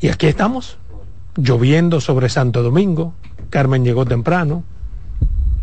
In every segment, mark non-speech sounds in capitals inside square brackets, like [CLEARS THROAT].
Y aquí estamos, lloviendo sobre Santo Domingo. Carmen llegó temprano.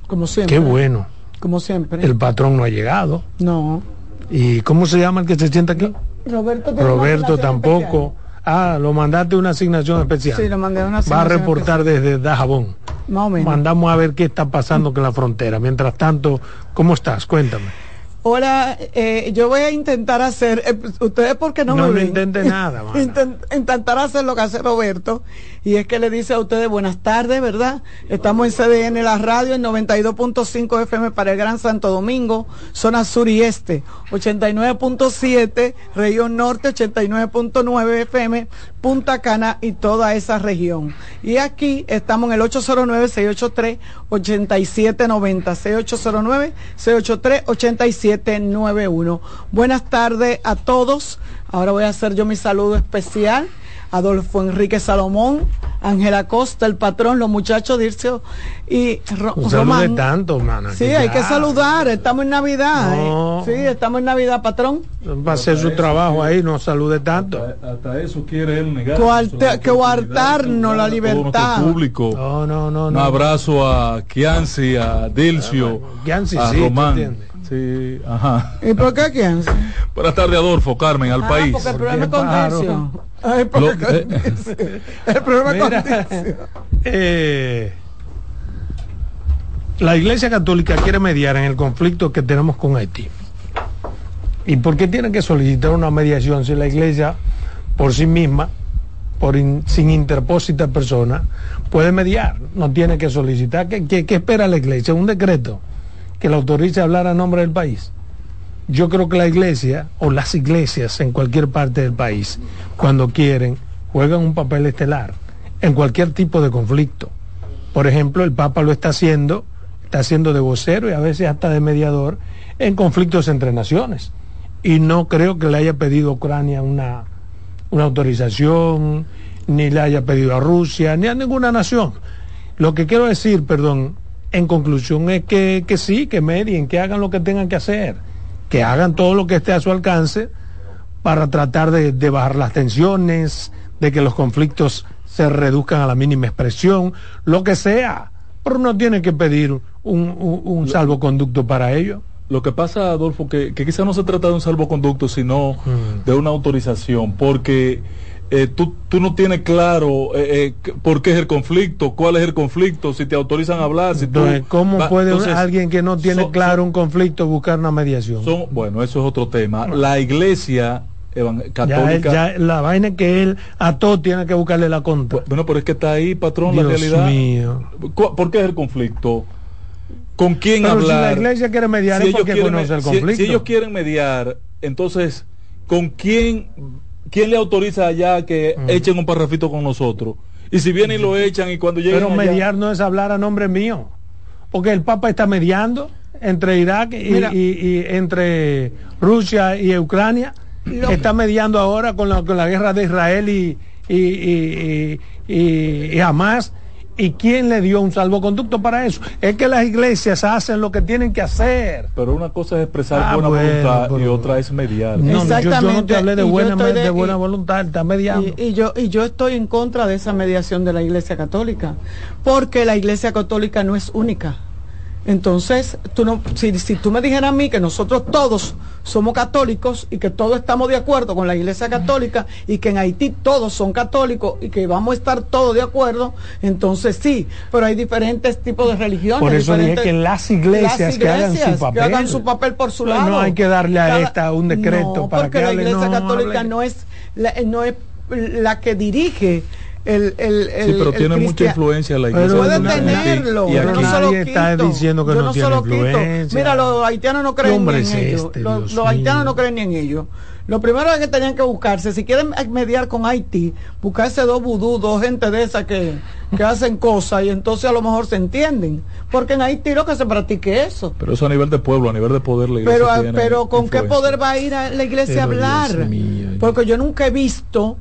Como siempre. Qué bueno. Como siempre. El patrón no ha llegado. No. ¿Y cómo se llama el que se sienta aquí? Roberto, Roberto tampoco. Ah, lo mandaste una asignación especial. Sí, lo mandé una Va a reportar desde Dajabón. Más o menos. Mandamos a ver qué está pasando con la frontera. Mientras tanto, ¿cómo estás? Cuéntame. Hola, eh, yo voy a intentar hacer, eh, ustedes porque no, no me ven. intente nada. [LAUGHS] Intent, intentar hacer lo que hace Roberto y es que le dice a ustedes buenas tardes, ¿verdad? Estamos en CDN la radio en 92.5 FM para el Gran Santo Domingo, zona sur y este, 89.7 región norte, 89.9 FM Punta Cana y toda esa región. Y aquí estamos en el 809-683-8790, 6803-8791. Buenas tardes a todos. Ahora voy a hacer yo mi saludo especial. Adolfo Enrique Salomón, Ángela Costa, el patrón, los muchachos Dircio y Ro Un Román. de tanto, mana. Sí, hay que saludar, estamos en Navidad. No. ¿eh? Sí, estamos en Navidad, patrón. Va a hacer su trabajo ahí, no salude tanto. Hasta, hasta eso quiere él negar. Cuarte, que guardarnos la libertad. público. No, no, no. Un abrazo a Kianci, a Dilcio, a sí, Román. Sí, ajá. ¿Y por qué Kianci? Buenas tardes, Adolfo, Carmen, al ah, país. Porque el problema es. Ay, Lo, eh, el problema es eh, la Iglesia Católica quiere mediar en el conflicto que tenemos con Haití. ¿Y por qué tiene que solicitar una mediación si la Iglesia por sí misma, por in, sin interpósita persona, puede mediar? No tiene que solicitar. ¿Qué, qué, qué espera la Iglesia? Un decreto que la autorice a hablar a nombre del país yo creo que la iglesia o las iglesias en cualquier parte del país, cuando quieren, juegan un papel estelar en cualquier tipo de conflicto. Por ejemplo, el Papa lo está haciendo, está haciendo de vocero y a veces hasta de mediador en conflictos entre naciones. Y no creo que le haya pedido a Ucrania una, una autorización, ni le haya pedido a Rusia, ni a ninguna nación. Lo que quiero decir, perdón, en conclusión es que, que sí, que medien, que hagan lo que tengan que hacer que hagan todo lo que esté a su alcance para tratar de, de, bajar las tensiones, de que los conflictos se reduzcan a la mínima expresión, lo que sea. Pero no tiene que pedir un, un, un salvoconducto para ello. Lo que pasa, Adolfo, que, que quizá no se trata de un salvoconducto, sino mm. de una autorización, porque eh, tú, tú, no tienes claro eh, eh, por qué es el conflicto, cuál es el conflicto, si te autorizan a hablar. Si entonces, tú, ¿Cómo va, puede entonces, alguien que no tiene claro un conflicto buscar una mediación? Son, bueno, eso es otro tema. La iglesia católica. Ya, ya, la vaina que él a todo tiene que buscarle la contra. Bueno, pero es que está ahí, patrón, Dios la realidad. Mío. ¿Por qué es el conflicto? ¿Con quién pero hablar? Si la iglesia quiere mediar si es porque conoce el conflicto. Si, si ellos quieren mediar, entonces, ¿con quién ¿quién le autoriza allá que mm. echen un parrafito con nosotros? Y si vienen y lo echan y cuando lleguen Pero allá... mediar no es hablar a nombre mío, porque el Papa está mediando entre Irak y, y, y entre Rusia y Ucrania. Lo... Está mediando ahora con la, con la guerra de Israel y, y, y Hamas. ¿Y quién le dio un salvoconducto para eso? Es que las iglesias hacen lo que tienen que hacer. Pero una cosa es expresar ah, buena bueno, voluntad pero... y otra es mediar. No, Exactamente. Yo, yo, no te hablé de, buena, de, de buena, voluntad, está mediando. Y, y, yo, y yo estoy en contra de esa mediación de la iglesia católica, porque la iglesia católica no es única. Entonces, tú no, si, si, tú me dijeras a mí que nosotros todos somos católicos y que todos estamos de acuerdo con la Iglesia Católica y que en Haití todos son católicos y que vamos a estar todos de acuerdo, entonces sí, pero hay diferentes tipos de religiones. Por eso dije que las iglesias, las iglesias que, hagan su papel, que hagan su papel por su no, lado. No hay que darle a Cada, esta un decreto no, para porque que la hable, Iglesia no, Católica hable. no es la, no es la que dirige el, el, el, sí, pero tiene mucha influencia la iglesia. Pero puede tenerlo. Y aquí yo no nadie está diciendo que yo no, no tiene influencia. Quito. Mira, los haitianos no creen ni en es ellos. Este, los, los haitianos no creen ni en ellos. Lo primero es que tenían que buscarse, si quieren mediar con Haití, buscarse dos vudú, dos gente de esas que, que hacen cosas y entonces a lo mejor se entienden. Porque en Haití lo que se practique eso. Pero eso a nivel de pueblo, a nivel de poder la iglesia Pero, pero ¿con influencia. qué poder va a ir a la iglesia pero a hablar? Mío, Porque yo nunca he visto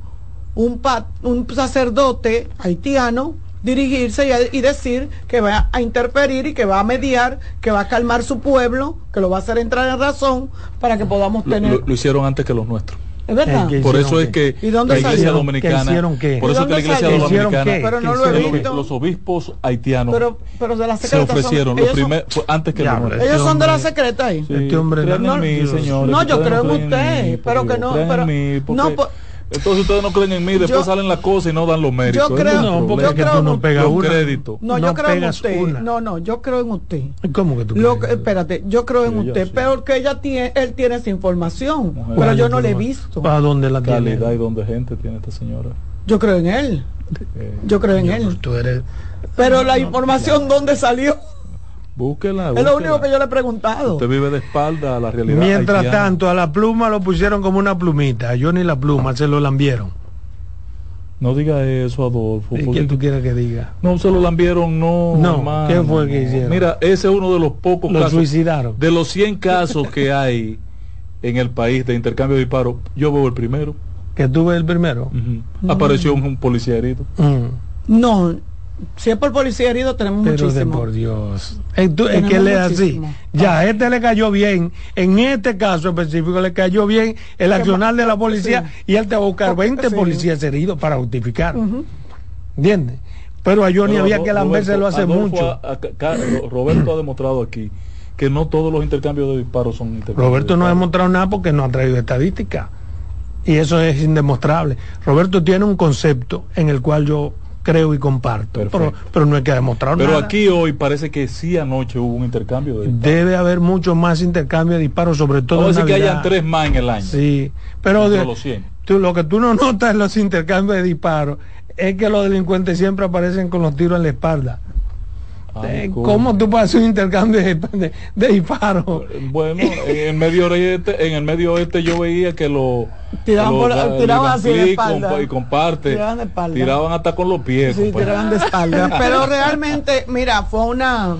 un, pat, un sacerdote haitiano dirigirse y, a, y, decir que va a interferir y que va a mediar, que va a calmar su pueblo, que lo va a hacer entrar en razón para que podamos tener. Lo, lo, lo hicieron antes que los nuestros. Es verdad. ¿Qué Por eso es que ¿Y dónde la iglesia salió? dominicana. ¿Qué hicieron qué? Por ¿Y eso que la iglesia dominicana. qué? Pero no ¿Qué lo he hicieron? visto. Los obispos haitianos Pero, pero de la se secreta. son- ofrecieron los ellos son- primeros antes que Ya, mundo. Ellos son de la secreta ahí. Sí, Este hombre no- en mí, señores. No, que yo ustedes creo en usted, mí, pero que no, pero- en mí, porque- no, entonces ustedes no creen en mí, después Yo- salen las cosas y no dan los méritos. Yo creo- No, porque problema. es que creo tú en no un- pegas los una. créditos. No, yo No creo en usted. una. No, no, yo creo en usted. ¿Cómo que tú Lo crees? espérate, yo creo en Sí, yo usted, sí. pero que ella tiene, él tiene esa información, Mujer. pero yo no le he visto. ¿Para dónde la tiene? calidad y donde gente tiene esta señora. Yo creo en él, Eh, yo creo en Yo, él. pues, Tú eres... Pero la información, ¿dónde salió? Búsquela, Es lo único que yo le he preguntado. Usted vive de espalda a la realidad. Mientras haitiana. tanto, a la pluma lo pusieron como una plumita. A Johnny la pluma se lo lambieron. No diga eso, Adolfo. ¿Y quién tú quieres que diga? No se lo lambieron, no. No, hermano, ¿qué fue que hicieron? Mira, ese es uno de los pocos Lo casos. suicidaron. De los 100 casos que hay en el país de intercambio de disparos, yo veo el primero. Que tuve el primero. Apareció un, un policía herido. Mm. No, si es por policía herido tenemos Pero de muchísimo. por Dios. Es, tú- es que él es así. Ya, a este le cayó bien. En este caso específico le cayó bien el accionar de la policía Sí. y él te va a buscar 20 Sí. policías heridos para justificar. Ujú. ¿Entiendes? Pero a Johnny Pero había que lamberse hace Adolfo mucho. ha- ha- ca- Roberto ha demostrado aquí que no todos los intercambios de disparos son intercambios. Roberto de no ha demostrado nada porque no ha traído estadística. Y eso es indemostrable. Roberto tiene un concepto en el cual yo creo y comparto. Pero, pero no hay que demostrar Pero nada. aquí hoy parece que sí anoche hubo un intercambio de disparos. Debe haber mucho más intercambio de disparos, sobre todo Vamos en decir que hayan tres más en el año. Sí, pero Entre de- los 100. tú, lo que tú no notas en los intercambios de disparos es que los delincuentes siempre aparecen con los tiros en la espalda. Ay, coño. ¿Cómo tú puedes hacer un intercambio de, de- de disparos? Bueno, en el medio oeste, en el medio oeste yo veía que lo Tiraban lo- por- así de espalda. compa- y comparte. Tiraban de espalda. Tiraban hasta con los pies. Sí, tiraban de espalda. [LAUGHS] Pero realmente, mira, fue una.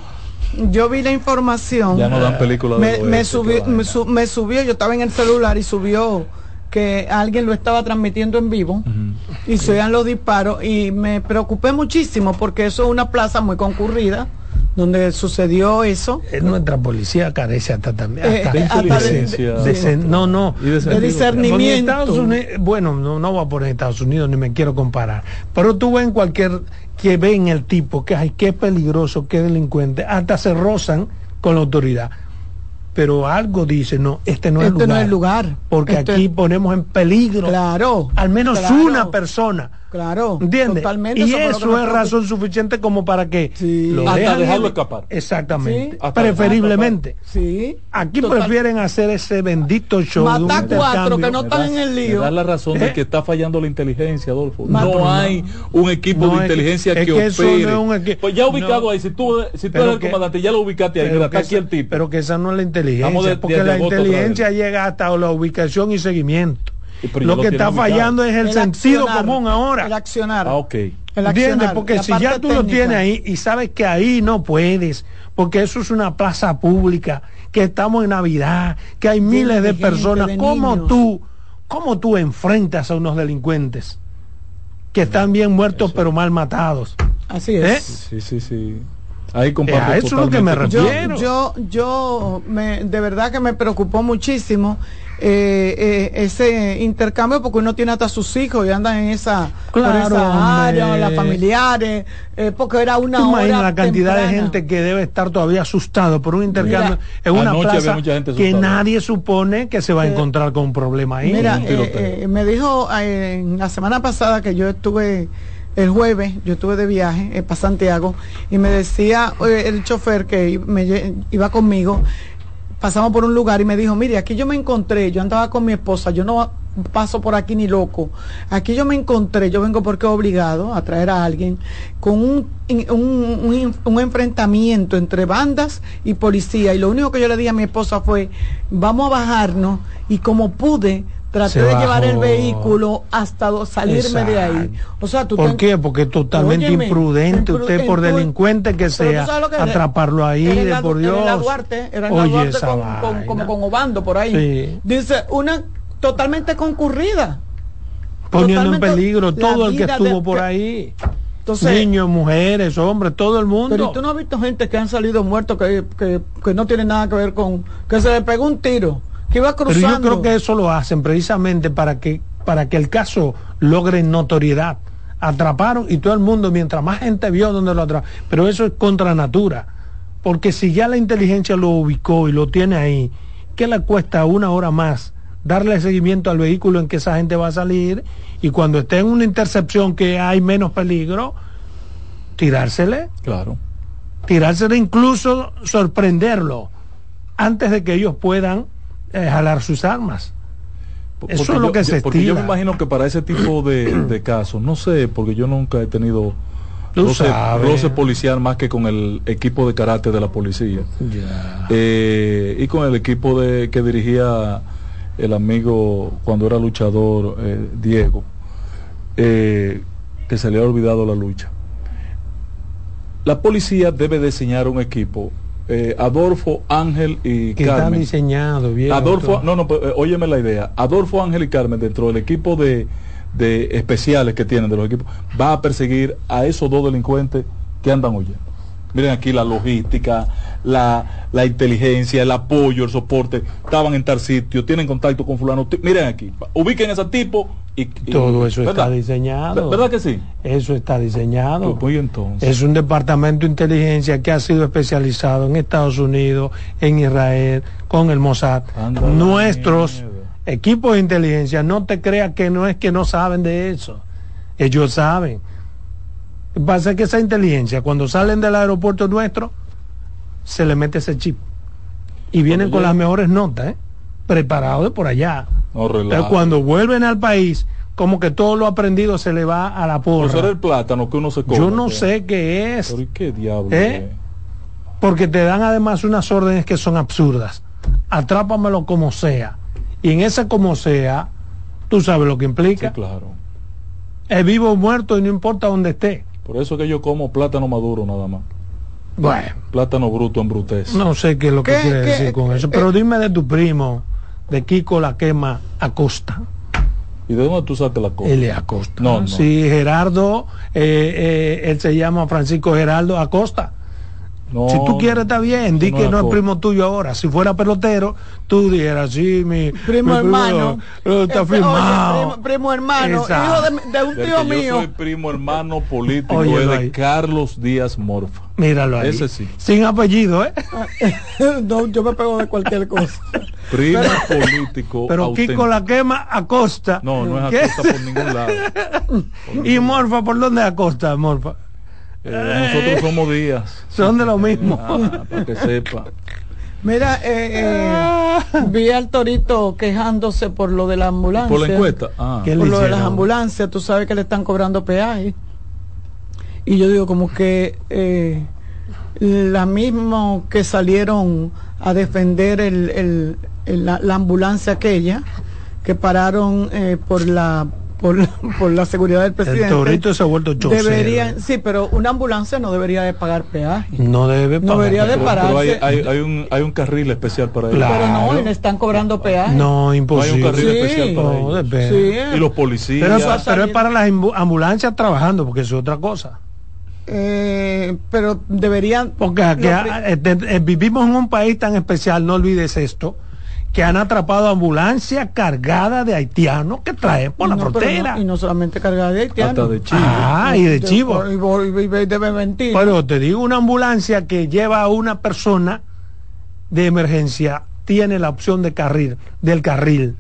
Yo vi la información. Ya no dan películas me, me subió, me, su- me subió, yo estaba en el celular y subió que alguien lo estaba transmitiendo en vivo y se oían los disparos y me preocupé muchísimo porque eso es una plaza muy concurrida donde sucedió eso. Eh, Nuestra policía carece hasta también. Eh, hasta- De hasta de- inteligencia. de- de- no, no. De discernimiento. Estados Unidos, bueno, no, no voy a poner Estados Unidos ni me quiero comparar, pero tú ves en cualquier que ven el tipo que ay, qué peligroso, qué delincuente, hasta se rozan con la autoridad. Pero algo dice, no, este no es este lugar. no es el lugar. Porque Este- aquí ponemos en peligro Claro. al menos claro, una persona. Claro. ¿Entiendes? Totalmente. Y eso es razón suficiente como para que Sí. lo Hasta dejan dejarlo escapar. Exactamente. Sí. Preferiblemente. Sí. Aquí Total- prefieren hacer ese bendito show de un Matar cuatro que no están das- en el lío. Da la razón ¿Eh? de que está fallando la inteligencia, Adolfo. No hay un equipo No, de es que- inteligencia es que, que eso opere. no es un equi- Pues ya ubicado no. ahí, si tú, si tú Pero eres el comandante, ya lo ubicaste ahí, está aquí esa, el tipo. pero que esa no es la inteligencia, porque la inteligencia llega hasta la ubicación y seguimiento. Pero Lo que está fallando es el, sentido accionar, común ahora. El accionar. Ah, ok. El Porque si ya tú lo tienes ahí y sabes que ahí no puedes, porque eso es una plaza pública, que estamos en Navidad, que hay miles de, gente, personas, de ¿cómo niños. tú, cómo tú enfrentas a unos delincuentes que están bien muertos Eso. pero mal matados? Así ¿Eh? es. Sí, sí, sí. Ahí comparto a eso es lo que me refiero. Yo, yo, yo me, de verdad que me preocupó muchísimo eh, eh, ese intercambio porque uno tiene hasta sus hijos y andan en esa, por Claro, esa área, las familiares, eh, porque era una ¿Tú imaginas hora la cantidad de gente que debe estar todavía asustado por un intercambio Mira, en una plaza mucha gente que nadie supone que se va a Eh, encontrar con un problema ahí? Mira, eh, eh, me dijo eh, en la semana pasada que yo estuve el jueves, yo estuve de viaje eh, para Santiago y me decía eh, el chofer que me iba conmigo, pasamos por un lugar y me dijo, mire, aquí yo me encontré, yo andaba con mi esposa, yo no paso por aquí ni loco, aquí yo me encontré, yo vengo porque obligado a traer a alguien con un, un enfrentamiento entre bandas y policía. Y lo único que yo le dije a mi esposa fue, vamos a bajarnos y como pude, traté de llevar el vehículo hasta salirme de ahí. O sea, tú ¿Por ten- qué? Porque es totalmente Óyeme, imprudente impru- usted por delincuente que sea que atraparlo ahí, de la- por era en la Dios. Duarte, era en la Oye, Duarte esa con, con- vaina. como con Obando por ahí. Sí. Dice, una totalmente concurrida. Poniendo en peligro todo el que estuvo de- por ahí. Entonces, Niños, mujeres, hombres, todo el mundo. pero ¿y tú no has visto gente que han salido muertos que, que, que no tienen nada que ver con que se le pegó un tiro, que iba cruzando. Pero yo creo que eso lo hacen precisamente para que, para que el caso logre notoriedad. Atraparon y todo el mundo, mientras más gente vio donde lo atraparon. Pero eso es contra natura. Porque si ya la inteligencia lo ubicó y lo tiene ahí, ¿qué le cuesta una hora más darle seguimiento al vehículo en que esa gente va a salir? Y cuando esté en una intercepción que hay menos peligro, tirársele. Claro. Tirársele incluso sorprenderlo antes de que ellos puedan eh, jalar sus armas. Porque Eso es lo yo- que se Porque yo me imagino que para ese tipo de, de casos, no sé, porque yo nunca he tenido roce, roce policial más que con el equipo de karate de la policía. Eh, y con el equipo de que dirigía el amigo cuando era luchador eh, Diego eh, que se le ha olvidado la lucha la policía debe diseñar un equipo eh, Adolfo Ángel y que están Carmen. diseñados bien. Adolfo no no pero, eh, óyeme la idea. Adolfo Ángel y Carmen dentro del equipo de, de especiales que tienen de los equipos va a perseguir a esos dos delincuentes que andan huyendo miren aquí la logística la, la inteligencia el apoyo el soporte estaban en tal sitio tienen contacto con fulano miren aquí ubiquen a ese tipo y, y- Todo eso ¿verdad? está diseñado. ¿verdad que sí? Eso está diseñado. Pues, entonces Es un departamento de inteligencia que ha sido especializado en Estados Unidos, en Israel, con el Mossad. Nuestros equipos de inteligencia, no te creas que no es que no saben de eso. Ellos saben. Pasa que esa inteligencia, cuando salen del aeropuerto nuestro, se le mete ese chip. Y vienen con las mejores notas, ¿eh? preparados de por allá. no relaja. cuando vuelven al país, como que todo lo aprendido se le va a la Pues era porra. el plátano que uno se come Yo no pues. sé qué es, pero ¿y qué diablo ¿Eh? porque te dan además unas órdenes que son absurdas. Atrápamelo como sea. Y en ese como sea, tú sabes lo que sí implica. claro Es vivo o muerto y no importa dónde esté. Por eso que yo como plátano maduro nada más Bueno, plátano bruto en brutez no sé qué es lo que ¿Qué- quiere qué- decir con eso. eh, Pero dime de tu primo, de Kiko La Quema Acosta. ¿Y de dónde tú sacas la cosa? Él es Acosta. No, no. Sí, Gerardo, eh, eh, él se llama Francisco Gerardo Acosta. No, si tú quieres, está bien. Di que no es primo tuyo ahora. Si fuera pelotero, tú dijeras, sí, mi primo mi hermano. eh, está firmado. oye, primo, primo hermano, Exacto. hijo de, de un tío mío. Yo soy primo hermano político Óyelo es de ahí. Carlos Díaz Morfa. Míralo ahí. Ese sí. Sin apellido, ¿eh? [LAUGHS] no, yo me pego de cualquier cosa. Primo político. Pero auténtico. Kiko la quema Acosta. No, no es. Acosta por ningún lado. [LAUGHS] Por Y ningún- Morfa, ¿por dónde es Acosta, Morfa? Eh, nosotros somos Díaz. Son de lo mismo. Ah, para que sepa. Mira, eh, eh, vi al torito quejándose por lo de la ambulancia. Por la encuesta. Ah. ¿Qué le por lo de las ambulancias, tú sabes que le están cobrando peaje. Y yo digo como que eh, la misma que salieron a defender el, el- el- la, la ambulancia aquella, que pararon por la por, la- [LAUGHS] por la seguridad del presidente. El torito se ha vuelto chocero. deberían, sí, pero una ambulancia no debería de pagar peaje. No debe No pagar. debería de Pero, parar. pero hay, pararse. hay, hay un, hay un carril especial para ellos. Claro. Pero no, le están cobrando peaje. No, imposible. No hay un carril Sí. especial para No, ellos. depende. Sí. Y los policías. Pero, es- pero es para las ambu- ambulancias trabajando, porque eso es otra cosa. Eh, pero deberían Porque aquí, eh, eh, vivimos en un país tan especial, no olvides esto, que han atrapado ambulancias cargadas de haitianos que traen por la No, frontera. no- y no solamente cargada de haitianos. Hasta de. Ah, y de chivo. Y, y- y- y debe mentir. Pero te digo, una ambulancia que lleva a una persona de emergencia tiene la opción de carril, del carril.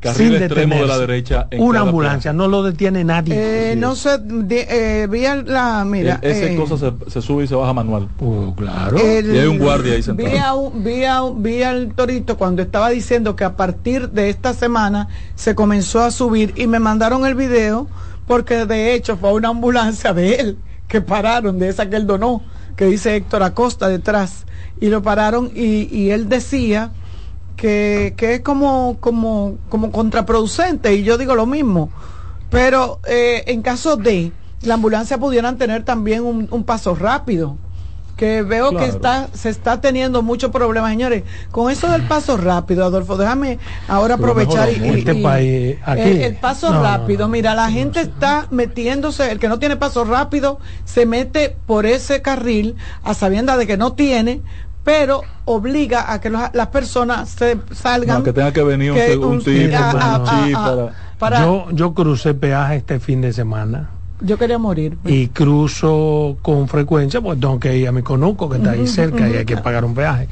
Carril sin extremo de la detenerse. derecha en Una ambulancia, no lo detiene nadie. Eh, no es. sé, de- eh, la, mira. El- ese eh, cosa se, se sube y se baja manual. Oh, claro. el- Y hay un guardia ahí sentado. Vi, a un- vi, a un- vi al Torito cuando estaba diciendo que a partir de esta semana se comenzó a subir y me mandaron el video porque de hecho fue una ambulancia de él que pararon, de esa que él donó, que dice Héctor Acosta detrás, y lo pararon y, y él decía que, que es como, como, como contraproducente y yo digo lo mismo. Pero eh, en caso de la ambulancia pudieran tener también un, un paso rápido, que veo que está se está teniendo muchos problemas, señores. Con eso del paso rápido, Adolfo, déjame ahora aprovechar y, Este y- país, aquí. el, el paso No, rápido. no. Mira, la gente está metiéndose, el que no tiene paso rápido se mete por ese carril a sabienda de que no tiene pero obliga a que los- las personas se salgan. No, que tenga que venir un, que un un- tipo, a- con a- un a- chip a- para... para- Yo, yo crucé peaje este fin de semana yo quería morir. y cruzo con frecuencia, pues tengo que ir a mi conuco que está ahí cerca y hay que pagar un peaje.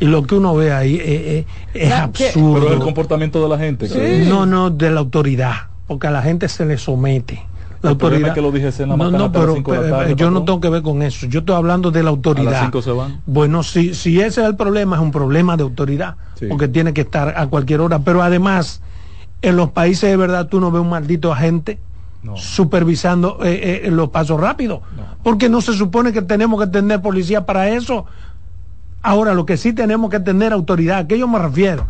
Y lo que uno ve ahí es, absurdo. Pero el comportamiento de la gente. Sí. No, no, de la autoridad, porque a la gente se le somete. La El autoridad. es que lo dije, se la no, no, pero, la tarde, yo no tengo que ver con eso. Yo estoy hablando de la autoridad. A las cinco se van. Bueno, si, si ese es el problema, es un problema de autoridad, Sí. porque tiene que estar a cualquier hora. Pero además, en los países de verdad tú no ves un maldito agente No. supervisando eh, eh, los pasos rápidos, No. porque no se supone que tenemos que tener policía para eso. Ahora, lo que sí tenemos que tener autoridad, ¿a qué yo me refiero?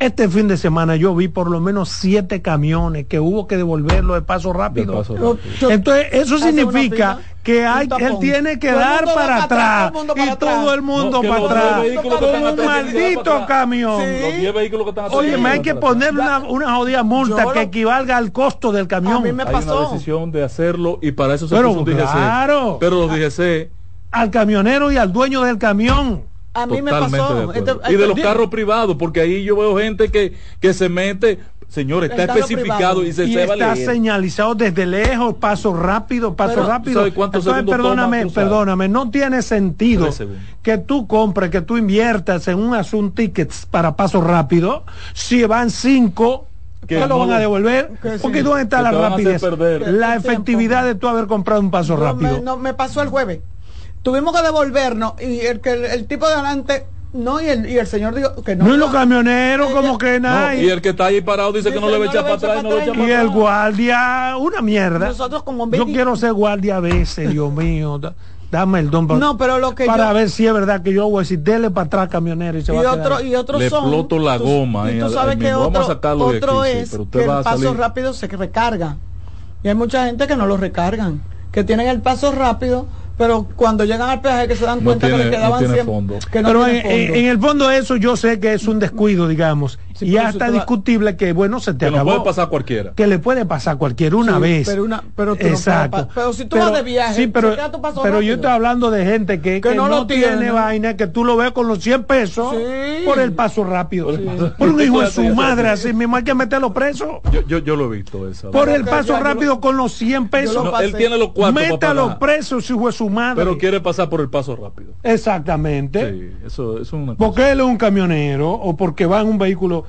Este fin de semana yo vi por lo menos siete camiones que hubo que devolverlo de paso rápido. paso Entonces, eso significa que hay, él tiene que dar para atrás y todo el mundo para atrás. están un maldito camión. Sí. Los 10 vehículos que están atrás Oye, me hay que ponerle una, una jodida multa Yo que lo- equivalga al costo del camión. A mí me Hay pasó. una decisión de hacerlo y para eso se Pero puso un DGC. claro. Pero los DGC Al camionero y al dueño del camión. A mí me totalmente pasó. de acuerdo. Este- y de los carros privados, porque ahí yo veo gente que, que se mete, señores, está especificado privado. y se y está leer. señalizado desde lejos, paso rápido, paso Pero, rápido. ¿sabe cuántos Entonces, segundos toma perdóname, perdóname, no tiene sentido que tú compres, que tú inviertas en un asunto tickets para paso rápido, si van cinco. Que ¿Qué lo no van a devolver? Que sí. Porque ¿dónde está Que la rapidez? La tiempo. efectividad de tú haber comprado un paso rápido. Me, no, me pasó el jueves. Tuvimos que devolvernos y el que el, el tipo de adelante no y el, y el señor dijo que no. no, y los camioneros, como que No, nada. y el que está ahí parado dice, que no le va a echar para atrás y no le echa Y para el guardia, una mierda. Nosotros como Yo 20 quiero ser guardia a veces, Dios mío. da- Dame el don para, No, pero lo que para yo- ver si es verdad que yo voy a decir, dele para atrás camionero y se y va a quedar. y otros Le son exploto la tú- goma, y tú sabes que mismo. Vamos a otro, sacarlo de otro aquí, es pero usted que va el a paso salir- rápido se recarga y hay mucha gente que no lo recargan que tienen el paso rápido pero cuando llegan al peaje que se dan No cuenta que les quedaban no tiene 100 fondo. que no Pero en, tiene fondo. en- en el fondo eso yo sé que es un descuido, digamos. Sí, y va- discutible que, bueno, se te Que acabó. puede pasar a cualquiera. que le puede pasar a cualquiera una Sí, vez. pero una- pero tú no puedes Exacto. pa- pero si tú vas de viaje, sí, pero, se tu paso pero yo estoy hablando de gente que, Que que no no, lo tiene, tiene. vaina, que tú lo ves con los 100 pesos Sí. por el paso rápido. Por un [LAUGHS] hijo de su madre, así mismo hay que meterlo preso. Yo, yo, yo lo he visto eso. Por el que paso rápido lo- con los 100 pesos. lo No, pasé. él tiene los para Métalo preso, su hijo de su madre. pero quiere pasar por el paso rápido. Exactamente. Sí, eso, eso es una cosa. Porque él es un camionero o porque va en un vehículo.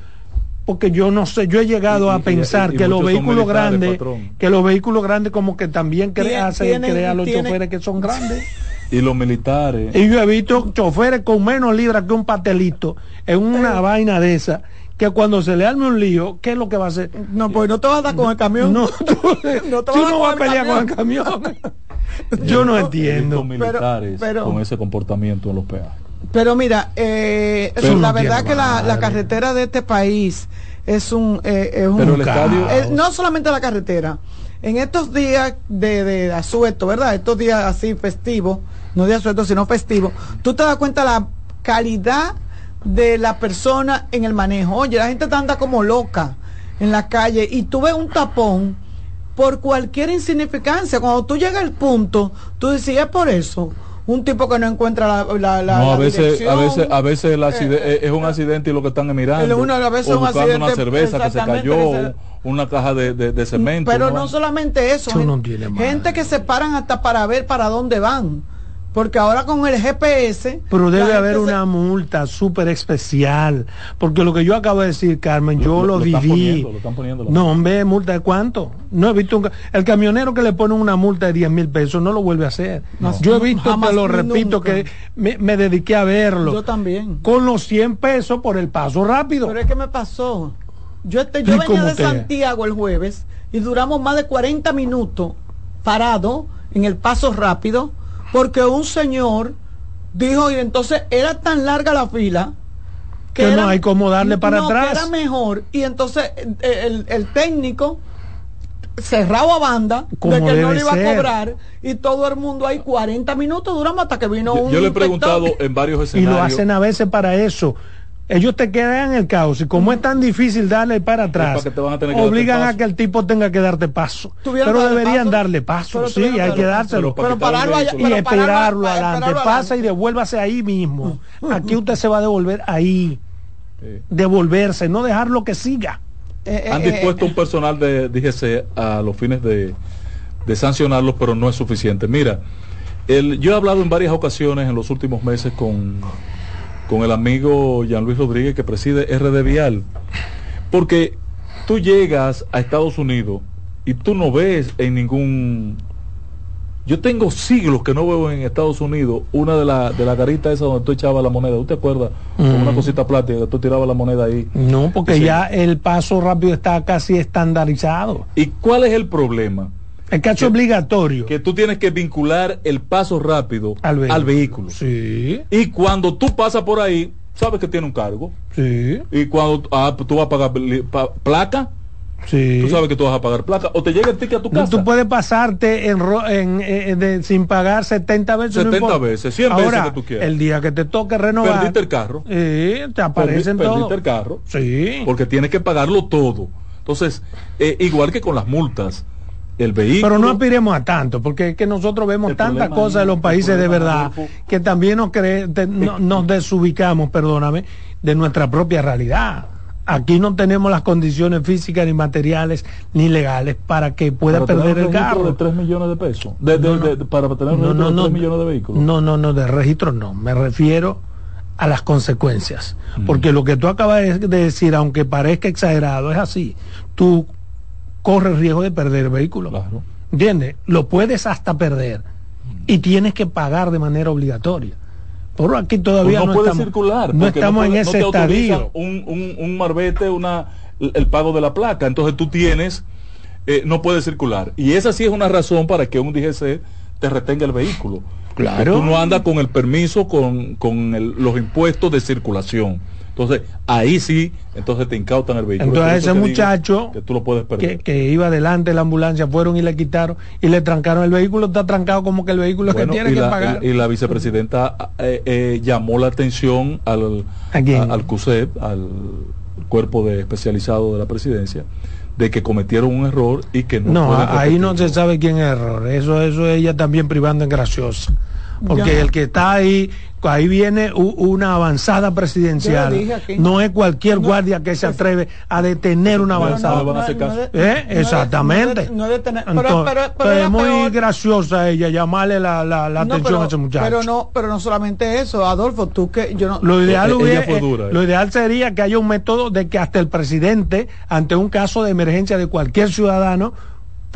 Porque yo no sé, yo he llegado Y- a y- pensar y- y que los vehículos grandes, patrón. que los vehículos grandes como que también cre- Tien- hacen a los tienen- choferes que son grandes. [LAUGHS] Y los militares. Y yo he visto choferes con menos libras que un patelito en una vaina de esa, que cuando se le arme un lío, ¿qué es lo que va a hacer? no pues no te vas a dar con el camión No, [LAUGHS] tú, No te tú vas a no vas pelear con el camión. [LAUGHS] Yo no Los entiendo. militares pero- con ese comportamiento en los peajes. Pero mira, eh, Pero la no verdad que la, carretera de este país es un... eh, es un Pero el estadio. eh, no solamente la carretera. En estos días de, de asueto, ¿verdad? Estos días así festivos, no de asueto, sino festivos, tú te das cuenta la calidad de la persona en el manejo. Oye, la gente anda como loca en la calle y tú ves un tapón por cualquier insignificancia. Cuando tú llegas al punto, tú es por eso. Un tipo que no encuentra la, la, la- no, a la veces, a veces, a veces el acide- Eh, es un accidente y lo que están mirando. el uno a veces o un buscando una accidente, cerveza que se cayó, que se- una caja de, de- de cemento. Pero no solamente eso, Eso no gente que se paran hasta para ver para dónde van. Porque ahora con el GPS... Pero debe haber se- una multa súper especial. Porque lo que yo acabo de decir, Carmen, yo Lo- lo, lo están viví. poniendo, lo están poniendo no, hombre, multa de cuánto. No he visto un El camionero que le pone una multa de 10 mil pesos no lo vuelve a hacer. No. Yo he visto, Jamás te lo repito, nunca. que me, me dediqué a verlo. Yo también. Con los 100 pesos por el paso rápido. Pero es que me pasó. Yo, este, yo ¿Y venía de Santiago el jueves y duramos más de 40 minutos parado en el paso rápido porque un señor dijo y entonces era tan larga la fila Que no hay cómo darle para no, que atrás. era mejor y entonces el, el técnico cerrado a banda Como de que no le iba ser. a cobrar y todo el mundo ahí 40 minutos duramos hasta que vino Yo, un yo le he preguntado en varios y escenarios. lo hacen a veces para eso. Ellos te quedan en el caos y como es tan difícil darle para atrás, obligan a que el tipo tenga que darte paso. Pero deberían darle paso, sí, hay que dárselo. Pero pararlo y esperarlo adelante. Pasa y devuélvase ahí mismo. Aquí usted se va a devolver ahí. Devolverse, no dejarlo que siga. Eh, eh, Han eh, dispuesto un personal de DGC a los fines de, de sancionarlos, pero no es suficiente. Mira, el, yo he hablado en varias ocasiones en los últimos meses con con el amigo Jean Luis Rodríguez que preside RD Vial. Porque tú llegas a Estados Unidos y tú no ves en ningún... Yo tengo siglos que no veo en Estados Unidos una de las de la garitas esa donde tú echabas la moneda. ¿Usted acuerdas? una mm. cosita plástica tú tirabas la moneda ahí. No, porque ya el paso rápido está casi estandarizado. ¿Y cuál es el problema? El caso obligatorio. Que tú tienes que vincular el paso rápido al vehículo. Sí. Y cuando tú pasas por ahí, sabes que tiene un cargo. Sí. Y cuando ah, tú vas a pagar placa, Sí. Tú sabes que tú vas a pagar placa o te llega el ticket a tu casa. Tú puedes pasarte en, en, eh, sin pagar 70 veces. 70 veces, 100 veces que tú quieras. El día que te toque renovar. Perdiste el carro. Sí, te aparecen todo. Perdiste el carro. Sí. Porque tienes que pagarlo todo. Entonces, eh, igual que con las multas el vehículo. Pero no aspiremos a tanto, porque es que nosotros vemos tantas cosas en los países de verdad que también nos, nos desubicamos, perdóname, de nuestra propia realidad. Aquí no tenemos las condiciones físicas ni materiales ni legales para que pueda perder el carro. de 3 millones de pesos? para tener un registro de 3 millones de vehículos. No, no, no, de registro no. Me refiero a las consecuencias. Porque lo que tú acabas de decir, aunque parezca exagerado, es así. Tú corre el riesgo de perder el vehículo. Claro. ¿Entiendes? Lo puedes hasta perder y tienes que pagar de manera obligatoria. Por aquí todavía no, puede circular. No estamos en ese estadio. Un, un, un, marbete, una, el pago de la placa. Entonces tú tienes, eh, no puede circular. Y esa sí es una razón para que un DGC te retenga el vehículo. Claro. tú no andas con el permiso, con, con los impuestos de circulación. Entonces, ahí sí, entonces te incautan el vehículo. Entonces ese muchacho que, tú lo puedes perder. Que, iba delante de la ambulancia, fueron y le quitaron y le trancaron el vehículo, está trancado como que el vehículo es que tiene que pagar. Y, la vicepresidenta eh, eh, llamó la atención al, al CUSEP, al cuerpo de especializado de la presidencia, de que cometieron un error y que no No, ahí no se sabe quién es el error. Eso, eso ella también privando en graciosa. Porque el que está ahí ahí viene una avanzada presidencial. No es cualquier guardia que se atreve a detener una avanzada. Exactamente. pero, es muy graciosa ella llamarle la, la, atención a ese muchacho. Pero no, pero no solamente eso, Adolfo, tú que yo no. Lo ideal, lo ideal sería que haya un método de que hasta el presidente, ante un caso de emergencia de cualquier ciudadano,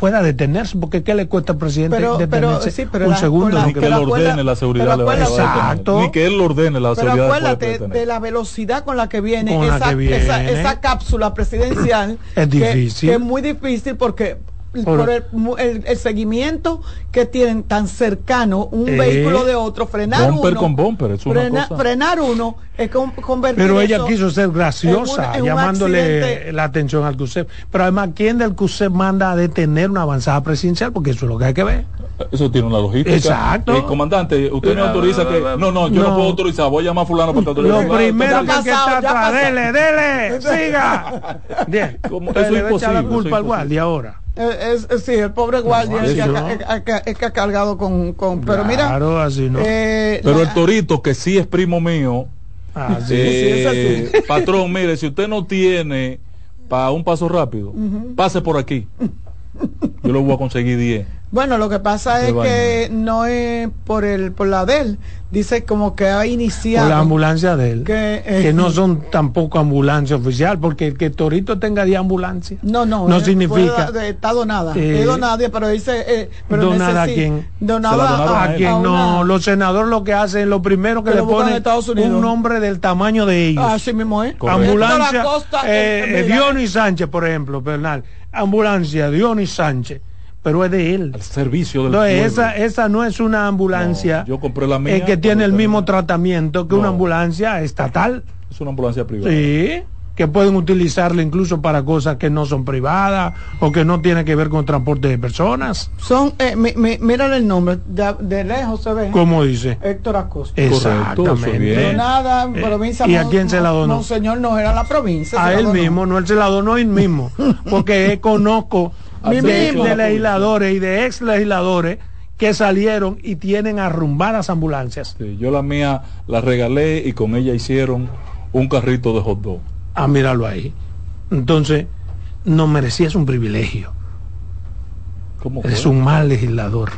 pueda detenerse, porque ¿qué le cuesta al presidente pero, detenerse sí, pero un segundo? ni que él ordene la seguridad exacto, ni que él ordene la pero seguridad acuérdate de la velocidad con la que viene, esa, Esa, esa, cápsula presidencial es difícil. que es muy difícil porque por, el, seguimiento que tienen tan cercano un eh, vehículo de otro, frenar uno. con bumper, es una Frenar uno es convertir Pero ella quiso ser graciosa, llamándole la atención al CUSEP. Pero además, ¿quién del CUSEP manda a detener una avanzada presidencial? Porque eso es lo que hay que ver. Eso tiene una lógica. Exacto. Eh, comandante, usted me autoriza que. No, no, yo no, puedo autorizar. Voy a llamar a Fulano para autorizar. Lo primero que, está atrás, dele, dele, [LAUGHS] siga. Bien. Eso es imposible. la culpa al guardia ahora. Es, es, sí, el pobre guardia es, que, ha, cargado con, con pero mira así no. Eh, pero el torito que sí es primo mío ah, eh, [LAUGHS] patrón mire si usted no tiene para un paso rápido pase por aquí. Yo lo voy a conseguir 10 bueno, lo que pasa es que no es por el por la de él, dice como que ha iniciado. Por la ambulancia de él. Que, eh, no son tampoco ambulancia oficial, porque el que Torito tenga de ambulancia. No, no. No significa. está donada. Eh, es donada, pero dice. Eh, pero donada a quién. Donada a, quien no. Los senadores lo que hacen, lo primero que, le ponen un nombre del tamaño de ellos. Así mismo es. Ambulancia. Eh, Dionis Sánchez, por ejemplo, Bernal. Ambulancia, Dionis Sánchez pero es de él. Al servicio del no, esa, esa no es una ambulancia yo compré la mía, que tiene el mismo tratamiento que una ambulancia estatal. Es una ambulancia privada. Sí. que pueden utilizarla incluso para cosas que no son privadas o que no tienen que ver con transporte de personas. Son, eh, mira el nombre, de, lejos se ve. ¿Cómo dice? Héctor Acosta. Exactamente. nada, eh, provincia. ¿Y a quién se la donó? No, señor, no era la provincia. A él mismo, no, él se la donó él mismo. [LAUGHS] porque conozco de, de legisladores y de ex legisladores que salieron y tienen arrumbadas ambulancias. yo la mía la regalé y con ella hicieron un carrito de hot dog. Ah, míralo ahí. Entonces, no merecías un privilegio. ¿Cómo Es un mal legislador.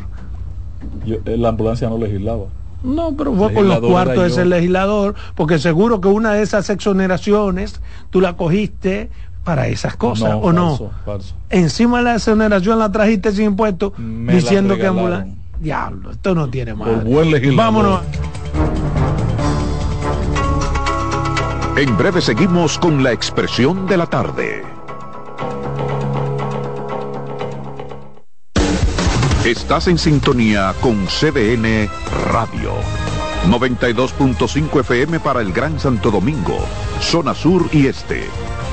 Eh, la ambulancia no legislaba. No, pero fue con los cuartos de ese legislador, porque seguro que una de esas exoneraciones tú la cogiste para esas cosas, ¿o no? Encima de la exoneración la trajiste sin impuestos, diciendo que ambulancia. Diablo, esto no tiene más. Vámonos. En breve seguimos con la expresión de la tarde. Estás en sintonía con CDN Radio. 92.5 FM para el Gran Santo Domingo, zona sur y este.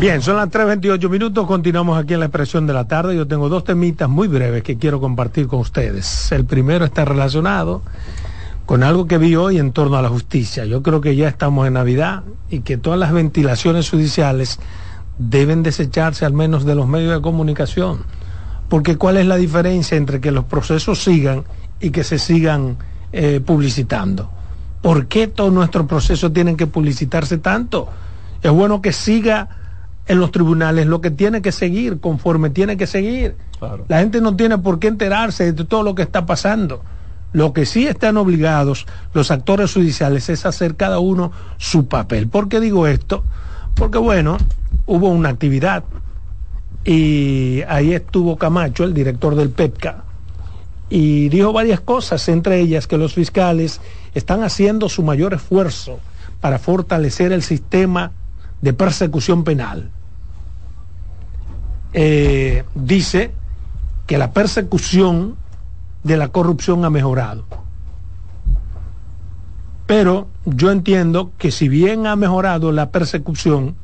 Bien, son las 3.28 minutos, continuamos aquí en la expresión de la tarde. Yo tengo dos temitas muy breves que quiero compartir con ustedes. El primero está relacionado con algo que vi hoy en torno a la justicia. Yo creo que ya estamos en Navidad y que todas las ventilaciones judiciales deben desecharse al menos de los medios de comunicación. Porque ¿cuál es la diferencia entre que los procesos sigan y que se sigan eh, publicitando? ¿Por qué todos nuestros procesos tienen que publicitarse tanto? Es bueno que siga en los tribunales lo que tiene que seguir conforme tiene que seguir. La gente no tiene por qué enterarse de todo lo que está pasando. Lo que sí están obligados los actores judiciales es hacer cada uno su papel. ¿Por qué digo esto? Porque bueno, hubo una actividad y ahí estuvo Camacho, el director del PEPCA, y dijo varias cosas, entre ellas que los fiscales están haciendo su mayor esfuerzo para fortalecer el sistema de persecución penal eh, dice que la persecución de la corrupción ha mejorado. Pero yo entiendo que si bien ha mejorado la persecución,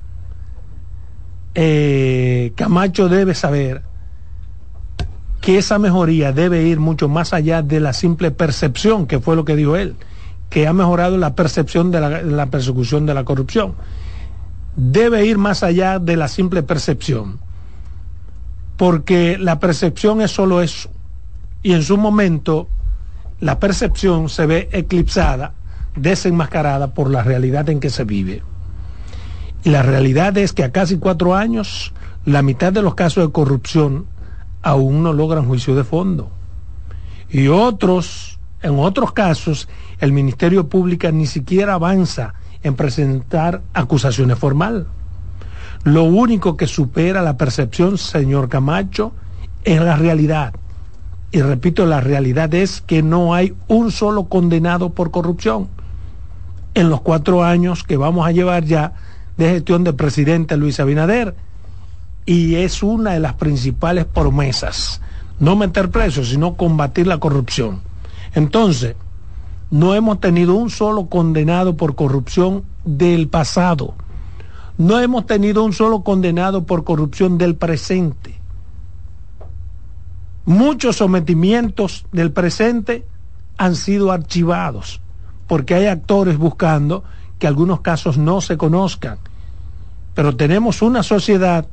eh, Camacho debe saber que esa mejoría debe ir mucho más allá de la simple percepción, que fue lo que dijo él, que ha mejorado la percepción de la persecución de la corrupción. Debe ir más allá de la simple percepción porque la percepción es solo eso. Y en su momento la percepción se ve eclipsada, desenmascarada por la realidad en que se vive. Y la realidad es que a casi cuatro años, la mitad de los casos de corrupción aún no logran juicio de fondo. Y otros, en otros casos, el Ministerio Público ni siquiera avanza en presentar acusaciones formales. Lo único que supera la percepción, señor Camacho, es la realidad. Y repito, la realidad es que no hay un solo condenado por corrupción en los cuatro años que vamos a llevar ya de gestión del presidente Luis Abinader. Y es una de las principales promesas. No meter presos, sino combatir la corrupción. Entonces, no hemos tenido un solo condenado por corrupción del pasado no hemos tenido un solo condenado por corrupción del presente. Muchos sometimientos del presente han sido archivados porque hay actores buscando que algunos casos no se conozcan. Pero tenemos una sociedad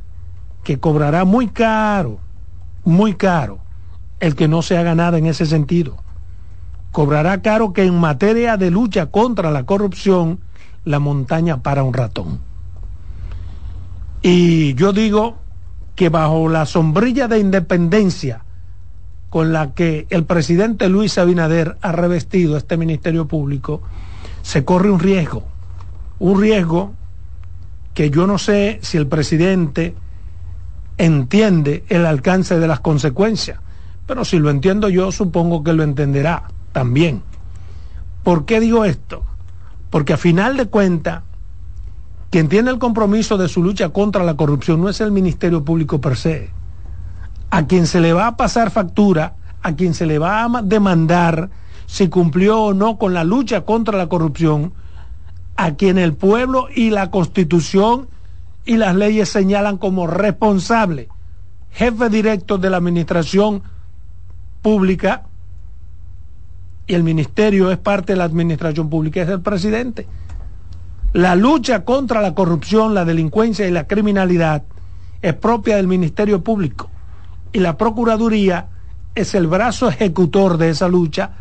que cobrará muy caro, muy caro, el que no se haga nada en ese sentido. Cobrará caro que en materia de lucha contra la corrupción, la montaña para un ratón. Y yo digo que bajo la sombrilla de independencia con la que el presidente Luis Abinader ha revestido este Ministerio Público, se corre un riesgo, un riesgo que yo no sé si el presidente entiende el alcance de las consecuencias, pero si lo entiendo yo, supongo que lo entenderá también. ¿Por qué digo esto? Porque a final de cuentas, quien tiene el compromiso de su lucha contra la corrupción no es el Ministerio Público per se. A quien se le va a pasar factura, a quien se le va a demandar si cumplió o no con la lucha contra la corrupción, a quien el pueblo y la constitución y las leyes señalan como responsable, jefe directo de la administración pública, y el ministerio es parte de la administración pública, es el presidente. La lucha contra la corrupción, la delincuencia y la criminalidad es propia del Ministerio Público y la Procuraduría es el brazo ejecutor de esa lucha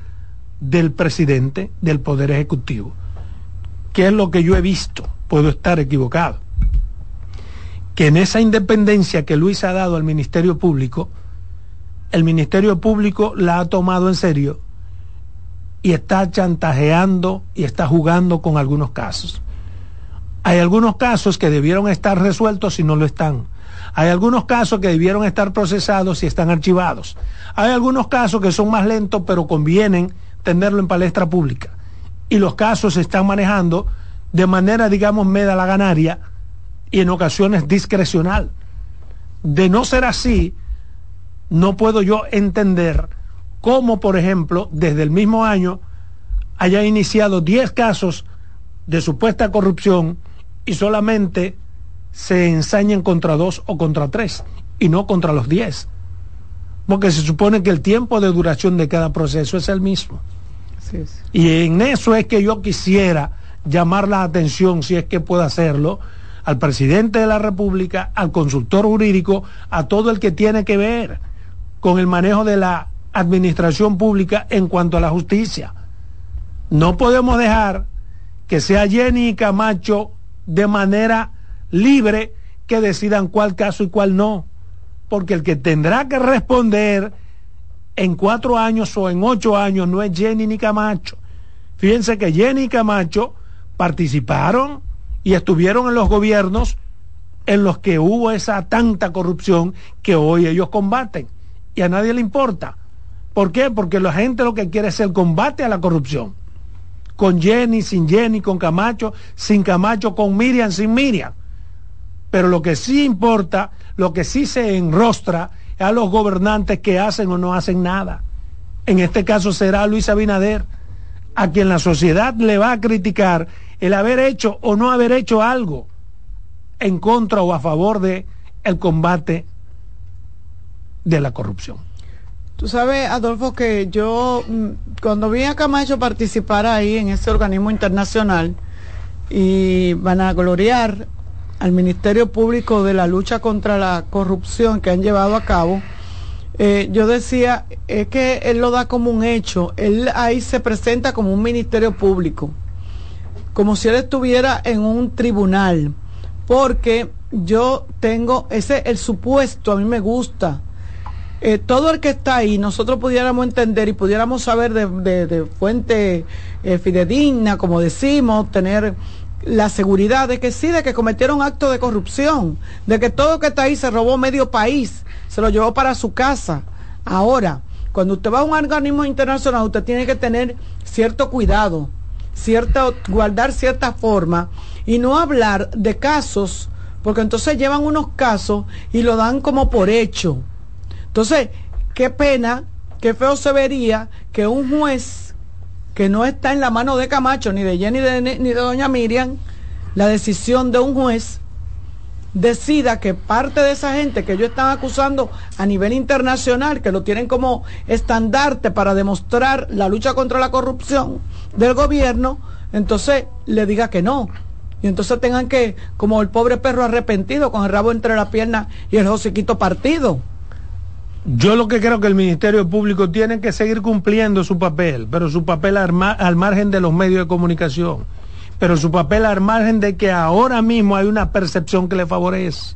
del presidente del Poder Ejecutivo. ¿Qué es lo que yo he visto? Puedo estar equivocado. Que en esa independencia que Luis ha dado al Ministerio Público, el Ministerio Público la ha tomado en serio y está chantajeando y está jugando con algunos casos. Hay algunos casos que debieron estar resueltos y no lo están. Hay algunos casos que debieron estar procesados y están archivados. Hay algunos casos que son más lentos, pero convienen tenerlo en palestra pública. Y los casos se están manejando de manera, digamos, meda la ganaria y en ocasiones discrecional. De no ser así, no puedo yo entender cómo, por ejemplo, desde el mismo año haya iniciado 10 casos de supuesta corrupción y solamente se ensañan contra dos o contra tres y no contra los diez. Porque se supone que el tiempo de duración de cada proceso es el mismo. Y en eso es que yo quisiera llamar la atención, si es que puedo hacerlo, al presidente de la República, al consultor jurídico, a todo el que tiene que ver con el manejo de la administración pública en cuanto a la justicia. No podemos dejar que sea Jenny Camacho de manera libre que decidan cuál caso y cuál no. Porque el que tendrá que responder en cuatro años o en ocho años no es Jenny ni Camacho. Fíjense que Jenny y Camacho participaron y estuvieron en los gobiernos en los que hubo esa tanta corrupción que hoy ellos combaten. Y a nadie le importa. ¿Por qué? Porque la gente lo que quiere es el combate a la corrupción con Jenny, sin Jenny, con Camacho, sin Camacho, con Miriam, sin Miriam. Pero lo que sí importa, lo que sí se enrostra es a los gobernantes que hacen o no hacen nada. En este caso será Luis Abinader, a quien la sociedad le va a criticar el haber hecho o no haber hecho algo en contra o a favor de el combate de la corrupción. Tú sabes, Adolfo, que yo mm, cuando vi a Camacho participar ahí en ese organismo internacional y van a gloriar al Ministerio Público de la lucha contra la corrupción que han llevado a cabo, eh, yo decía, es que él lo da como un hecho, él ahí se presenta como un Ministerio Público, como si él estuviera en un tribunal porque yo tengo ese, el supuesto, a mí me gusta. Eh, todo el que está ahí, nosotros pudiéramos entender y pudiéramos saber de, fuente eh, fidedigna, como decimos, tener la seguridad de que sí, de que cometieron actos de corrupción, de que todo que está ahí se robó medio país, se lo llevó para su casa. Ahora, cuando usted va a un organismo internacional, usted tiene que tener cierto cuidado, cierta, guardar cierta forma y no hablar de casos, porque entonces llevan unos casos y lo dan como por hecho. Entonces, qué pena, qué feo se vería que un juez que no está en la mano de Camacho, ni de Jenny ni de doña Miriam, la decisión de un juez decida que parte de esa gente que ellos están acusando a nivel internacional, que lo tienen como estandarte para demostrar la lucha contra la corrupción del gobierno, entonces le diga que no. Y entonces tengan que, como el pobre perro arrepentido, con el rabo entre la pierna y el hociquito partido. Yo lo que creo que el Ministerio Público tiene que seguir cumpliendo su papel, pero su papel al, margen de los medios de comunicación, pero su papel al margen de que ahora mismo hay una percepción que le favorece.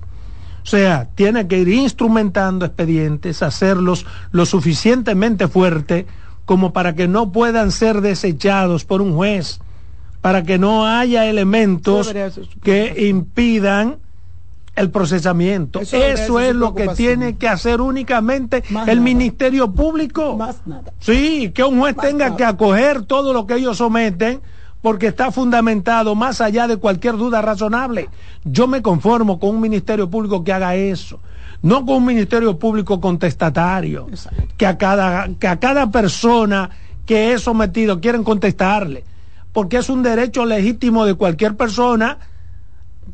O sea, tiene que ir instrumentando expedientes, hacerlos lo suficientemente fuerte como para que no puedan ser desechados por un juez, para que no haya elementos que impidan el procesamiento. Eso, es lo que tiene que hacer únicamente el Ministerio Público. Más nada. Sí, que un juez tenga que acoger todo lo que ellos someten porque está fundamentado más allá de cualquier duda razonable. Yo me conformo con un Ministerio Público que haga eso, no con un Ministerio Público contestatario, que a, cada, que a cada persona que es sometido quieren contestarle, porque es un derecho legítimo de cualquier persona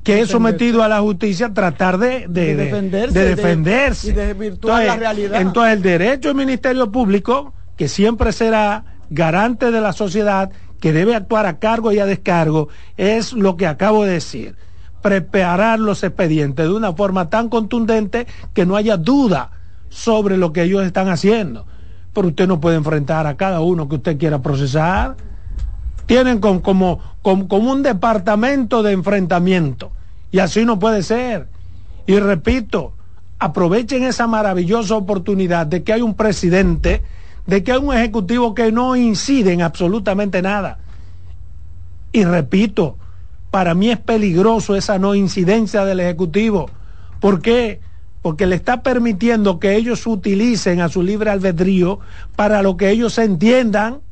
que es sometido a la justicia tratar de, de, defenderse, y de la realidad. Entonces el derecho del Ministerio Público, que siempre será garante de la sociedad, que debe actuar a cargo y a descargo, es lo que acabo de decir. Preparar los expedientes de una forma tan contundente que no haya duda sobre lo que ellos están haciendo. Pero usted no puede enfrentar a cada uno que usted quiera procesar tienen como, como, un departamento de enfrentamiento. Y así no puede ser. Y repito, aprovechen esa maravillosa oportunidad de que hay un presidente, de que hay un ejecutivo que no incide en absolutamente nada. Y repito, para mí es peligroso esa no incidencia del ejecutivo. ¿Por qué? Porque le está permitiendo que ellos utilicen a su libre albedrío para lo que ellos entiendan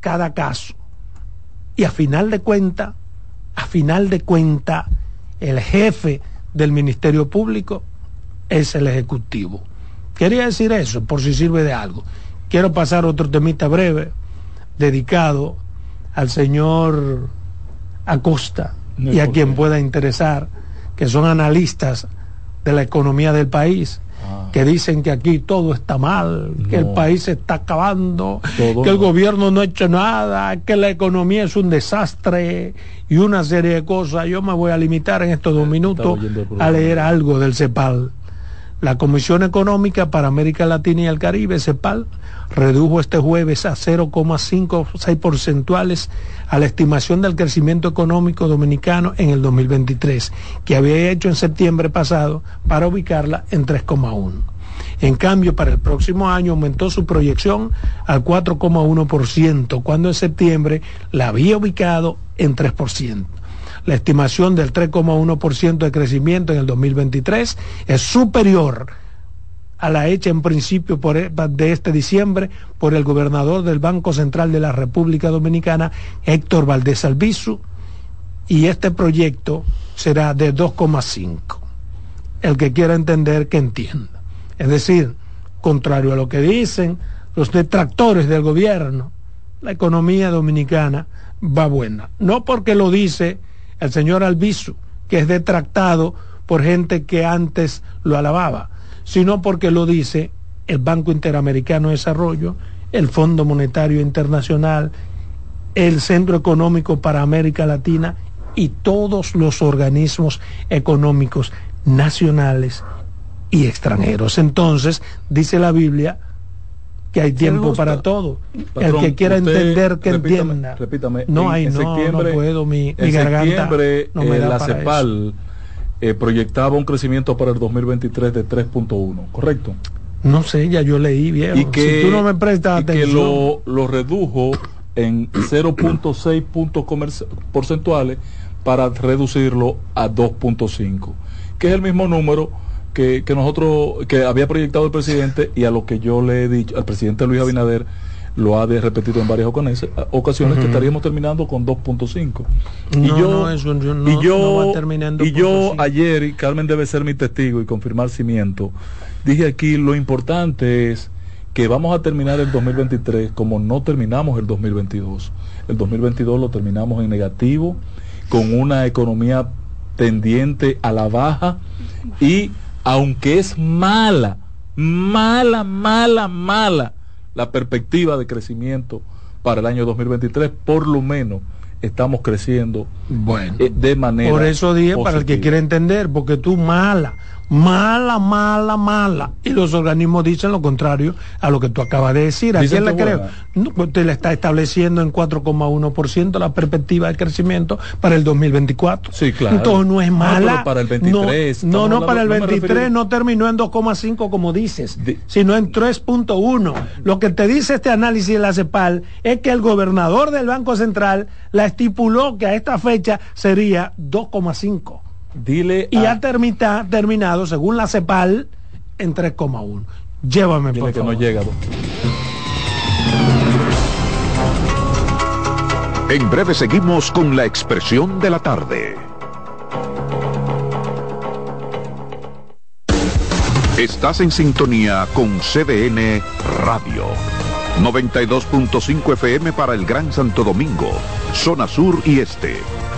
cada caso. Y a final de cuenta, a final de cuenta, el jefe del Ministerio Público es el Ejecutivo. Quería decir eso, por si sirve de algo. Quiero pasar otro temita breve, dedicado al señor Acosta y a quien pueda interesar, que son analistas de la economía del país que dicen que aquí todo está mal, que el país se está acabando, que el gobierno no ha hecho nada, que la economía es un desastre y una serie de cosas. Yo me voy a limitar en estos dos minutos a leer algo del CEPAL. La Comisión Económica para América Latina y el Caribe, CEPAL, redujo este jueves a 0,56 porcentuales a la estimación del crecimiento económico dominicano en el 2023, que había hecho en septiembre pasado para ubicarla en 3,1. En cambio, para el próximo año aumentó su proyección al 4,1%, cuando en septiembre la había ubicado en 3%. La estimación del 3,1% de crecimiento en el 2023 es superior a la hecha en principio por, e, de este diciembre por el gobernador del Banco Central de la República Dominicana, Héctor Valdés Albizu, y este proyecto será de 2,5. El que quiera entender, que entienda. Es decir, contrario a lo que dicen los detractores del gobierno, la economía dominicana va buena. No porque lo dice el señor Albizu, que es detractado por gente que antes lo alababa, sino porque lo dice el Banco Interamericano de Desarrollo, el Fondo Monetario Internacional, el Centro Económico para América Latina y todos los organismos económicos nacionales y extranjeros. Entonces, dice la Biblia, que hay tiempo para todo. el que quiera entender, que entienda. Repítame, no hay, no, no puedo, mi, mi garganta no me eh, da la CEPAL eh, proyectaba un crecimiento para el 2023 de 3.1, ¿correcto? No sé, ya yo leí bien. Y que, si tú no me prestas y que atención. lo, lo redujo en 0.6 puntos porcentuales para reducirlo a 2.5, que es el mismo número que, que nosotros, que había proyectado el presidente y a lo que yo le he dicho, al presidente Luis Abinader lo ha de- repetido en varias ocasiones, que estaríamos terminando con 2.5. No, y yo, no, eso yo no- y yo, en y yo 2.5. ayer, y Carmen debe ser mi testigo y confirmar cimiento, dije aquí lo importante es que vamos a terminar el 2023 como no terminamos el 2022. El 2022 lo terminamos en negativo, con una economía tendiente a la baja y aunque es mala, mala, mala, mala la perspectiva de crecimiento para el año 2023, por lo menos estamos creciendo Bueno. eh, de manera Por eso dije, para el que quiera entender, porque tú mala, mala, mala, mala. Y los organismos dicen lo contrario a lo que tú acabas de decir. ¿A quién le creo? No, pues Usted le está estableciendo en 4,1% la perspectiva de crecimiento para el 2024. Sí, claro. Entonces no es No, mala. pero para el 23, No, no, no, para el no me 23 referí- no terminó en 2,5 como dices, Di- sino en 3.1. Lo que te dice este análisis de la CEPAL es que el gobernador del Banco Central la estipuló que a esta fecha sería 2,5 Dile y a- ha termita- terminado, según la CEPAL, en 3,1. Llévame, dile por que favor. no llega. En breve seguimos con la expresión de la tarde. Estás en sintonía con CDN Radio. 92.5 FM para el Gran Santo Domingo, zona sur y este.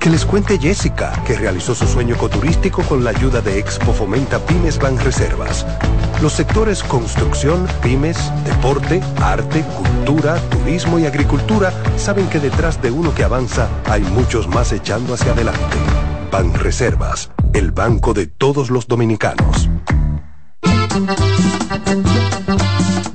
Que les cuente Jessica, que realizó su sueño ecoturístico con la ayuda de Expo Fomenta Pymes Banreservas. Los sectores construcción, pymes, deporte, arte, cultura, turismo y agricultura saben que detrás de uno que avanza hay muchos más echando hacia adelante. Banreservas, el banco de todos los dominicanos.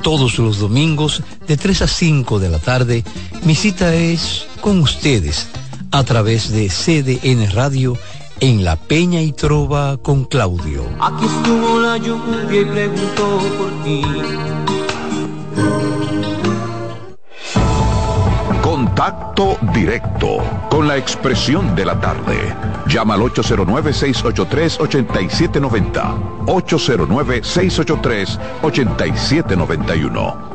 Todos los domingos de 3 a 5 de la tarde, mi cita es con ustedes a través de CDN Radio en La Peña y Trova con Claudio. Aquí estuvo la lluvia y preguntó por ti. Contacto directo con la expresión de la tarde. Llama al 809-683-8790. 809-683-8791.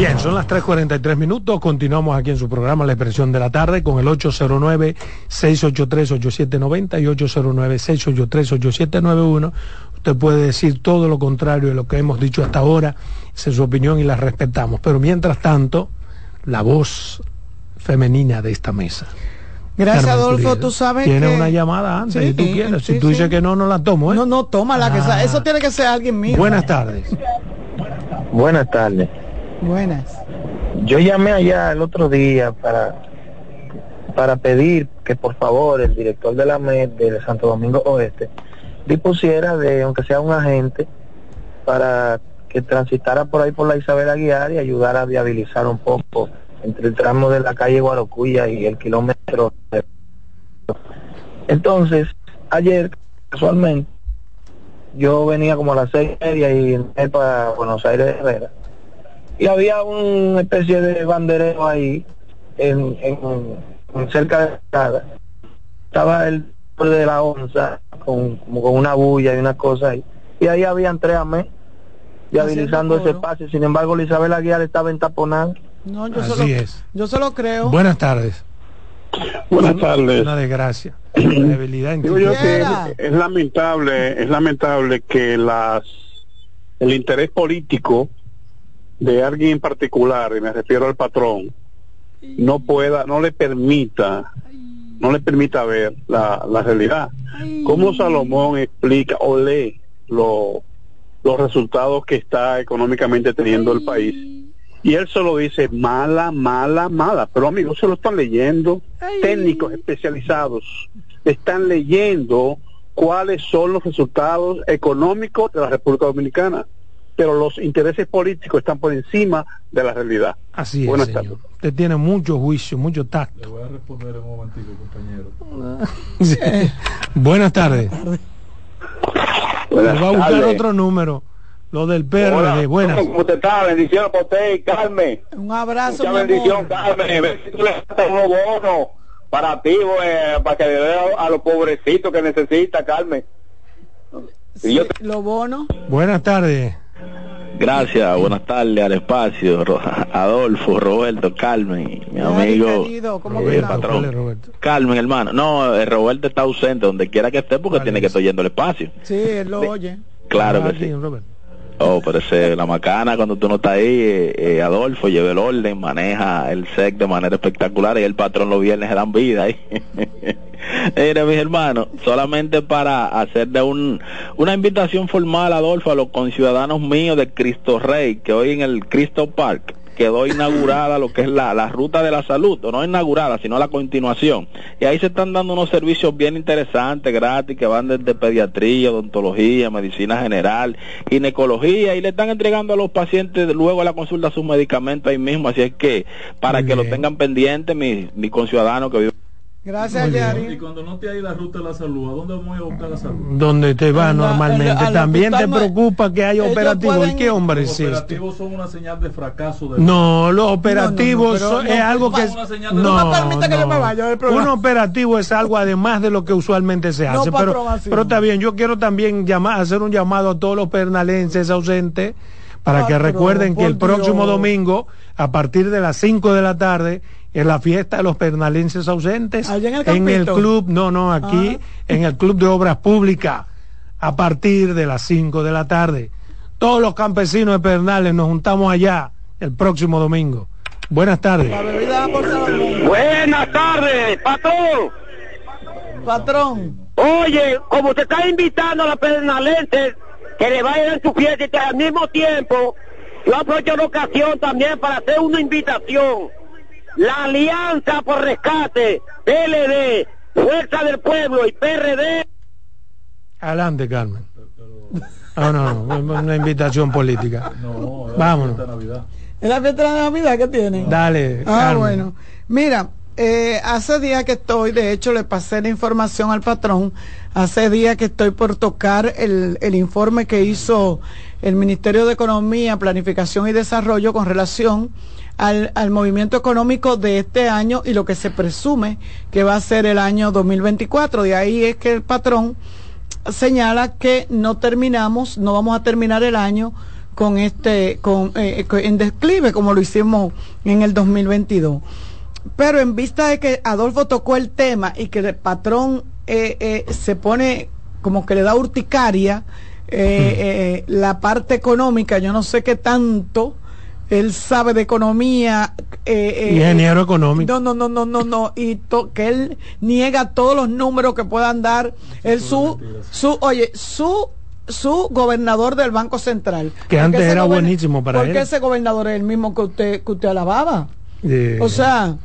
Bien, son las 3.43 minutos. Continuamos aquí en su programa La Expresión de la Tarde con el 809-683-8790 y 809-683-8791. Usted puede decir todo lo contrario de lo que hemos dicho hasta ahora. Esa es su opinión y la respetamos. Pero mientras tanto, la voz femenina de esta mesa. Gracias, Carmen Adolfo. Curiel. Tú sabes Tiene que... una llamada antes, Sí, si tú quieres. Si tú sí. dices que no, no la tomo. ¿eh? No, no, tómala, que Ah. esa- eso tiene que ser alguien mío. Buenas tardes. Buenas tardes. Buenas. Yo llamé allá el otro día para para pedir que por favor el director de la MED de Santo Domingo Oeste dispusiera de, aunque sea un agente, para que transitara por ahí por la Isabel Aguiar y ayudara a viabilizar un poco entre el tramo de la calle Guarocuya y el kilómetro. Entonces, ayer, casualmente, yo venía como a las seis y media y entré para Buenos Aires Herrera y había una especie de banderero ahí en, en, en cerca de la estaba el de la onza con como con una bulla y una cosa ahí y ahí habían tres amé viabilizando ese espacio. Sin embargo, Isabel Aguilar estaba entaponada. No, yo Así solo, es. yo solo creo. Buenas tardes. Buenas tardes. Una desgracia. Debilidad Digo yo que es, es lamentable, es lamentable que las el interés político de alguien en particular, y me refiero al patrón, no pueda, no le permita, no le permita ver la, la realidad. ¿Cómo Salomón explica o lee lo- los resultados que está económicamente teniendo el país? Y él solo dice mala, mala, mala. Pero amigos, se lo están leyendo técnicos especializados. Están leyendo cuáles son los resultados económicos de la República Dominicana. Pero los intereses políticos están por encima de la realidad. Así es, Buenas señor. tardes. Usted tiene mucho juicio, mucho tacto. Le voy a responder en un momentito, compañero. [LAUGHS] Sí. Buenas tardes. Buenas Le va a buscar tardes. otro número. Lo del PRD. Buenas. ¿Cómo usted está? Bendiciones para usted y Carmen. Un abrazo, Mucha mi bendición, amor. Carmen. Si tú le das unos bonos para ti, eh, para que le dé a, a los pobrecitos que necesita, Carmen. Sí, Y yo Lo bono. Buenas tardes. Gracias, buenas tardes al espacio, [LAUGHS] Adolfo, Roberto, Carmen, mi amigo, ¿cómo el patrón. Carmen, hermano, no, eh, Roberto está ausente donde quiera que esté porque ¿Cuál tiene que estar yendo al espacio. Sí, él lo oye. Claro Ah, que sí. Oh, pero ese, la macana cuando tú no estás ahí, eh, eh, Adolfo lleva el orden, maneja el SEC de manera espectacular y el patrón los viernes se dan vida ahí. [LAUGHS] Mira, mis hermanos, solamente para hacer de un, una invitación formal, Adolfo, a los conciudadanos míos de Cristo Rey, que hoy en el Cristo Park quedó inaugurada lo que es la, la ruta de la salud, o no inaugurada, sino la continuación. Y ahí se están dando unos servicios bien interesantes, gratis, que van desde pediatría, odontología, medicina general, ginecología, y le están entregando a los pacientes luego a la consulta sus medicamentos ahí mismo. Así es que, para Muy que lo tengan pendiente, mis mi conciudadanos que viven Gracias, Muy bien. Yari. Y cuando no te hay la ruta de la salud, ¿a dónde vamos a buscar la salud? Donde te va la- normalmente. la- También te preocupa que haya ellos operativos. pueden- ¿Y qué hombre Los operativos son una señal de fracaso de No, los operativos no, es algo que de- no, No me permite que yo me vaya del programa. Un operativo es algo además de lo que usualmente se No, hace, pero, así está bien. Yo quiero también llamar, hacer un llamado a todos los pernalenses ausentes para que recuerden que el próximo Dios. domingo a partir de las 5 de la tarde es la fiesta de los pernalenses ausentes Allá en el club, no, no, aquí en el club de obras públicas a partir de las 5 de la tarde. Todos los campesinos de Pernales nos juntamos allá el próximo domingo. Buenas tardes. La. Buenas tardes, patrón. Patrón. Oye, como te está invitando a los pernalenses que le vayan a su fiesta y que al mismo tiempo, yo aprovecho la ocasión también para hacer una invitación. La Alianza por Rescate, PLD, Fuerza del Pueblo y PRD Adelante, Carmen. No, no, no, una invitación política. No, es la Vámonos. fiesta de Navidad. ¿Es la fiesta de Navidad que tienen? Dale. Ah, Carmen. bueno. Mira, eh, hace días que estoy, de hecho le pasé la información al patrón, hace días que estoy por tocar el, el informe que hizo el Ministerio de Economía, Planificación y Desarrollo con relación al, al movimiento económico de este año y lo que se presume que va a ser el año 2024. De ahí es que el patrón señala que no terminamos, no vamos a terminar el año con este, con, eh, co- en declive como lo hicimos en el 2022. Pero en vista de que Adolfo tocó el tema y que el patrón eh, eh, se pone como que le da urticaria eh, eh, la parte económica, yo no sé qué tanto él sabe de economía. eh, eh, Ingeniero económico. no, no, no, no, no, no. Y to- que él niega todos los números que puedan dar. Él su, su, oye, su, su gobernador del Banco Central. Que Porque antes era buenísimo para Porque él. ese gobernador es el mismo que usted, que usted alababa. Eh, O sea,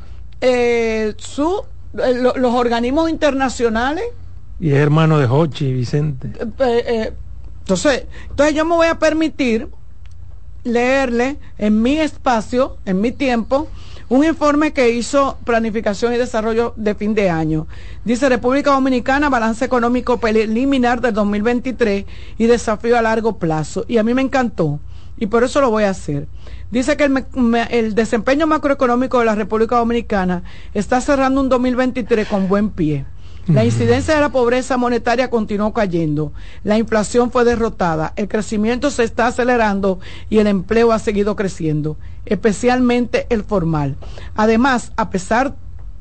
eh, su, eh, lo- los organismos internacionales y es hermano de Hochi, Vicente. eh, eh, entonces, entonces yo me voy a permitir leerle en mi espacio, en mi tiempo, un informe que hizo Planificación y Desarrollo de fin de año. Dice República Dominicana, balance económico preliminar del 2023 y desafío a largo plazo. Y a mí me encantó y por eso lo voy a hacer. Dice que el, el desempeño macroeconómico de la República Dominicana está cerrando un 2023 con buen pie La incidencia de la pobreza monetaria continuó cayendo, la inflación fue derrotada, el crecimiento se está acelerando y el empleo ha seguido creciendo, especialmente el formal. Además, a pesar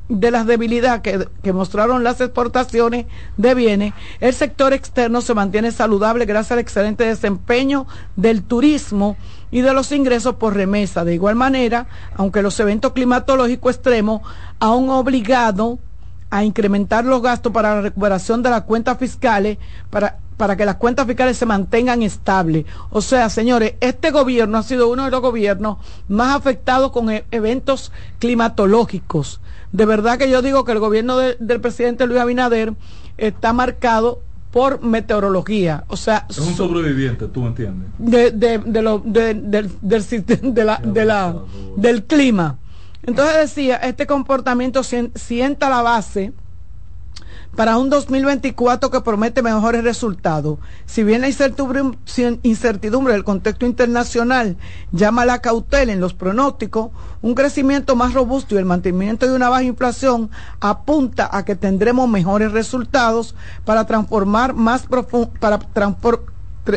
de las debilidades que, que, mostraron las exportaciones de bienes, el sector externo se mantiene saludable gracias al excelente desempeño del turismo y de los ingresos por remesa. De igual manera, aunque los eventos climatológicos extremos han obligado a incrementar los gastos para la recuperación de las cuentas fiscales, para, para que las cuentas fiscales se mantengan estables. O sea, señores, este gobierno ha sido uno de los gobiernos más afectados con e eventos climatológicos de verdad que yo digo que el gobierno de, del presidente Luis Abinader está marcado por meteorología, o sea... Es un sobreviviente, tú entiendes. De, de, de lo, de, del, del, la, la, del clima. Entonces decía, este comportamiento sienta la base para un 2024 que promete mejores resultados. Si bien la incertidumbre, del contexto internacional llama a la cautela en los pronósticos, un crecimiento más robusto y el mantenimiento de una baja inflación apunta a que tendremos mejores resultados para transformar más para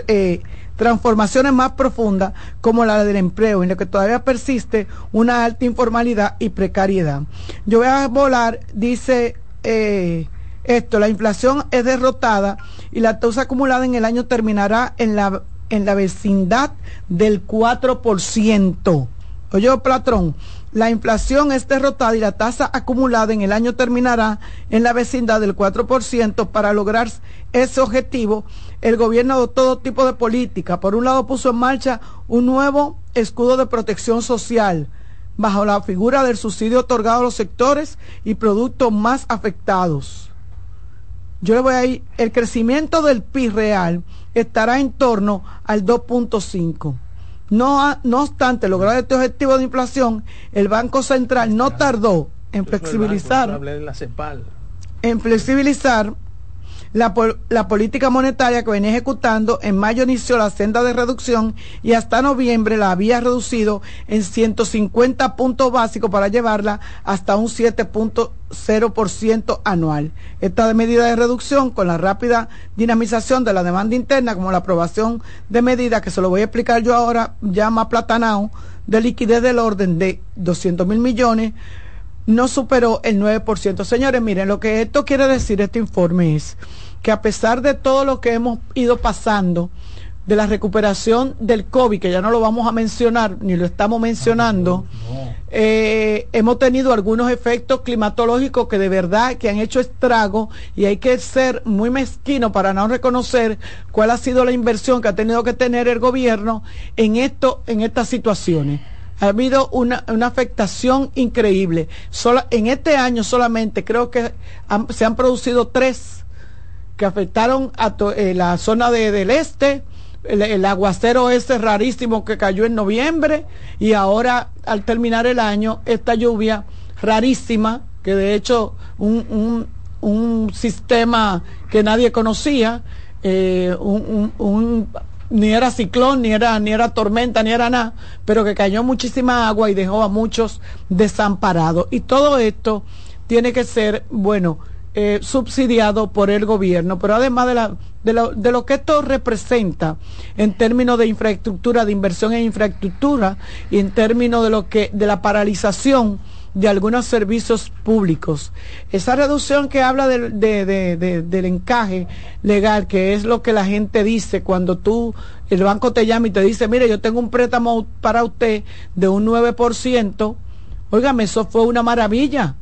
eh, transformaciones más profundas como la del empleo, en lo que todavía persiste una alta informalidad y precariedad. Yo voy a volar, dice eh, esto, la inflación es derrotada y la tasa acumulada en el año terminará en la, en la vecindad del 4%. Oye, Platrón, la inflación es derrotada y la tasa acumulada en el año terminará en la vecindad del 4%. Para lograr ese objetivo, el gobierno de todo tipo de política. Por un lado, puso en marcha un nuevo escudo de protección social bajo la figura del subsidio otorgado a los sectores y productos más afectados yo le voy a ir, el crecimiento del PIB real estará en torno al 2.5. No, no obstante lograr este objetivo de inflación, el Banco Central no tardó en flexibilizar, en flexibilizar la, la, política monetaria que venía ejecutando, en mayo inició la senda de reducción y hasta noviembre la había reducido en 150 puntos básicos para llevarla hasta un 7.0% anual. Esta medida de reducción, con la rápida dinamización de la demanda interna, como la aprobación de medidas, que se lo voy a explicar yo ahora, ya más platanao, de liquidez del orden de 200 mil millones, no superó el 9%. Señores, miren, lo que esto quiere decir, este informe es que a pesar de todo lo que hemos ido pasando, de la recuperación del COVID, que ya no lo vamos a mencionar, ni lo estamos mencionando, eh, hemos tenido algunos efectos climatológicos que de verdad que han hecho estrago y hay que ser muy mezquino para no reconocer cuál ha sido la inversión que ha tenido que tener el gobierno en esto, en estas situaciones ha habido una, una afectación increíble. en este año solamente creo que se han producido tres que afectaron a eh, la zona de, del este, el, aguacero ese rarísimo que cayó en noviembre y ahora al terminar el año esta lluvia rarísima, que de hecho un, un, sistema que nadie conocía, eh, un, un ni era ciclón, ni era, ni era tormenta, ni era nada, pero que cayó muchísima agua y dejó a muchos desamparados. Y todo esto tiene que ser, bueno, eh, subsidiado por el gobierno, pero además de, la, de, lo, de lo que esto representa en términos de infraestructura, de inversión en infraestructura y en términos de lo que, de la paralización de algunos servicios públicos. Esa reducción que habla del encaje legal, que es lo que la gente dice cuando tú, el banco te llama y te dice, mire, yo tengo un préstamo para usted de un 9%, óigame, eso fue una maravilla.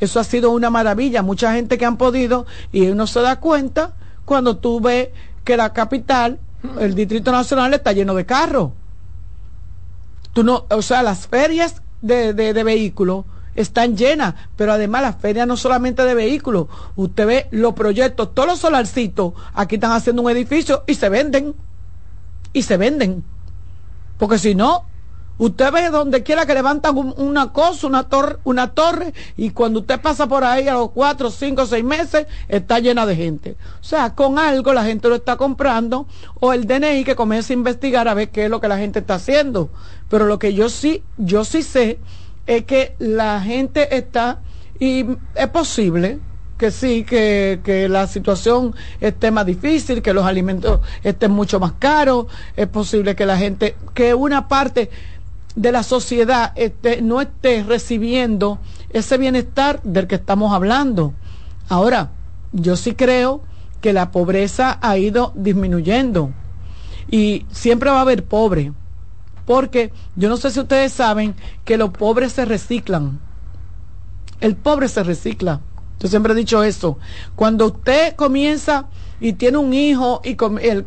Eso ha sido una maravilla. Mucha gente que han podido y uno se da cuenta cuando tú ves que la capital, el Distrito Nacional está lleno de carros. Tú no, o sea, las ferias de, de vehículos están llenas, pero además las ferias no solamente de vehículos, usted ve los proyectos, todos los solarcitos, aquí están haciendo un edificio y se venden, y se venden, porque si no, usted ve donde quiera que levantan una cosa, una torre, una torre, y cuando usted pasa por ahí a los cuatro, cinco, seis meses, está llena de gente. O sea, con algo la gente lo está comprando, o el DNI que comienza a investigar a ver qué es lo que la gente está haciendo. Pero lo que yo sí, yo sí sé es que la gente está, y es posible, que sí, que, que, la situación esté más difícil, que los alimentos estén mucho más caros, es posible que la gente, que una parte de la sociedad esté, no esté recibiendo ese bienestar del que estamos hablando. Ahora, yo sí creo que la pobreza ha ido disminuyendo. Y siempre va a haber pobre, porque yo no sé si ustedes saben que los pobres se reciclan. El pobre se recicla. Yo siempre he dicho eso. Cuando usted comienza y tiene un hijo y,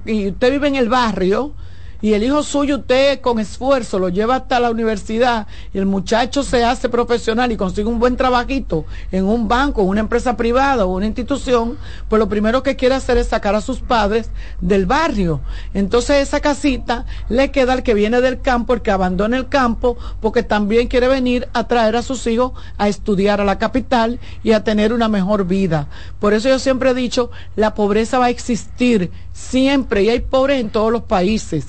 y usted vive en el barrio, y el hijo suyo usted con esfuerzo lo lleva hasta la universidad y el muchacho se hace profesional y consigue un buen trabajito en un banco, una empresa privada o una institución, pues lo primero que quiere hacer es sacar a sus padres del barrio. Entonces esa casita le queda al que viene del campo, el que abandona el campo, porque también quiere venir a traer a sus hijos a estudiar a la capital y a tener una mejor vida. Por eso yo siempre he dicho, la pobreza va a existir siempre y hay pobres en todos los países.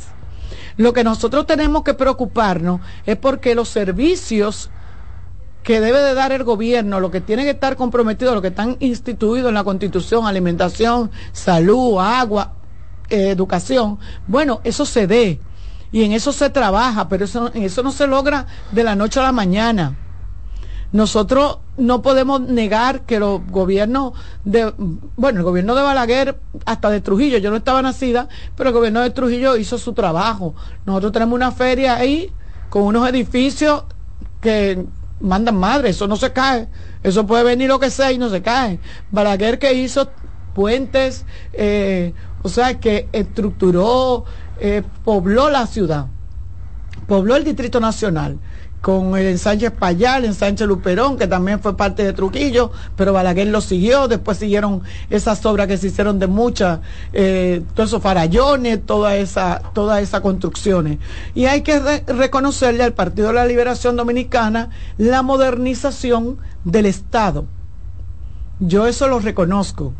Lo que nosotros tenemos que preocuparnos es porque los servicios que debe de dar el gobierno, lo que tiene que estar comprometido, lo que están instituidos en la Constitución, alimentación, salud, agua, eh, educación, bueno, eso se dé y en eso se trabaja, pero eso, eso no se logra de la noche a la mañana. Nosotros no podemos negar que los gobiernos de, bueno, el gobierno de Balaguer, hasta de Trujillo, yo no estaba nacida, pero el gobierno de Trujillo hizo su trabajo. Nosotros tenemos una feria ahí con unos edificios que mandan madre, eso no se cae, eso puede venir lo que sea y no se cae. Balaguer que hizo puentes, eh, o sea, que estructuró, eh, pobló la ciudad, pobló el Distrito Nacional con el ensanche Payal, el ensanche Luperón, que también fue parte de Trujillo, pero Balaguer lo siguió, después siguieron esas obras que se hicieron de muchas, eh, todos esos farallones, toda esa, todas esas construcciones. Y hay que reconocerle al Partido de la Liberación Dominicana la modernización del Estado. Yo eso lo reconozco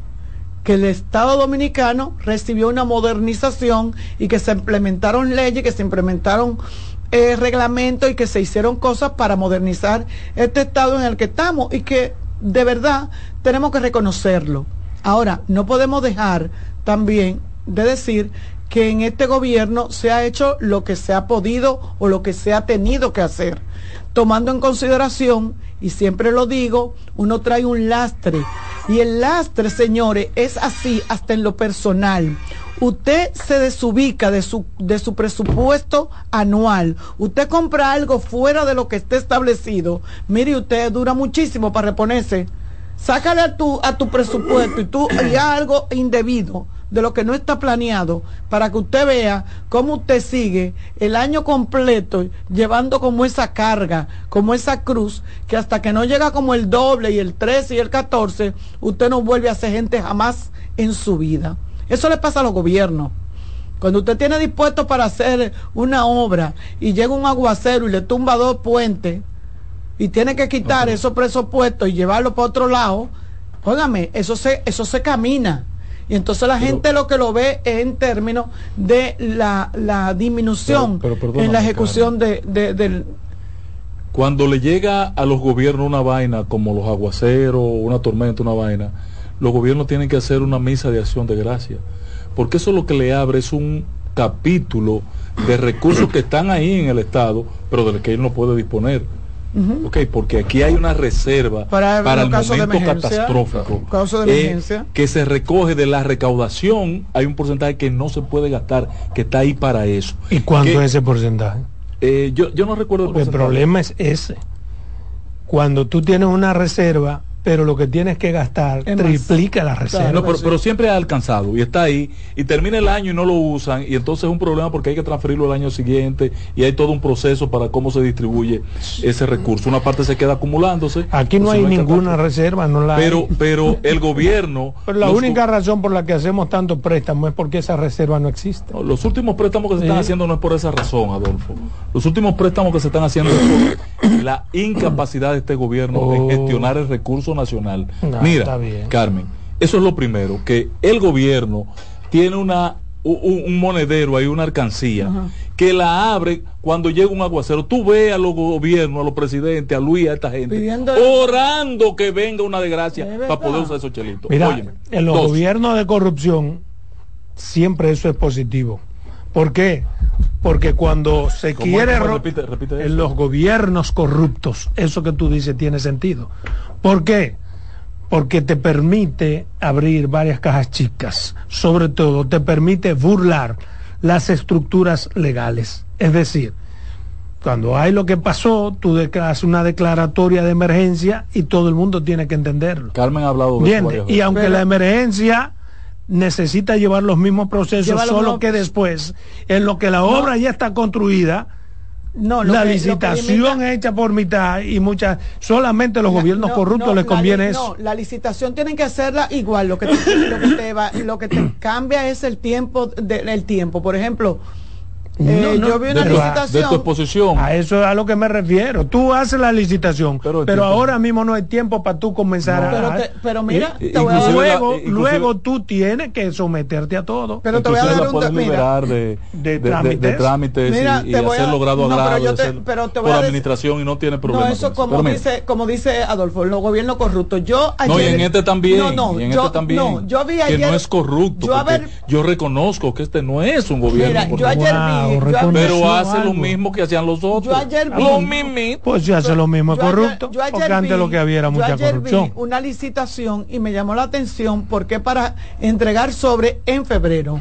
que el Estado dominicano recibió una modernización y que se implementaron leyes, que se implementaron eh, reglamento y que se hicieron cosas para modernizar este estado en el que estamos y que de verdad tenemos que reconocerlo. Ahora, no podemos dejar también de decir que en este gobierno se ha hecho lo que se ha podido o lo que se ha tenido que hacer, tomando en consideración, y siempre lo digo, uno trae un lastre, y el lastre, señores, es así hasta en lo personal usted se desubica de su, de su presupuesto anual, usted compra algo fuera de lo que esté establecido, mire, usted dura muchísimo para reponerse. Sácale a tu, a tu presupuesto y tú y algo indebido de lo que no está planeado para que usted vea cómo usted sigue el año completo llevando como esa carga, como esa cruz, que hasta que no llega como el doble y el 13 y el 14, usted no vuelve a ser gente jamás en su vida. Eso le pasa a los gobiernos. Cuando usted tiene dispuesto para hacer una obra y llega un aguacero y le tumba dos puentes y tiene que quitar esos presupuestos y llevarlo para otro lado, óigame, eso se, eso se camina. Y entonces la gente lo que lo ve es en términos de la, disminución en la ejecución de, del... Cuando le llega a los gobiernos una vaina como los aguaceros, una tormenta, una vaina, los gobiernos tienen que hacer una misa de acción de gracia, porque eso lo que le abre es un capítulo de recursos que están ahí en el Estado, pero del que él no puede disponer. porque aquí hay una reserva para, el momento catastrófico eh, que se recoge de la recaudación. Hay un porcentaje que no se puede gastar, que está ahí para eso. ¿Y cuánto es ese porcentaje? Eh, yo, yo no recuerdo el, el problema es ese. Cuando tú tienes una reserva pero lo que tienes que gastar triplica la reserva. pero, siempre ha alcanzado y está ahí y termina el año y no lo usan y entonces es un problema porque hay que transferirlo el año siguiente y hay todo un proceso para cómo se distribuye ese recurso. Una parte se queda acumulándose. Aquí no hay ninguna reserva, no la pero, Pero [LAUGHS] el gobierno... Pero la única razón por la que hacemos tantos préstamos es porque esa reserva no existe. los últimos préstamos que se están haciendo no es por esa razón, Adolfo. Los últimos préstamos que se están haciendo es por la incapacidad de este gobierno de oh. gestionar el recurso nacional. Mira, Carmen, eso es lo primero, que el gobierno tiene una un, un monedero, hay una alcancía, que la abre cuando llega un aguacero. Tú ves a los gobiernos, a los presidentes, a Luis, a esta gente, Pidiendo- orando que venga una desgracia para poder usar esos chelitos. Mira, Óyeme, en los dos. gobiernos de corrupción siempre eso es positivo. ¿Por qué? Porque cuando se ¿Cómo- quiere cómo? Repite- repite en los gobiernos corruptos, eso que tú dices tiene sentido. ¿Por qué? Porque te permite abrir varias cajas chicas. Sobre todo, te permite burlar las estructuras legales. Es decir, cuando hay lo que pasó, tú haces una declaratoria de emergencia y todo el mundo tiene que entenderlo. Carmen ha hablado de eso Y aunque la emergencia necesita llevar los mismos procesos, Lleva solo que después, en lo que la obra ya está construida, No, la que- licitación hecha por mitad y muchas, solamente los gobiernos No, corruptos no, les la conviene li- eso. No, la licitación tienen que hacerla igual. Lo que te, lo que te, va- lo que te [CLEARS THROAT] cambia es el tiempo. De, el tiempo. Por ejemplo, eh, No, no, yo vi una pero a- licitación. exposición. A eso es a lo que me refiero. Tú haces la licitación, pero, tiempo- ahora mismo no hay tiempo para tú comenzar No. a... Pero te- pero mira, y- te voy a luego, Inclusive- luego tú tienes que someterte a todo. Pero te voy a dar la un mira. de, de, de- de trámites. trámites Mira, y, y te voy a pero te- hacer pero te voy por a administración y no tiene problema. No, eso con como Pero mira, dice, como dice Adolfo, los gobiernos corruptos. Yo ayer, No, y en este también. No, no, en yo, este también. no, yo vi que ayer. no es corrupto. Yo, reconozco que este no es un gobierno Mira, yo corrupto. ayer vi- pero hace lo mismo que hacían los otros. Yo ayer vi- Lo mismito. Pues si hace lo mismo yo ayer- corrupto, yo ayer porque antes vi- lo que había era yo mucha ayer corrupción. vi una licitación y me llamó la atención porque para entregar sobre en febrero.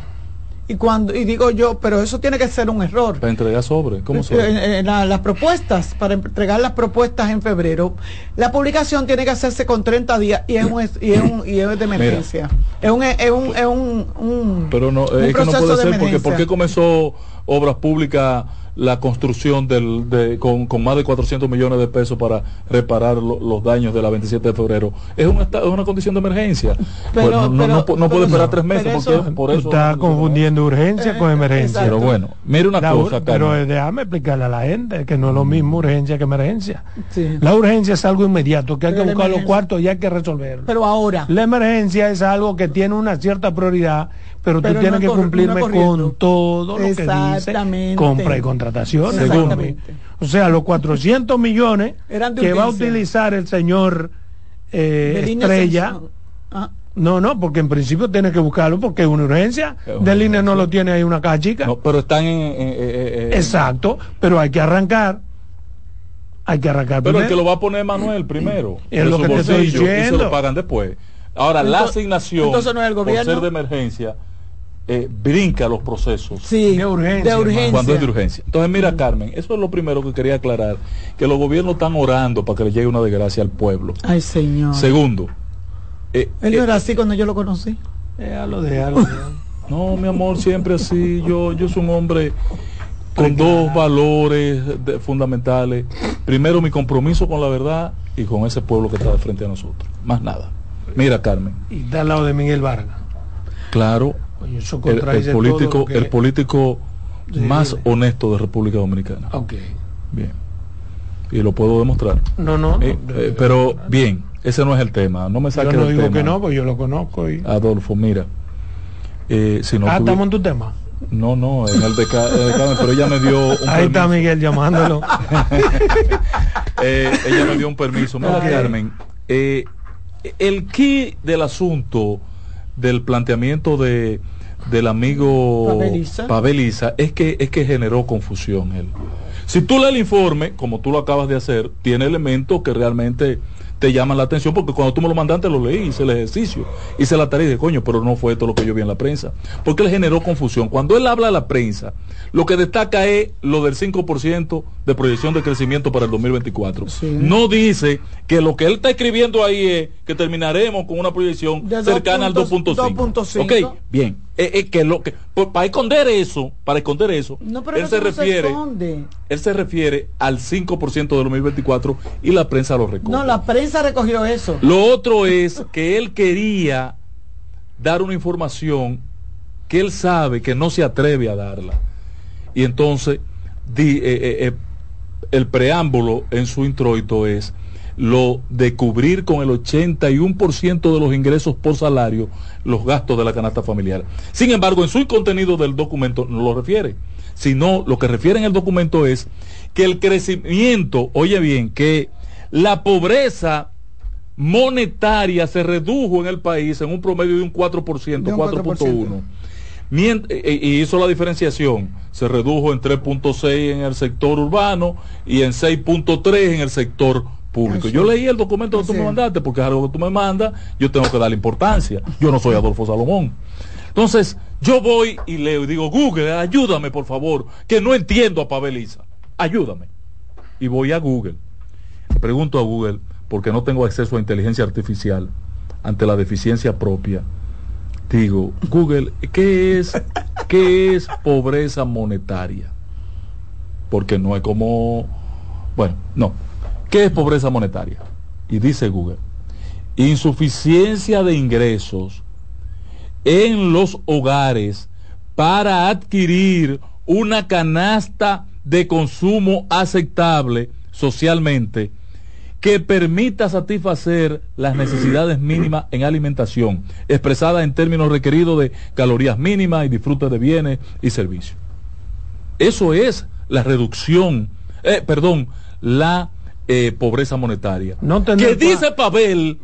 Y cuando y digo yo, pero eso tiene que ser un error. Para entregar sobre. ¿Cómo se Eh, eh, la- las propuestas, para entregar las propuestas en febrero, la publicación tiene que hacerse con 30 días y es, un, y es, un- y es de emergencia. Es un, es un, es un, un- Pero no, un es que no puede de ser porque. ¿por qué comenzó obras públicas la construcción del, de, con, con más de 400 millones de pesos para reparar lo- los daños de la 27 de febrero? Es una, es una condición de emergencia. Pero- Pues no, no, pero- no, no puede esperar tres meses pero porque eso- por Tú eso estás confundiendo urgencia con emergencia. Pero bueno, mire una La cosa, pero Carmen. eh, déjame explicarle a la gente que no es lo mismo urgencia que emergencia. Sí. La urgencia es algo inmediato, que hay Pero que buscar los cuartos y hay que resolverlo. Pero ahora, La emergencia es algo que tiene una cierta prioridad, pero, Pero tú tienes no que cumplirme con todo lo que dice compra y contrataciones. Segundo. Segundo. O sea, los 400 millones [LAUGHS] que va a utilizar el señor eh, Estrella. Ah, No, no, porque en principio tiene que buscarlo porque es una urgencia. Es una Del INE no lo tiene ahí una caja chica. No, pero están en... en- en- en- Exacto, pero hay que arrancar. Hay que arrancar Pero el primero. que lo va a poner Manuel primero. [CLEARS THROAT] Es lo que te estoy bolsillo, Y se diciendo. lo pagan después. Ahora, la Entonces- asignación, entonces no es el por gobierno. ser de emergencia, eh, brinca los procesos. sí, De urgencia, de urgencia. Cuando es de urgencia. Entonces, mira, Carmen, eso es lo primero que quería aclarar, que los gobiernos están orando para que le llegue una desgracia al pueblo. Ay, señor. Segundo, eh, Él no eh, era así cuando yo lo conocí. Déjalo, déjalo. [LAUGHS] no, mi amor, siempre así. Yo, yo soy un hombre con dos valores de- fundamentales. Primero, mi compromiso con la verdad y con ese pueblo que está de frente a nosotros. Más nada. Mira, Carmen, Y está al lado de Miguel Vargas. claro, Oye, eso el, el político, que- el político Sí, más dime. honesto de República Dominicana. Ok. Bien. Y lo puedo demostrar. No, no. Eh, eh, pero bien, ese no es el tema. No me yo saques no del digo tema. que no, pues yo lo conozco. Y... Adolfo, mira. eh, si no ah, tuvi- estamos en tu tema. No, no, en el de, Ca- eh, Carmen, pero ella me dio un Ahí está. Miguel llamándolo. [LAUGHS] Eh, ella me dio un permiso. Mira. Carmen, el key del asunto del planteamiento de del amigo Paveliza. Es que es que generó confusión él. Si tú lees el informe, como tú lo acabas de hacer, tiene elementos que realmente te llaman la atención porque cuando tú me lo mandaste lo leí, hice el ejercicio, hice la tarea y dije, coño, pero no fue esto lo que yo vi en la prensa. Porque él generó confusión. Cuando él habla a la prensa, lo que destaca es lo del 5% de proyección de crecimiento para el 2024. No dice que lo que él está escribiendo ahí es que terminaremos con una proyección De cercana al 2.5. 2.5. Ok, bien. Eh, eh, que lo que por- para esconder eso, para esconder eso, No, pero él se refiere él se refiere al 5% de 2024 y la prensa lo recoge. No, la prensa recogió eso. Lo otro es que él quería dar una información que él sabe que no se atreve a darla. Y entonces di- eh, eh, eh, el preámbulo en su introito es lo de cubrir con el 81% de los ingresos por salario los gastos de la canasta familiar. Sin embargo, en su contenido del documento no lo refiere, sino lo que refiere en el documento es que el crecimiento, oye bien, que la pobreza monetaria se redujo en el país en un promedio de un 4%, 4.1. Eh, eh, y hizo la diferenciación, se redujo en 3.6 en el sector urbano y en 6.3 en el sector público. Yo leí el documento que tú me mandaste porque es algo que tú me mandas, yo tengo que darle importancia. Yo no soy Adolfo Salomón. Entonces, yo voy y leo y digo, Google, ayúdame por favor, que no entiendo a Paveliza. Ayúdame. Y voy a Google. Pregunto a Google, porque no tengo acceso a inteligencia artificial ante la deficiencia propia. Digo, Google, ¿qué es, qué es pobreza monetaria? Porque no es como, bueno, no. ¿Qué es pobreza monetaria? Y dice Google, insuficiencia de ingresos en los hogares para adquirir una canasta de consumo aceptable socialmente que permita satisfacer las necesidades mínimas en alimentación, expresada en términos requeridos de calorías mínimas y disfrute de bienes y servicios. Eso es la reducción, eh, perdón, la eh, pobreza monetaria. No que dice Pavel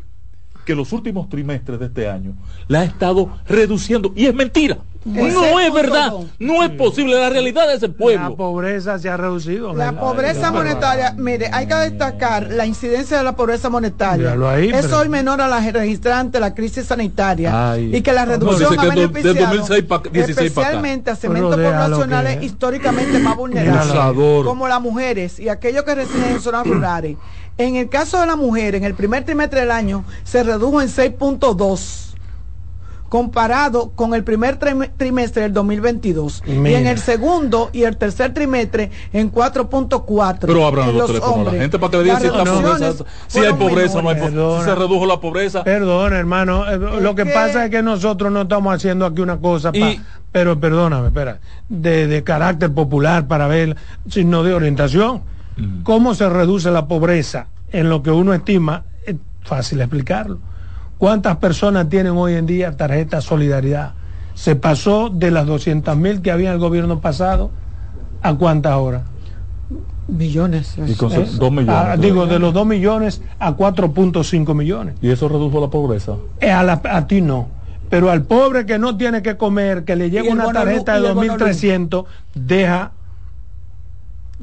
que los últimos trimestres de este año la ha estado reduciendo y es mentira. No es verdad, no es posible, la realidad de ese pueblo. La pobreza se ha reducido. La pobreza monetaria, mire, hay que destacar la incidencia de la pobreza monetaria. es hoy menor a la registrante la crisis sanitaria y que la reducción ha beneficiado especialmente a segmentos poblacionales históricamente más vulnerables, como las mujeres y aquellos que residen en zonas rurales. En el caso de la mujer, en el primer trimestre del año se redujo en 6.2 comparado con el primer trimestre del 2022 y en el segundo y el tercer trimestre en 4.4 pero abran los, teléfonos a la gente para que le digan si, pobreza, si hay pobreza no hay pobreza. Si se redujo la pobreza. Perdón hermano. Eh, lo que, pasa es que nosotros no estamos haciendo aquí una cosa pero perdóname espera de, de, carácter popular para ver sino de orientación cómo se reduce la pobreza en lo que uno estima es fácil explicarlo ¿Cuántas personas tienen hoy en día tarjeta Solidaridad? Se pasó de las 200 mil que había en el gobierno pasado a cuántas ahora? Millones. dos millones. Ah, digo, de los 2 millones a 4.5 millones. ¿Y eso redujo la pobreza? Eh, a, ti no. Pero al pobre que no tiene que comer, que le llega una tarjeta de 2.300, deja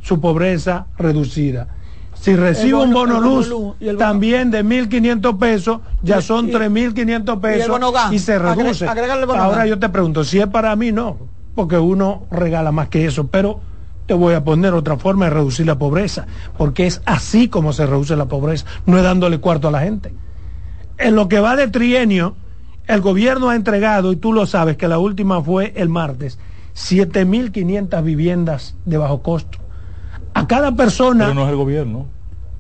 su pobreza reducida. Si recibe un bono luz, también de 1.500 pesos, ya son 3.500 pesos y, se reduce. Ahora yo te pregunto, si es para mí, no, porque uno regala más que eso, pero te voy a poner otra forma de reducir la pobreza, porque es así como se reduce la pobreza, no es dándole cuarto a la gente. En lo que va de trienio, el gobierno ha entregado, y tú lo sabes, que la última fue el martes, 7.500 viviendas de bajo costo a cada persona. Pero no es el gobierno.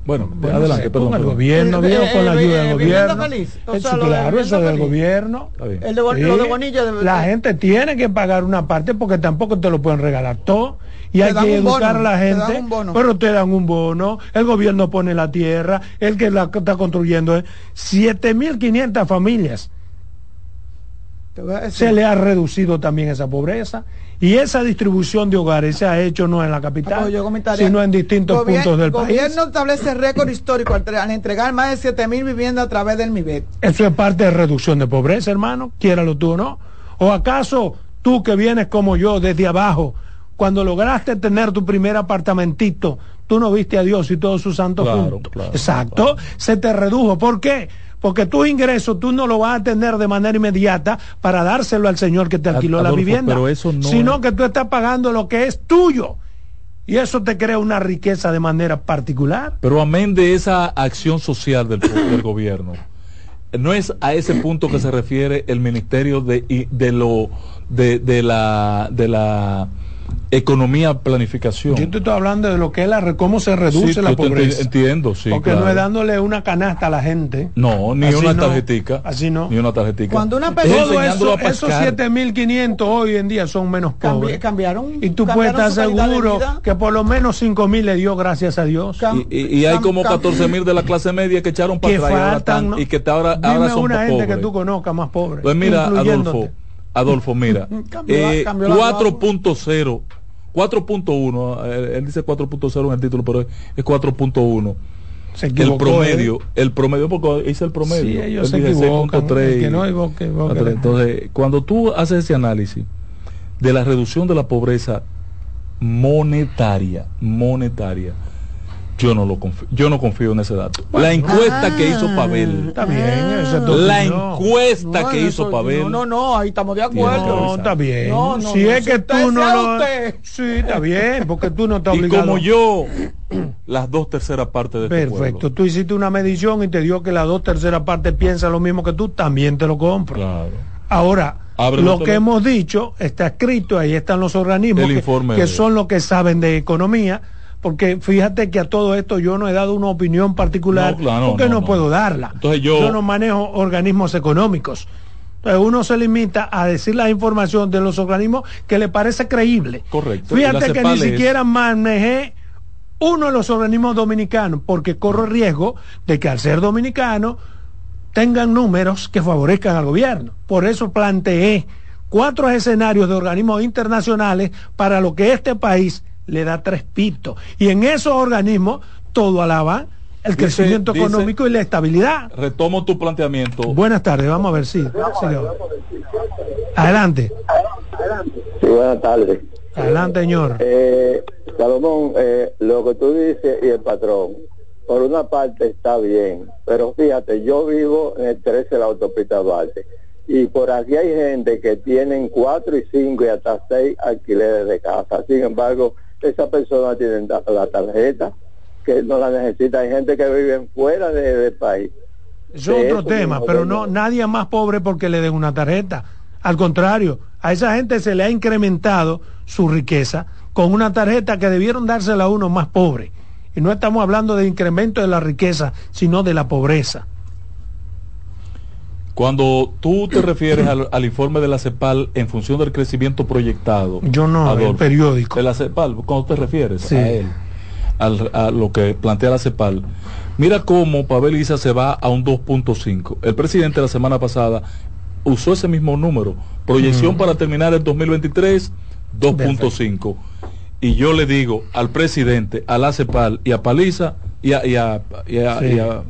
Bueno, adelante, perdón. El gobierno, viejo, con la ayuda del gobierno. Eso, claro, eso del gobierno. El de, lo de Bonilla La gente tiene que pagar una parte porque tampoco te lo pueden regalar todo. Y hay que educar a la gente. Pero te dan un bono. El gobierno pone la tierra. El que la está construyendo es 7.500 familias. Se le ha reducido también esa pobreza. Y esa distribución de hogares se ha hecho no en la capital, sino en distintos puntos del país. El gobierno establece récord histórico al, entregar más de 7 mil viviendas a través del MIBET. Eso es parte de reducción de pobreza, hermano, quiéralo tú o no. ¿O acaso tú que vienes como yo desde abajo, cuando lograste tener tu primer apartamentito, tú no viste a Dios y todos sus santos juntos? Exacto, se te redujo. ¿Por qué? Porque tu ingreso tú no lo vas a tener de manera inmediata para dárselo al señor que te alquiló la vivienda, sino que tú estás pagando lo que es tuyo. Y eso te crea una riqueza de manera particular. Pero amén de esa acción social del, [CLEARS THROAT] gobierno, no es a ese punto que se refiere el ministerio de, de lo de, de la de la economía, planificación. Yo te estoy hablando de lo que es la cómo se reduce Sí, la pobreza. Entiendo, sí. Porque claro. no es dándole una canasta a la gente. No, ni Así una no. tarjetica. Así no. Ni una tarjetica. Cuando una persona- Todo eso, a esos pescar. 7500 hoy en día son menos Cambi- pobres. cambiaron. Y tú puedes estar seguro que por lo menos 5000 le dio gracias a Dios. Cam- Y, y- y hay cam- como cam- 14 mil de la clase media que echaron para atrás y que te ahora, Dime ahora son una gente que pobres. tú conozcas más pobre. Pues mira. Adolfo, Adolfo, mira, [LAUGHS] Cambió la- eh, cambió la 4.0, 4.1, eh, él dice 4.0 en el título, pero es- es 4.1. Se El promedio, ¿eh? el promedio, porque hice el promedio. Sí, ellos Él se equivocan. 6.3 El que y- no equivoque. Entonces, cuando tú haces ese análisis de la reducción de la pobreza monetaria, monetaria, yo no lo confío, yo no confío en ese dato. la encuesta que hizo Pavel, Está bien, la encuesta No, que eso- hizo Pavel, No, no, no, ahí estamos de acuerdo. No, está bien. No, no, si no, es si que tú no lo... Sí, está bien, porque tú no estás y obligado. como yo, las dos terceras partes de este Perfecto. Tú hiciste una medición y te dio que la dos terceras partes piensa lo mismo que tú, también te lo compro. Claro. Ahora, Abre lo que hemos dicho está escrito, ahí están los organismos El que, informe que son los que saben de economía, porque fíjate que a todo esto yo no he dado una opinión particular, No, claro, porque no, no, no. puedo darla. Entonces yo- no manejo organismos económicos. Entonces uno se limita a decir la información de los organismos que le parece creíble. Correcto. Fíjate que ni es- siquiera manejé uno de los organismos dominicanos, porque corro el riesgo de que al ser dominicano tengan números que favorezcan al gobierno. Por eso planteé cuatro escenarios de organismos internacionales para lo que este país le da tres pitos. Y en esos organismos todo alaba el Dice- crecimiento dice- económico y la estabilidad. Retomo tu planteamiento. Buenas tardes, vamos a ver si. señor. Adelante, Sí, buenas tardes. adelante, señor. Eh, Salomón, eh, lo que tú dices y el patrón, por una parte está bien, pero fíjate, yo vivo en el 13 de la autopista Duarte y por aquí hay gente que tienen cuatro y cinco y hasta seis alquileres de casa. Sin embargo, esa persona tiene la tarjeta que no la necesita. Hay gente que vive fuera de- del país. Eso es otro eso tema, pero no nadie es más pobre porque le den una tarjeta. Al contrario, a esa gente se le ha incrementado su riqueza con una tarjeta que debieron dársela a uno más pobre. Y no estamos hablando de incremento de la riqueza, sino de la pobreza. Cuando tú te [CLEARS THROAT] refieres al, al informe de la CEPAL en función del crecimiento proyectado, Yo no, el Adolfo, periódico. de la CEPAL, cuando te refieres Sí. a él, al- a lo que plantea la CEPAL, mira cómo Pavel Isa se va a un 2.5. El presidente la semana pasada usó ese mismo número, proyección Mm. para terminar el 2023, 2.5. Y yo le digo al presidente, a la CEPAL y a Paliza y a, y a- y a- Sí. y a-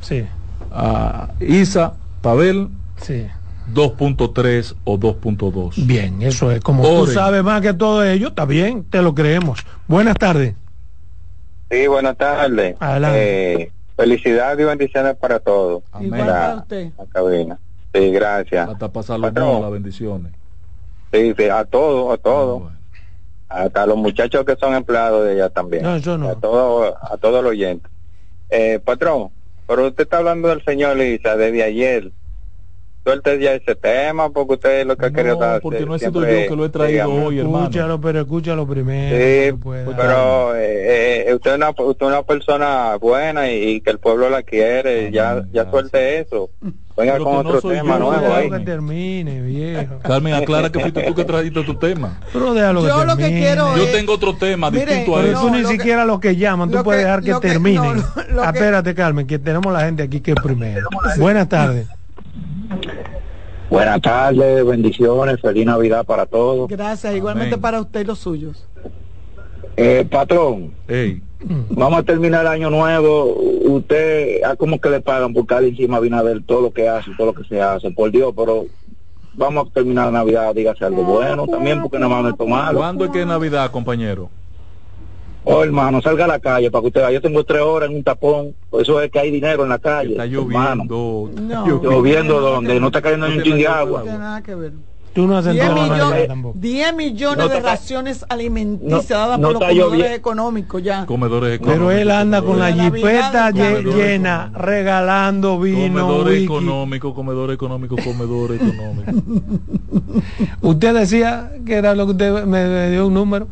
Sí, a Isa, Pavel, sí. 2.3 o 2.2. Bien, eso es. Como tú Oren. sabes más que todo ello, está bien, te lo creemos. Buenas tardes. Sí, buenas tardes. Adelante. Eh, felicidades y bendiciones para todos. Igual para usted. La cabina. Sí, gracias. Hasta pasarlo Patrón. las bendiciones. Sí, sí, a todos, a todos. Ah, bueno. Hasta los muchachos que son empleados de ella también. No, yo no. A todo, a todos los oyentes. Eh, patrón, pero usted está hablando del señor Lisa desde ayer. Suelte ya ese tema porque usted lo que ha querido No, hacer porque no he sido siempre, yo que lo he traído digamos, hoy, hermano. Escúchalo, pero escúchalo primero. Sí, no pero eh, eh, usted, es una, usted es una persona buena y, y que el pueblo la quiere. ya ya suelte eso. [LAUGHS] Venga Pero con que no otro soy tema yo, nuevo ahí. que termine, viejo. Carmen, aclara que fuiste tú que trajiste tu tema. [LAUGHS] Pero déjalo que Yo lo que termine. quiero Yo es- tengo otro tema Mire, distinto a eso. tú No, ni lo que- siquiera los que llaman, tú lo puedes que- dejar que que- no, que- Espérate, Carmen, que tenemos la gente aquí que es primero. Buenas tardes. Buenas tardes, bendiciones, feliz Navidad para todos. Gracias, igualmente para usted y los suyos. Eh, patrón, vamos a terminar el año nuevo. Usted, ¿a cómo que le pagan por cada encima viene a ver todo lo que hace, todo lo que se hace? Por Dios, pero vamos a terminar la Navidad, dígase algo bueno también, porque nada más no es tomado. ¿Cuándo es que es Navidad, compañero? Oh, hermano, salga a la calle para que usted vea. Yo tengo tres horas en un tapón, por eso es que hay dinero en la calle. Está lloviendo. está No. lloviendo. Donde no está cayendo ni un chin de agua. No tiene nada que ver. Tú no has 10 sentado nada millones, tampoco. 10 millones No de raciones alimenticias no- dadas no por los comedores económicos ya. Comedores Pero económicos. él anda con la jipeta llena, regalando vino, Comedor económico, comedor económico, comedor económico. [LAUGHS] Usted decía que era lo que usted me, me dio un número.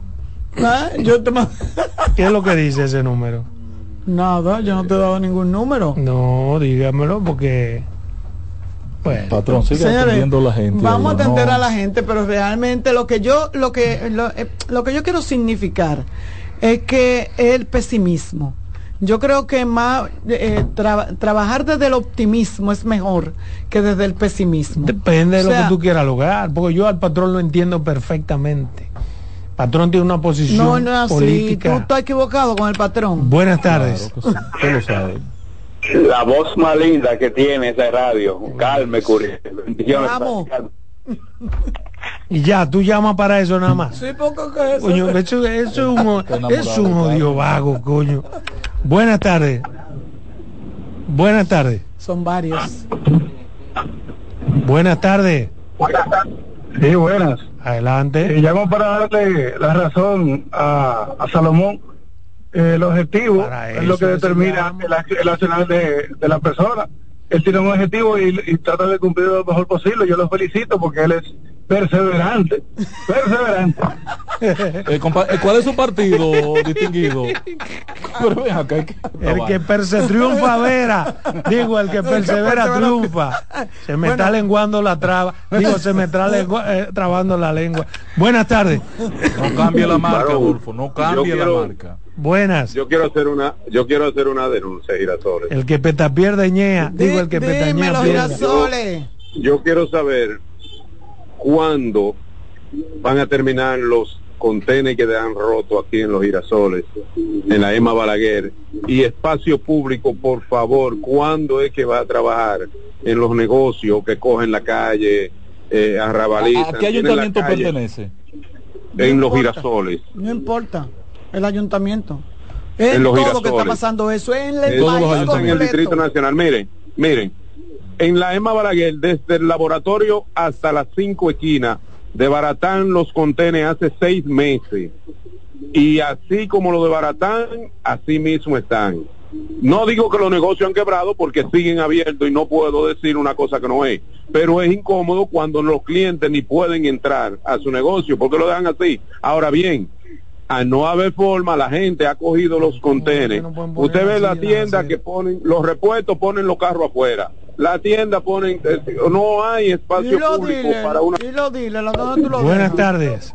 Ah, yo te [LAUGHS] ¿Qué es lo que dice ese número? Nada, yo no te he dado ningún número. No, dígamelo porque. Bueno, Patrón, sigue Señores, atendiendo a la gente. Vamos a atender no. a la gente, pero realmente lo que yo, lo que, lo, eh, lo que yo quiero significar es que el pesimismo. Yo creo que más eh, tra- trabajar desde el optimismo es mejor que desde el pesimismo. Depende de lo que tú quieras lograr, porque yo al patrón lo entiendo perfectamente. Patrón tiene una posición No, no es así. Tú estás equivocado con el patrón. Buenas tardes. Usted lo sabe. La voz más linda que tiene esa radio. Calme, Curi. Bendiciones. Vamos. Y ya, tú llamas para eso nada más. Sí, poco que eso. Coño, eso, eso es un, es un odio vago, coño. Buenas tardes. Buenas tardes. Son varios. Buenas tardes. Sí, buenas. Adelante. Eh, llamo para darle la razón a, a Salomón. El objetivo es lo que determina el, el accionar de, de la persona. Él tiene un objetivo y, y trata de cumplirlo lo mejor posible. Yo lo felicito porque él es perseverante. Perseverante. Eh, eh, ¿Cuál es su partido [LAUGHS] distinguido? Pero ven acá, hay que- El que perse triunfa vera. Digo, el que persevera triunfa. Se me está lenguando la traba. Digo, se me está lengua- eh, trabando la lengua. Buenas tardes. No cambie la marca, Varón, Adolfo. No cambie yo la marca. Buenas. Yo quiero hacer una, yo quiero hacer una denuncia, Girasole. El que peta pierde ñea. Digo, el que petañea girasoles. Yo quiero saber cuándo van a terminar los contenedores que han roto aquí en los girasoles, en la Emma Balaguer. Y espacio público, por favor, ¿cuándo es que va a trabajar en los negocios que cogen la calle, eh, arrabalizan? ¿A qué ayuntamiento calle pertenece? En los importa. girasoles. No importa. El ayuntamiento. Es En los todo que está girasoles. pasando eso en el Todos país los ayuntamientos en el. Distrito Nacional. Miren, miren, en la Emma Balaguer, desde el laboratorio hasta las cinco esquinas, de Baratán los contenes hace seis meses. Y así como lo de Baratán, así mismo están. No digo que los negocios han quebrado porque siguen abiertos y no puedo decir una cosa que no es, pero es incómodo cuando los clientes ni pueden entrar a su negocio porque lo dejan así. Ahora bien, a no haber forma, la gente ha cogido los contenes. Usted ve la tienda que ponen, los repuestos ponen los carros afuera. La tienda ponen, eh, no hay espacio Dilo, público dile, para una... dilo, dile, ¿la- ¿dónde tú lo Buenas tardes.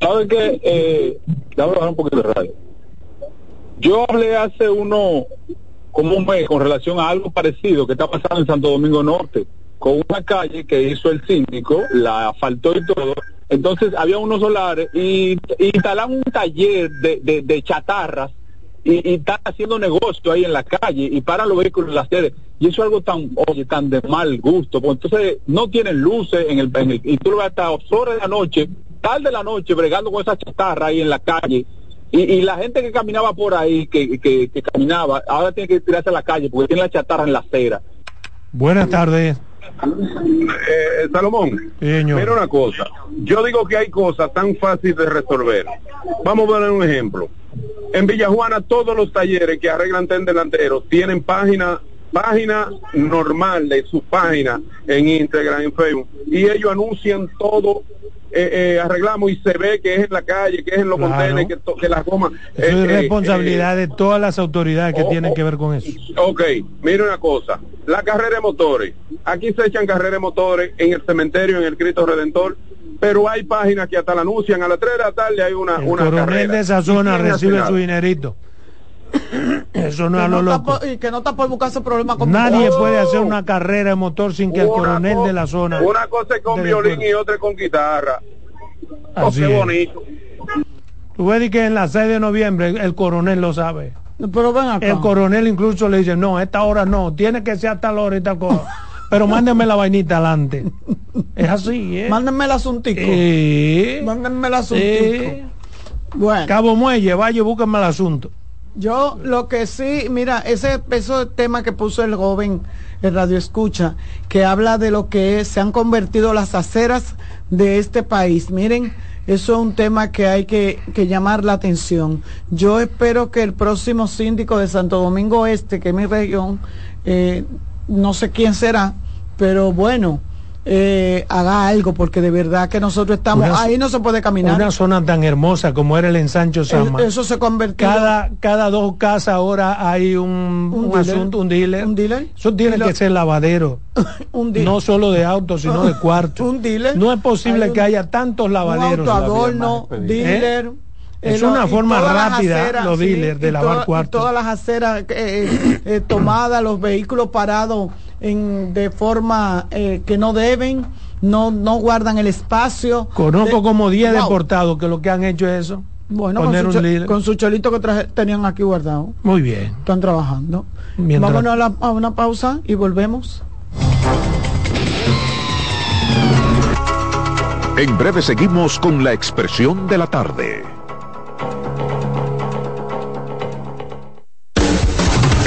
¿Saben qué? Eh, bajar un poquito de radio. Yo hablé hace uno, como un mes, con relación a algo parecido que está pasando en Santo Domingo Norte, con una calle que hizo el síndico, la asfaltó y todo. Entonces había unos solares y, y instalaron un taller de, de, de chatarras y, y están haciendo negocio ahí en la calle y paran los vehículos en la sede. Y eso es algo tan, oye, tan de mal gusto. Porque entonces no tienen luces en el, en y tú lo ves hasta horas de la noche, tarde de la noche, bregando con esa chatarra ahí en la calle. Y, y la gente que caminaba por ahí, que, que, que caminaba, ahora tiene que tirarse a la calle porque tiene la chatarra en la acera. Buenas tardes. Eh, Salomón, señor. mira una cosa. Yo digo que hay cosas tan fáciles de resolver. Vamos a ver un ejemplo. En Villajuana todos los talleres que arreglan ten delanteros tienen página página normal de su página en Instagram, en Facebook, y ellos anuncian todo, eh, eh, arreglamos y se ve que es en la calle, que es en los Claro. contenedores, que, to- que las gomas. Eso es eh, eh, responsabilidad de todas las autoridades que oh, tienen oh. que ver con eso. Ok, mire una cosa, la carrera de motores, aquí se echan carrera de motores en el cementerio, en el Cristo Redentor, pero hay páginas que hasta la anuncian, a las 3 de la tarde hay una, El una coronel carrera. de esa ¿Y zona recibe su dinerito. Eso no es lo no está loco. por- y que no está por buscarse problemas con Nadie Oh. puede hacer una carrera de motor sin que el coronel co- de la zona. Una cosa es con violín y otra es con guitarra. Oh, Así qué es. bonito. Tú ves que en la 6 de noviembre el coronel lo sabe. Pero ven acá. El coronel incluso le dice, no, esta hora no, tiene que ser a tal hora y tal cosa. [LAUGHS] Pero mándeme la vainita adelante. Es así, ¿eh? Mándenme el asuntico. Sí. Mándenme el asuntico. Sí. Bueno. Cabo Muelle, vaya, búsquenme el asunto. Yo lo que sí, mira, ese, ese tema que puso el joven en Radio Escucha, que habla de lo que se han convertido las aceras de este país. Miren, eso es un tema que hay que, que llamar la atención. Yo espero que el próximo síndico de Santo Domingo Este, que es mi región, eh, no sé quién será, pero bueno, eh, haga algo, porque de verdad que nosotros estamos, Una- ahí no se puede caminar. Una zona tan hermosa como era el ensancho Sama. eso se convirtió Cada, cada dos casas ahora hay un, un dealer. asunto, un dealer. Un dealer. Eso tiene lo- que ser lavadero. [LAUGHS] un dealer. No solo de autos, sino de [LAUGHS] cuartos. un dealer. No es posible Hay un- que haya tantos un lavaderos. autoadorno, ¿Eh? dealer. Es eh, lo- una forma rápida, aceras, los sí, dealers, de lavar toda- cuartos. Todas las aceras eh, eh, tomadas, los vehículos parados en, de forma eh, que no deben, no, no guardan el espacio. Conozco De- como 10 Wow. deportados que lo que han hecho es eso. Bueno, con poner su, un cho- con su cholito que traje- tenían aquí guardado. Muy bien. Están trabajando. Mientras- Vámonos a, la- a una pausa y volvemos. En breve seguimos con la expresión de la tarde.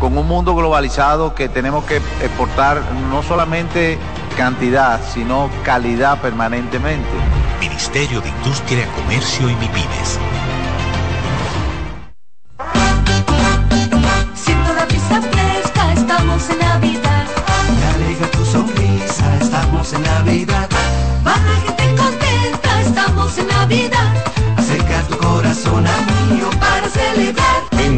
con un mundo globalizado que tenemos que exportar no solamente cantidad, sino calidad permanentemente. Ministerio de Industria, Comercio y MIPIMES. Siento la brisa fresca, estamos en Navidad. Me alegra tu sonrisa, estamos en Navidad. Para gente contenta, estamos en Navidad. Acerca tu corazón a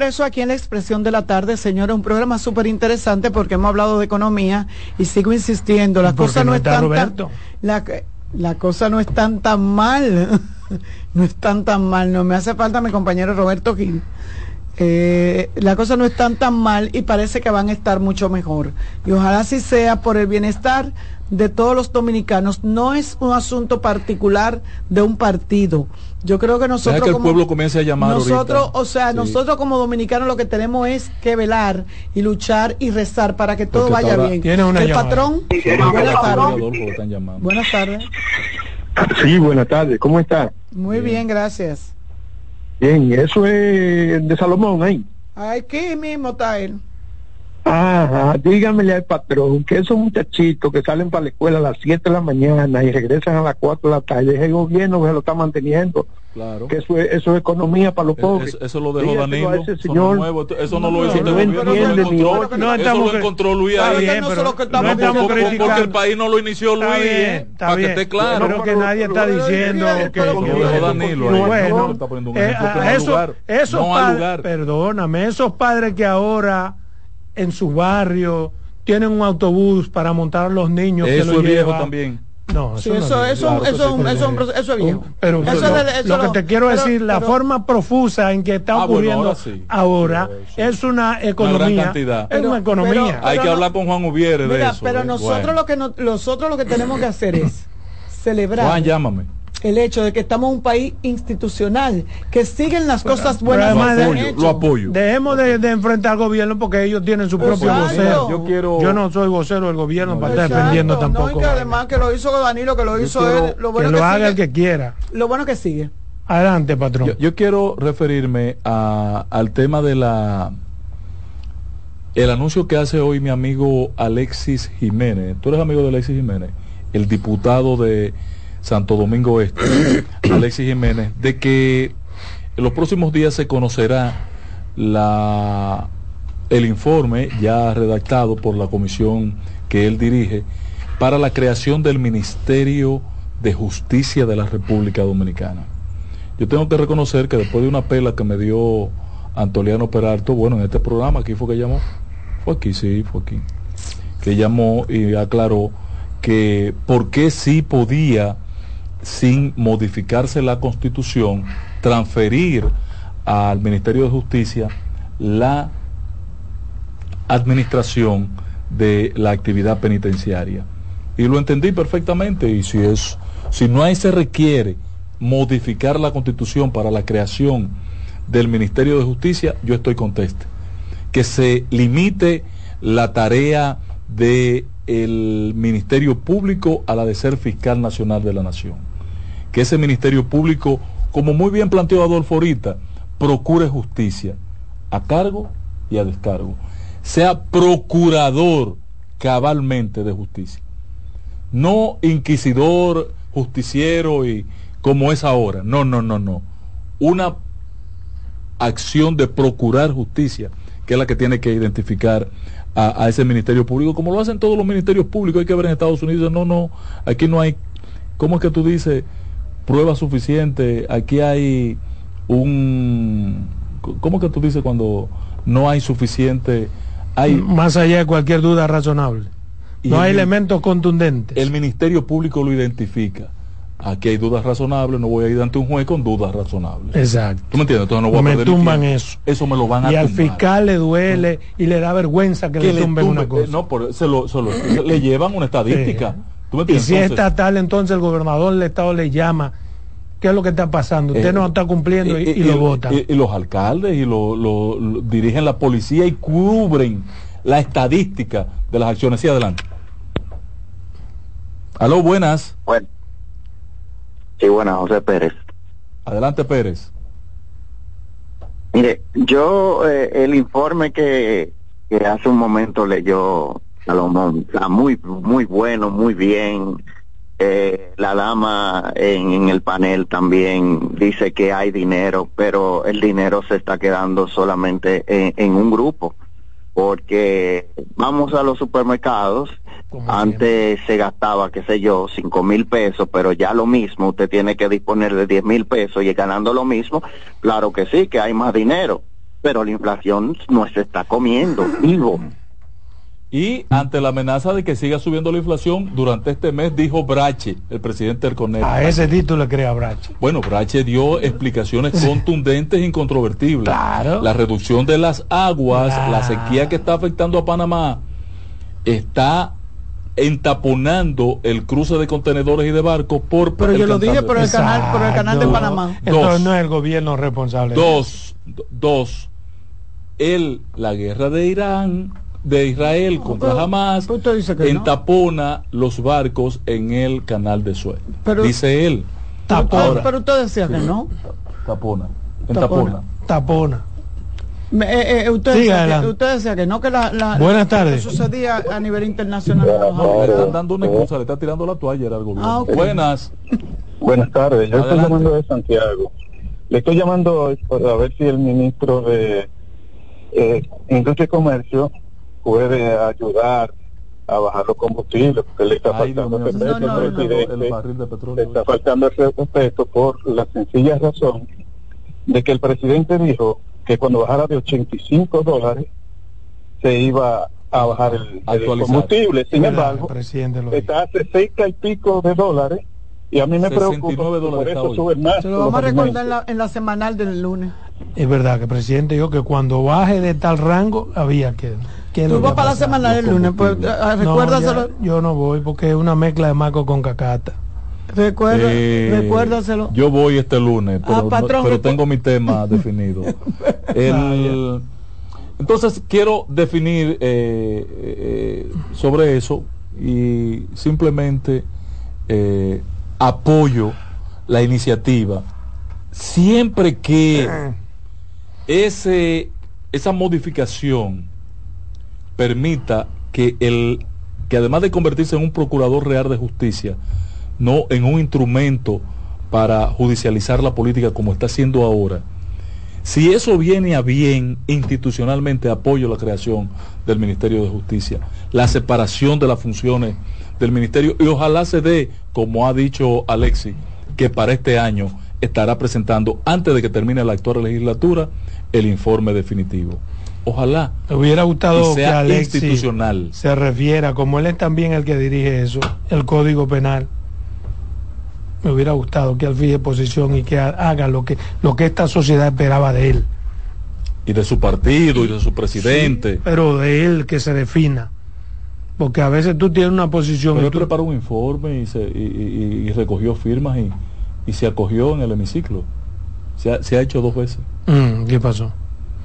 regreso aquí en la expresión de la tarde, señora, un programa súper interesante porque hemos hablado de economía y sigo insistiendo, las ¿Por qué cosas no, no está están Roberto? tan, la, la cosa no están tan mal, [LAUGHS] no están tan mal, no me hace falta mi compañero Roberto Gil. Eh, la cosa no están tan mal y parece que van a estar mucho mejor. Y ojalá así sea por el bienestar de todos los dominicanos. No es un asunto particular de un partido. Yo creo que nosotros Deja que el como- pueblo comience a llamar nosotros, ahorita. o sea, Sí. nosotros como dominicanos lo que tenemos es que velar y luchar y rezar para que todo Porque vaya bien. Tiene una el llamada. patrón, buenas tardes. Buenas tardes. Sí, buenas tardes. ¿Cómo está? Muy bien, gracias. Bien, eso es de Salomón ahí. Aquí mismo está él. Ajá, dígamele al patrón que esos muchachitos que salen para la escuela a las 7 de la mañana y regresan a las 4 de la tarde, es el gobierno que lo está manteniendo. Claro. Que eso es, eso es economía para los pobres. Eso, eso lo dejó Danilo. eso no lo hizo No, no Eso lo. No eso estamos lo Luis bien, pero- no porque- estamos porque, criticando. porque el país no lo inició Luis. Está bien, está para bien. que esté claro. Pero que nadie está diciendo que, Lo dejó Danilo bueno, eh, que esos padres- perdóname, esos padres que ahora en su barrio tienen un autobús para montar a los niños que Eso lo es viejo también. No, Sí, no es eso, eso, eso, sí, eso, pero- eso, es un proceso- eso es viejo. Pero Eso lo, es de- eso lo que te quiero pero- decir, la pero- forma profusa en que está Ah, bueno, ocurriendo ahora sí. ahora es una economía. cantidad. Es Pero- una economía. Hay que no- hablar con Juan Ubiere de Mira, eso. pero eh. nosotros Bueno. lo que no- nosotros lo que tenemos que hacer es [COUGHS] celebrar. Juan, llámame. El hecho de que estamos en un país institucional, que siguen las cosas Pero buenas además que se han de- hecho. Dejemos de, de enfrentar al gobierno porque ellos tienen su propio Exacto. vocero. Yo quiero- Yo no soy vocero del gobierno para estar defendiendo no, tampoco. y que además que lo hizo Danilo, que lo Yo hizo quiero él, lo que bueno lo que, haga el sigue, que quiera. lo bueno que sigue. Adelante, patrón. Yo, yo quiero referirme a- al tema de la el anuncio que hace hoy mi amigo Alexis Jiménez. ¿Tú eres amigo de Alexis Jiménez? El diputado de Santo Domingo Este, [CLEARS THROAT] Alexis Jiménez, de que en los próximos días se conocerá la el informe ya redactado por la comisión que él dirige para la creación del Ministerio de Justicia de la República Dominicana. Yo tengo que reconocer que después de una pela que me dio Antoliano Peralto, bueno, en este programa, aquí fue que llamó, fue aquí, sí, fue aquí, que llamó y aclaró que por qué sí podía, sin modificarse la constitución, transferir al Ministerio de Justicia la administración de la actividad penitenciaria. Y lo entendí perfectamente y si es si no ahí se requiere modificar la Constitución para la creación del Ministerio de Justicia, yo estoy conteste. Que se limite la tarea del Ministerio Público a la de ser fiscal nacional de la nación. Que ese Ministerio Público, como muy bien planteó Adolfo ahorita, procure justicia a cargo y a descargo. Sea procurador cabalmente de justicia. No inquisidor, justiciero y como es ahora. No, no, no, no. Una acción de procurar justicia, que es la que tiene que identificar a, a ese ministerio público, como lo hacen todos los ministerios públicos, hay que ver en Estados Unidos, no, no, aquí no hay, ¿cómo es que tú dices? Prueba suficiente, aquí hay un, ¿cómo que tú dices cuando no hay suficiente? Hay, Más allá de cualquier duda razonable. Y no hay el- elementos contundentes. el Ministerio Público lo identifica. Aquí hay dudas razonables, no voy a ir ante un juez con dudas razonables. Exacto. ¿Tú me entiendes? Entonces no voy a me perder tumban eso. Eso me lo van a Y al tumbar. fiscal le duele y le da vergüenza que, Que le tumben una tumbe- cosa. eh, No, por- se lo, se lo- se- le llevan una [LAUGHS] estadística. ¿Tú me Y si es Entonces, estatal, entonces el gobernador del estado le llama. ¿Qué es lo que está pasando? Usted Eh, no está cumpliendo y, y, y lo votan. y- y los alcaldes y lo, lo- lo- dirigen la policía y cubren la estadística de las acciones. Sí, adelante. Aló, buenas. Bueno. Sí, buenas, José Pérez. Adelante, Pérez. Mire, yo eh, el informe que, que hace un momento leyó Salomón está muy muy bueno, muy bien. Eh, la dama en, en el panel también dice que hay dinero, pero el dinero se está quedando solamente en, en un grupo, porque vamos a los supermercados, antes se gastaba, qué sé yo, cinco mil pesos, pero ya lo mismo, usted tiene que disponer de diez mil pesos y ganando lo mismo, claro que sí, que hay más dinero, pero la inflación no se está comiendo vivo. Y ante la amenaza de que siga subiendo la inflación, durante este mes dijo Brache, el presidente del CONET. A ese título le crea Brache. Bueno, Brache dio explicaciones contundentes e incontrovertibles. La reducción de las aguas, la sequía que está afectando a Panamá, está entaponando el cruce de contenedores y de barcos por Pero yo lo dije por el canal, por el canal de. Panamá. Entonces no es el gobierno responsable. Dos, do- dos, el, la guerra de Irán, de Israel contra Hamas, que no. entapona los barcos en el canal de Suez. Pero- Dice él. Pero usted, Ahora, pero usted decía que no. tapona. Tapona. Entapona. Tapona. Me- eh, eh, usted, decía que, adelante. usted decía que no, que la, la- Buenas lo tardes. que sucedía a nivel internacional. Le están dando una excusa, le está tirando la toalla al gobierno. Ah. Buenas. Buenas tardes, yo estoy Adelante. llamando de Santiago. Le estoy llamando para ver si el ministro de eh, Industria y Comercio puede ayudar a bajar los combustibles, porque le está Ay, faltando mío, el respeto de petróleo. le está faltando el respeto por la sencilla razón de que el presidente dijo que cuando bajara de 85 dólares se iba a bajar el, combustible. Sin embargo, el presidente lo está a 60 y pico de dólares y a mí me 69 preocupa por eso suben más Se lo vamos a recordar en la, en la semanal del lunes. Es verdad que el presidente dijo que cuando baje de tal rango había que. que Tú vas para la semanal del lunes, pues eh, No, recuérdaselo. ya, yo no voy porque es una mezcla de Marco con cacata. Recuerda, Eh, recuérdaselo. Yo voy este lunes, pero, Ah, no- pero tengo mi tema [LAUGHS] definido. El- entonces quiero definir eh, eh, sobre eso y simplemente eh, apoyo la iniciativa siempre que ese esa modificación permita que el que además de convertirse en un procurador real de justicia, no en un instrumento para judicializar la política como está haciendo ahora. Si eso viene a bien institucionalmente, apoyo la creación del Ministerio de Justicia, la separación de las funciones del Ministerio y ojalá se dé, como ha dicho Alexi, que para este año estará presentando, antes de que termine la actual legislatura, el informe definitivo. Ojalá. Me hubiera gustado que sea Alexis institucional. se refiera, como él es también el que dirige eso, el Código Penal. Me hubiera gustado que él fije posición y que ha- haga lo que, lo que esta sociedad esperaba de él. Y de su partido y de su presidente. Pero de él que se defina. Porque a veces tú tienes una posición Pero y él tú- preparó un informe y, se, y, y- y recogió firmas y, se acogió en el hemiciclo. Se ha, se ha hecho dos veces. Mm, ¿Qué pasó?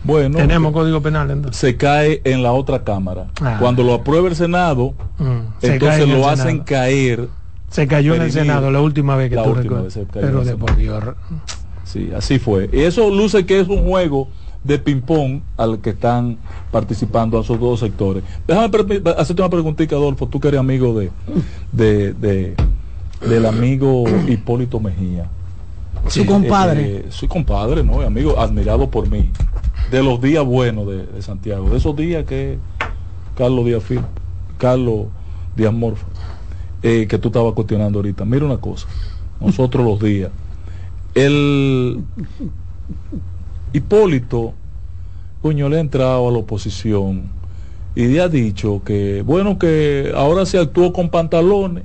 Bueno, Tenemos Código Penal entonces. se cae en la otra cámara. Ah. Cuando lo aprueba el Senado, Mm, entonces en lo hacen caer. Se cayó en el. Senado la última vez que La tú última vez se cayó Pero de por Dios. Sí, así fue. Y eso luce que es un juego de ping-pong al que están participando a esos dos sectores. Déjame hacerte una preguntita, Adolfo, tú que eres amigo de, de, de- del amigo Hipólito Mejía. Su compadre. Eh, su compadre, ¿no? Amigo admirado por mí. De los días buenos de, de Santiago. De esos días que Carlos Díaz Fil- Carlos Díaz Morfa, eh, que tú estabas cuestionando ahorita. Mira una cosa. Nosotros los días. El Hipólito, coño, le ha entrado a la oposición y le ha dicho que, bueno, que ahora se actuó con pantalones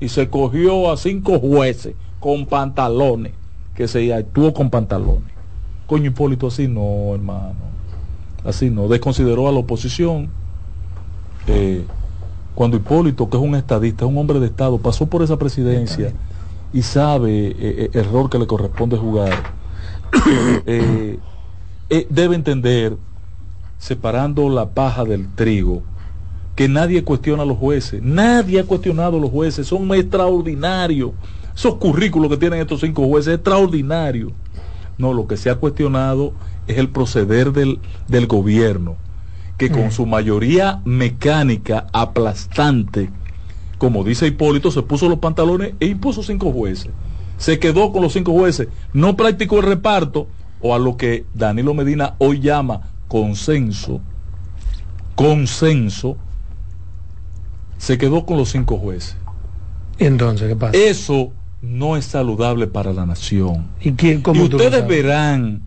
y se cogió a cinco jueces con pantalones, que se actuó con pantalones. Coño, Hipólito, así no, hermano. Así no. Desconsideró a la oposición. Eh, cuando Hipólito, que es un estadista, es un hombre de Estado, pasó por esa presidencia y sabe eh, eh, el rol que le corresponde jugar, [COUGHS] eh, eh, debe entender, separando la paja del trigo, que nadie cuestiona a los jueces, nadie ha cuestionado a los jueces, son extraordinarios. Esos currículos que tienen estos cinco jueces es extraordinario. No, lo que se ha cuestionado es el proceder del, del gobierno, que con Mm. su mayoría mecánica aplastante, como dice Hipólito, se puso los pantalones e impuso cinco jueces. Se quedó con los cinco jueces, no practicó el reparto, o a lo que Danilo Medina hoy llama consenso, consenso, se quedó con los cinco jueces. ¿Y entonces qué pasa? Eso no es saludable para la nación. ¿Y, quién, cómo Y ustedes verán,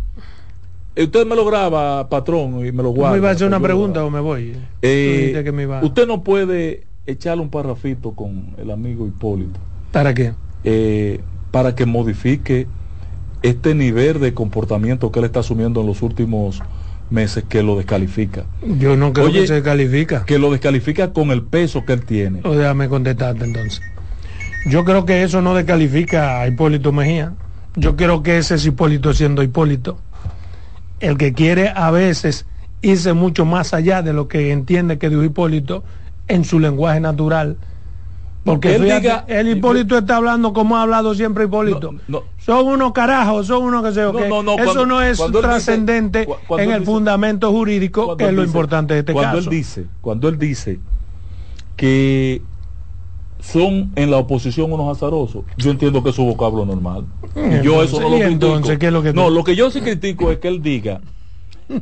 eh, usted me lo graba, patrón, y me lo guarda. ¿Me iba a hacer una pregunta o me voy? Eh, Tú dijiste que me iba- Usted no puede echarle un parrafito con el amigo Hipólito ¿Para qué? eh, para que modifique este nivel de comportamiento que él está asumiendo en los últimos meses que lo descalifica. Yo no creo Oye, que se califica. Que lo descalifica con el peso que él tiene. O déjame contestarte entonces. Yo creo que eso no descalifica a Hipólito Mejía. Yo creo que ese es Hipólito siendo Hipólito. El que quiere a veces irse mucho más allá de lo que entiende que dijo Hipólito en su lenguaje natural. Porque Él fíjate, diga- el Hipólito está hablando como ha hablado siempre Hipólito. no. Son unos carajos, son unos que se no, no, Eso cuando- no es dice- trascendente cu- en el dice- fundamento jurídico, que es lo dice- importante de este cuando caso. él dice cuando él dice que son en la oposición unos azarosos yo entiendo que es su vocablo normal y yo eso no lo ¿y critico entonces qué es lo que no lo que yo sí critico es que él diga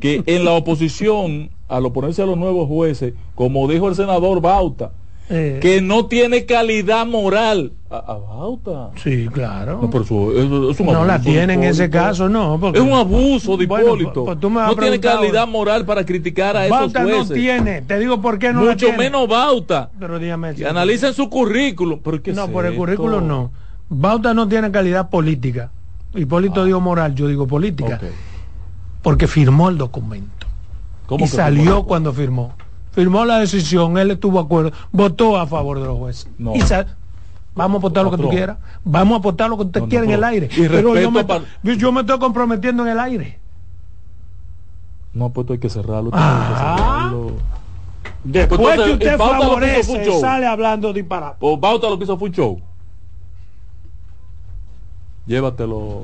que en la oposición al oponerse a los nuevos jueces como dijo el senador Bauta Eh, que no tiene calidad moral a, Bauta Sí, claro. no, pero eso- eso es un No la tiene en ese Hipólito. caso, no. porque- es un abuso de Bueno, Hipólito pues- pues a no tiene calidad moral para criticar a esos Bauta no jueces tiene, te digo por qué no la mucho tiene. menos Bauta. Pero dígame. Que analicen su currículum. ¿Pero qué No, es por el currículum no. Bauta no tiene calidad política. Hipólito dijo moral, yo digo política. Ah. Ok. Porque firmó el documento. ¿Cómo y que salió firmó? cuando firmó. Firmó la decisión, él estuvo de acuerdo, votó a favor de los jueces. No. Y Vamos a aportar lo que tú quieras. Vamos a aportar lo que usted No, no, quiera en el aire. y Pero yo me, para- estoy- yo me estoy comprometiendo en el aire. No, pues hay que cerrarlo. Ah. Después Pues que entonces, usted el Bauta lo que hizo favorece, fue un show. sale hablando disparate. Pues Bauta lo que hizo fue un show. Llévatelo.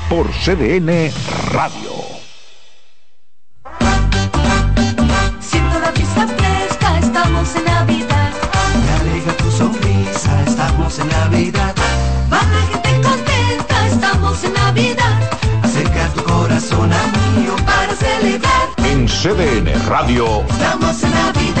por CDN Radio. Siento la vista fresca, estamos en Navidad. Me alegra tu sonrisa, estamos en Navidad. Va la gente contenta, estamos en Navidad. Acerca tu corazón a mío Para celebrar, En CDN Radio, estamos en Navidad.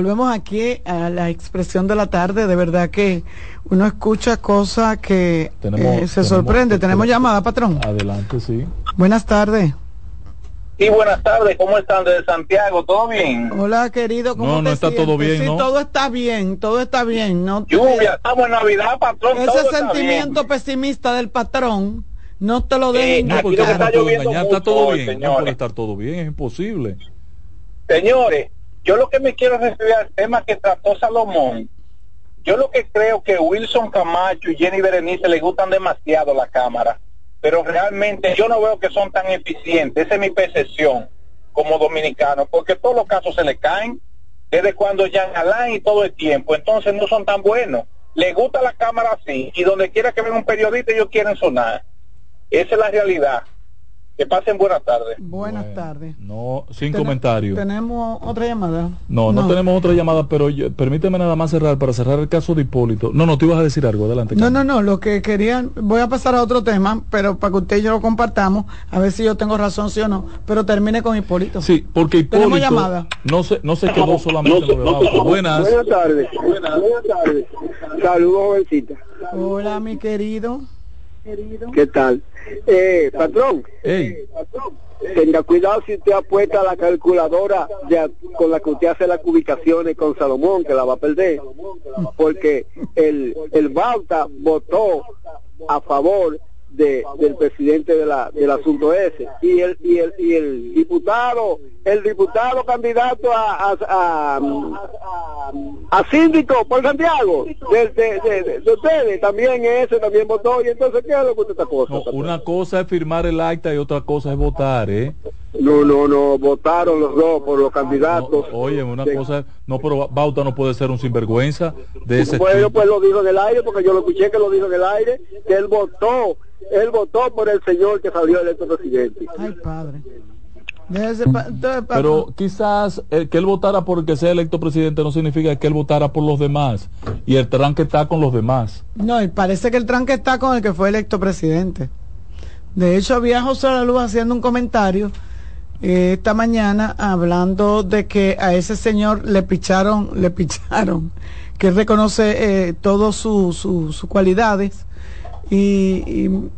Volvemos aquí a la expresión de la tarde. De verdad que uno escucha cosas que Tenemos- eh, se tenemos- sorprende. Tenemos llamada, patrón. Adelante, sí. Buenas tardes. Sí, buenas tardes, ¿cómo están desde Santiago? ¿Todo bien? Hola, querido. ¿Cómo No, te no está todo bien, Sí, ¿no? todo está bien, todo está bien. No te- Lluvia, estamos en Navidad, patrón. todo Ese está sentimiento pesimista del patrón, no te lo dejen No, aquí porque lo que no está lloviendo todo bien. No señores. puede estar todo bien, es imposible. Señores, yo lo que me quiero referir al tema que trató Salomón. Yo lo que creo que Wilson Camacho y Jenny Berenice le gustan demasiado la cámara, pero realmente yo no veo que son tan eficientes. Esa es mi percepción como dominicano, porque todos los casos se le caen desde cuando Jean Alain y todo el tiempo, entonces no son tan buenos. Les gusta la cámara así y donde quiera que venga un periodista ellos quieren sonar. Esa es la realidad. Que pasen buenas tardes. Buenas tardes. No, sin Tene- comentario. Tenemos otra llamada. No, no, tenemos otra llamada, pero yo- permíteme nada más cerrar para cerrar el caso de Hipólito. No, no, tú ibas a decir algo, adelante. No, no, no, lo que querían, voy a pasar a otro tema, pero para que usted y yo lo compartamos, a ver si yo tengo razón, sí o no, pero termine con Hipólito. Sí, porque Tenemos Hipólito llamada. no se, no se quedó solamente de Bauta. Buenas. Buenas tardes. Buenas tardes. Saludos, jovencita. Hola, mi querido. ¿Qué tal? Eh, patrón. Ey. Tenga cuidado si usted apuesta a la calculadora de- con la que usted hace las ubicaciones con Salomón, que la va a perder. Porque el, el Bauta votó a favor de, del presidente de la, del asunto ese. Y el, y el, y el diputado, el diputado candidato a, a, a, a síndico por Santiago, de, de, de- de ustedes, también ese también votó. Y entonces, ¿qué es lo que usted está cosa? No, una cosa es firmar el acta y otra cosa es votar, ¿eh? No, no, no, votaron los dos por los candidatos. Oye, una cosa, no, pero Bauta no puede ser un sinvergüenza de ese Bueno, tipo. pues lo dijo en el aire, porque yo lo escuché que lo dijo en el aire, que él votó, él votó por el señor que salió electo presidente. Ay, padre. Déjese pa- entonces, pa- Pero quizás eh, que él votara por el que sea electo presidente no significa que él votara por los demás. Y el tranque está con los demás. No, y parece que el tranque está con el que fue electo presidente. De hecho, había José La Luz haciendo un comentario eh, esta mañana hablando de que a ese señor le picharon, le picharon, que él reconoce eh, todas sus su- sus cualidades y, y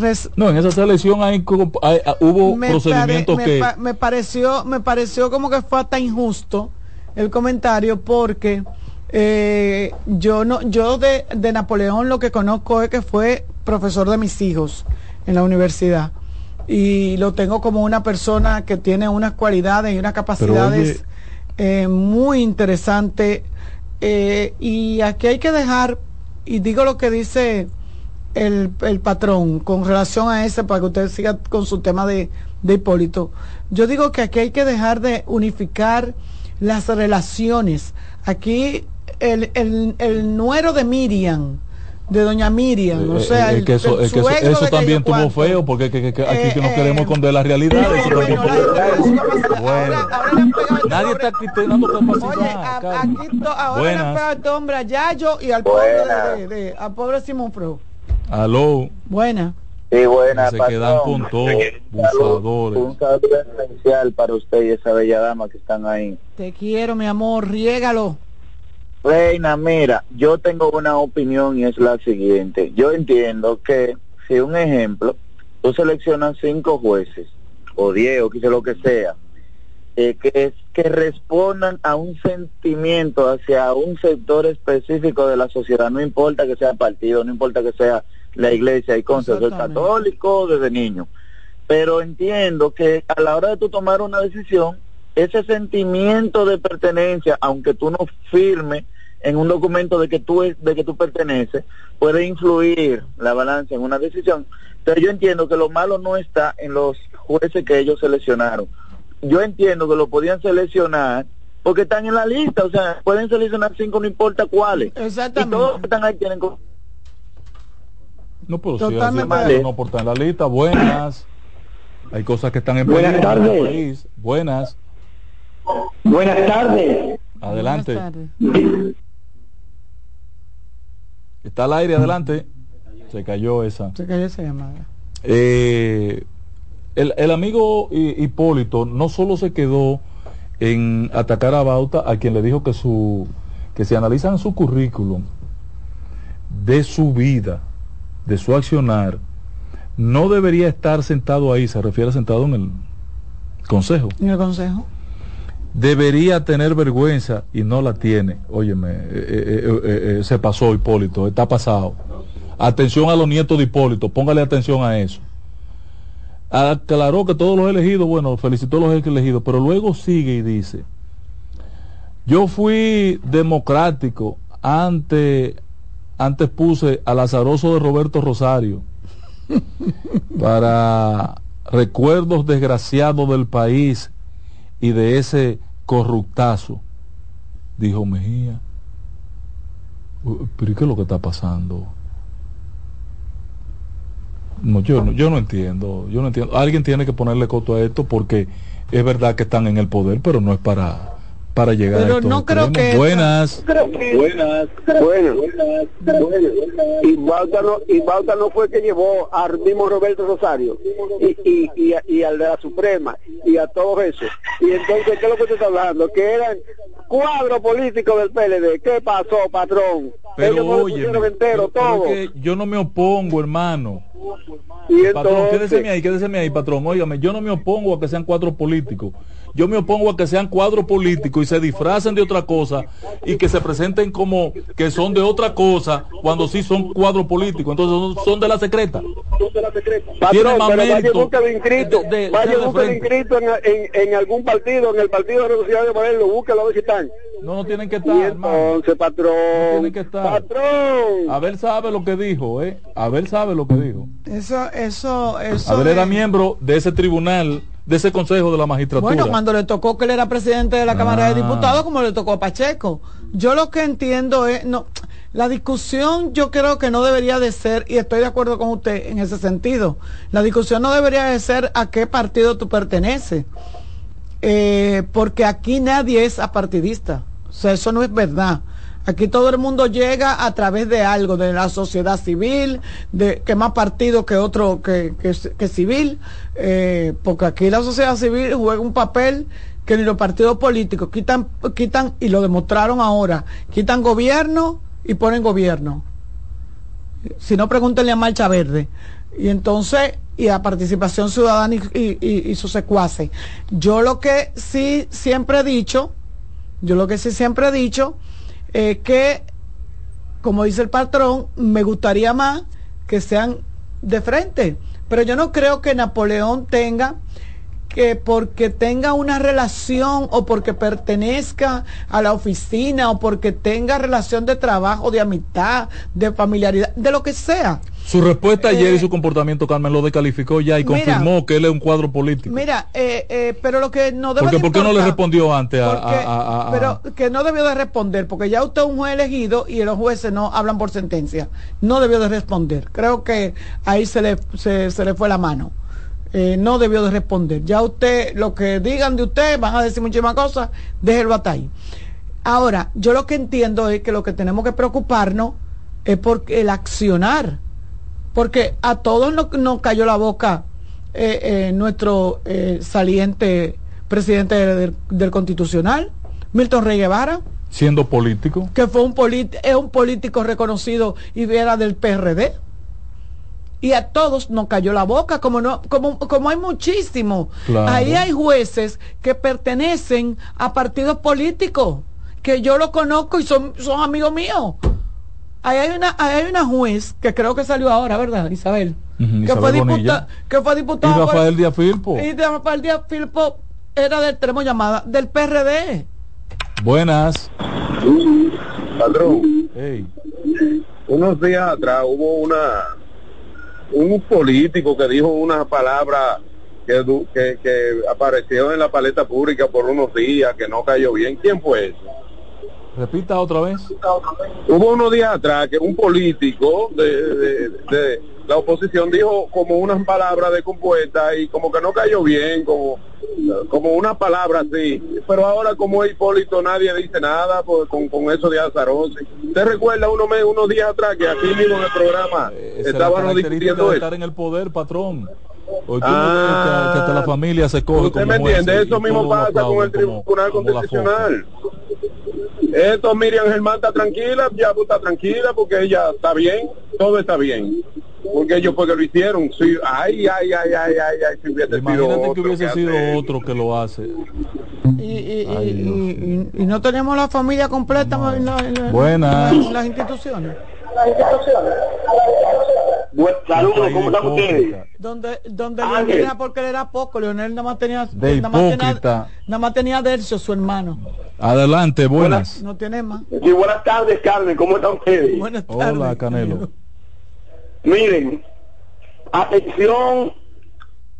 res- No, en esa selección hay, hay- ah, hubo me, procedimientos pare- que... me, pa- me pareció me pareció como que fue hasta injusto el comentario porque eh, yo no yo de, de Napoleón lo que conozco es que fue profesor de mis hijos en la universidad. Y lo tengo como una persona que tiene unas cualidades y unas capacidades eh, muy interesantes eh, y aquí hay que dejar y digo lo que dice el, el patrón con relación a ese para que usted siga con su tema de, de Hipólito. Yo digo que aquí hay que dejar de unificar las relaciones. Aquí el, el, el nuero de Miriam, de doña Miriam, o Eh, sea, eh, el, que eso, el que eso, también tuvo feo porque que- que- que aquí Eh, que nos eh, queremos esconder la realidad. eso también tuvo- Ahora, ahora le han pegado Nadie está criticando capacidad. Oye, a- aquí to- ahora le han pegado a este hombre a Yayo y al pobre, de, de- de- al pobre Simón Pro. Aló. Buena. Sí, buena, Se quedan con todo, Un saludo especial para usted y esa bella dama que están ahí. Te quiero, mi amor, riégalo. Reina, mira, yo tengo una opinión y es la siguiente. Yo entiendo que si un ejemplo, tú seleccionas cinco jueces, o diez, o quizá lo que sea, eh, que, que respondan a un sentimiento hacia un sector específico de la sociedad, no importa que sea partido, no importa que sea la iglesia, y con soy católico desde niño. Pero entiendo que a la hora de tú tomar una decisión, ese sentimiento de pertenencia, aunque tú no firmes en un documento de que tú es- de que tú perteneces, puede influir la balanza en una decisión. Pero yo entiendo que lo malo no está en los jueces que ellos seleccionaron. Yo entiendo que lo podían seleccionar porque están en la lista, o sea, pueden seleccionar cinco, no importa cuáles. Exactamente. Y todos que están ahí tienen No, pero sí, Totalmente. no por estar en la lista. Buenas. Hay cosas que están en Buenas tardes. el país. Buenas. Buenas tardes. Adelante. Está al aire, adelante. Se cayó esa. Se cayó esa llamada. Eh, el, el amigo Hi- Hipólito no solo se quedó en atacar a Bauta, a quien le dijo que su que si analizan su currículum de su vida, de su accionar, no debería estar sentado ahí, se refiere a sentado en el consejo. ¿En el consejo? Debería tener vergüenza y no la tiene. Óyeme, eh, eh, eh, se pasó Hipólito, está pasado. Atención a los nietos de Hipólito, póngale atención a eso. Aclaró que todos los elegidos, bueno, felicitó a los elegidos, pero luego sigue y dice, yo fui democrático, antes, antes puse al azaroso de Roberto Rosario [LAUGHS] para recuerdos desgraciados del país y de ese corruptazo, dijo Mejía. "Uh, Pero ¿y qué es lo que está pasando? No, yo, no- yo no entiendo, yo no entiendo. Alguien tiene que ponerle coto a esto porque es verdad que están en el poder, pero no es para, para llegar Pero a estos no creo extremos. que- Buenas. Buenas. Bueno. Y Bauta no, y Bauta no fue el que llevó al mismo Roberto Rosario y, y, y, a- y al de la Suprema y a todos esos. Y entonces, ¿qué es lo que usted está hablando? Que eran cuadro político del PLD. ¿Qué pasó, patrón? Pero Ellos no lo oye, pusieron entero, todo. yo no me opongo, hermano. Y Patrón, entonces- quédeseme ahí, quédeseme ahí, patrón. Óigame, yo no me opongo a que sean cuatro políticos. Yo me opongo a que sean cuatro políticos y se disfracen de otra cosa y que se presenten como que son de otra cosa cuando sí son cuadros políticos. Entonces son, son de la secreta. Tiene Patrón, más y mérito de inscrito, de- de y de de en, en, en algún partido, en el partido de Revolucionario Moderno, búsquelo a ver si están. No, no tienen que Y estar, hermano. entonces, patrón, Tienen que estar. patrón. Abel sabe lo que dijo, ¿eh? Abel sabe lo que dijo. Eso, eso, eso. Abel era de- miembro de ese tribunal, de ese consejo de la magistratura. Bueno, cuando le tocó que él era presidente de la Cámara Ah. de Diputados, como le tocó a Pacheco. Yo lo que entiendo es, no, la discusión yo creo que no debería de ser, y estoy de acuerdo con usted en ese sentido, la discusión no debería de ser a qué partido tú perteneces, Eh, porque aquí nadie es apartidista, o sea, eso no es verdad. Aquí todo el mundo llega a través de algo, de la sociedad civil, de que más partido que otro que, que, civil, eh, porque aquí la sociedad civil juega un papel que ni los partidos políticos quitan, quitan, y lo demostraron ahora, quitan gobierno y ponen gobierno. Si no, pregúntenle a Marcha Verde. Y entonces, y a participación ciudadana y, y, y, secuaces. Yo lo que sí siempre he dicho, yo lo que sí siempre he dicho, que, como dice el patrón, me gustaría más que sean de frente. Pero yo no creo que Napoleón tenga que porque tenga una relación o porque pertenezca a la oficina o porque tenga relación de trabajo, de amistad, de familiaridad, de lo que sea. Su respuesta ayer y Eh, su comportamiento, Carmen, lo descalificó ya y mira, confirmó que él es un cuadro político. Mira, eh, eh, pero lo que no debe Porque de ¿por qué no le respondió antes a, Porque- a- a- a- pero que no debió de responder, porque ya usted es un juez elegido y los jueces no hablan por sentencia. No debió de responder. Creo que ahí se le, se, se le fue la mano. Eh, no debió de responder. Ya usted, lo que digan de usted, van a decir muchísimas cosas, déjelo hasta ahí. Ahora, yo lo que entiendo es que lo que tenemos que preocuparnos es por el accionar. Porque a todos nos, nos cayó la boca eh, eh, nuestro saliente presidente del, del Constitucional, Milton Rey Guevara, siendo político. que fue un es un político reconocido y era del PRD. Y a todos nos cayó la boca, como no, como, como hay muchísimos. Claro. Ahí hay jueces que pertenecen a partidos políticos, que yo los conozco y son, son amigos míos. Ahí hay una, ahí hay una juez que creo que salió ahora, ¿verdad, Isabel? Que, Isabel fue diputa- que fue Y diputada por- Rafael Díaz Filpo. y de Rafael Díaz Filpo era del, tenemos llamada, del PRD. Buenas. Padrón, Hey. unos días atrás hubo una un político que dijo una palabra que, que, que apareció en la paleta pública por unos días, que no cayó bien. ¿Quién fue eso? Repita otra vez. Hubo unos días atrás que un político de, de- de la oposición dijo como unas palabras de compuesta y como que no cayó bien, como, como una palabra así. Pero ahora como es Hipólito nadie dice nada pues, con, con eso de Azarosi. ¿Usted recuerda uno, unos días atrás que aquí mismo en el programa la estábamos discutiendo de eso? estar en el poder, patrón. Hoy tú Ah. no que, que hasta la familia se coge ¿Usted como me entiende? Eso mismo pasa con el Tribunal Constitucional. Esto Miriam Germán está tranquila, ya está tranquila porque ella está bien, todo está bien. Porque ellos porque lo hicieron, sí, ay, ay, ay, ay, ay, ay, si hubiese sido Imagínate otro que hubiese que sido hace- otro que lo hace. Y, y- y- y- y- y no tenemos la familia completa en, la- en la- Buenas. en las instituciones. Saludos, ¿cómo están ustedes? Donde, donde Ángel. Leonel era porque él era poco, Leonel nada más tenía, De nada más tenía, nada más tenía Dercio, su hermano. Adelante, buenas. No tiene más. Sí, buenas tardes, Carmen, ¿cómo están ustedes? Buenas Hola, Canelo. Miren, atención,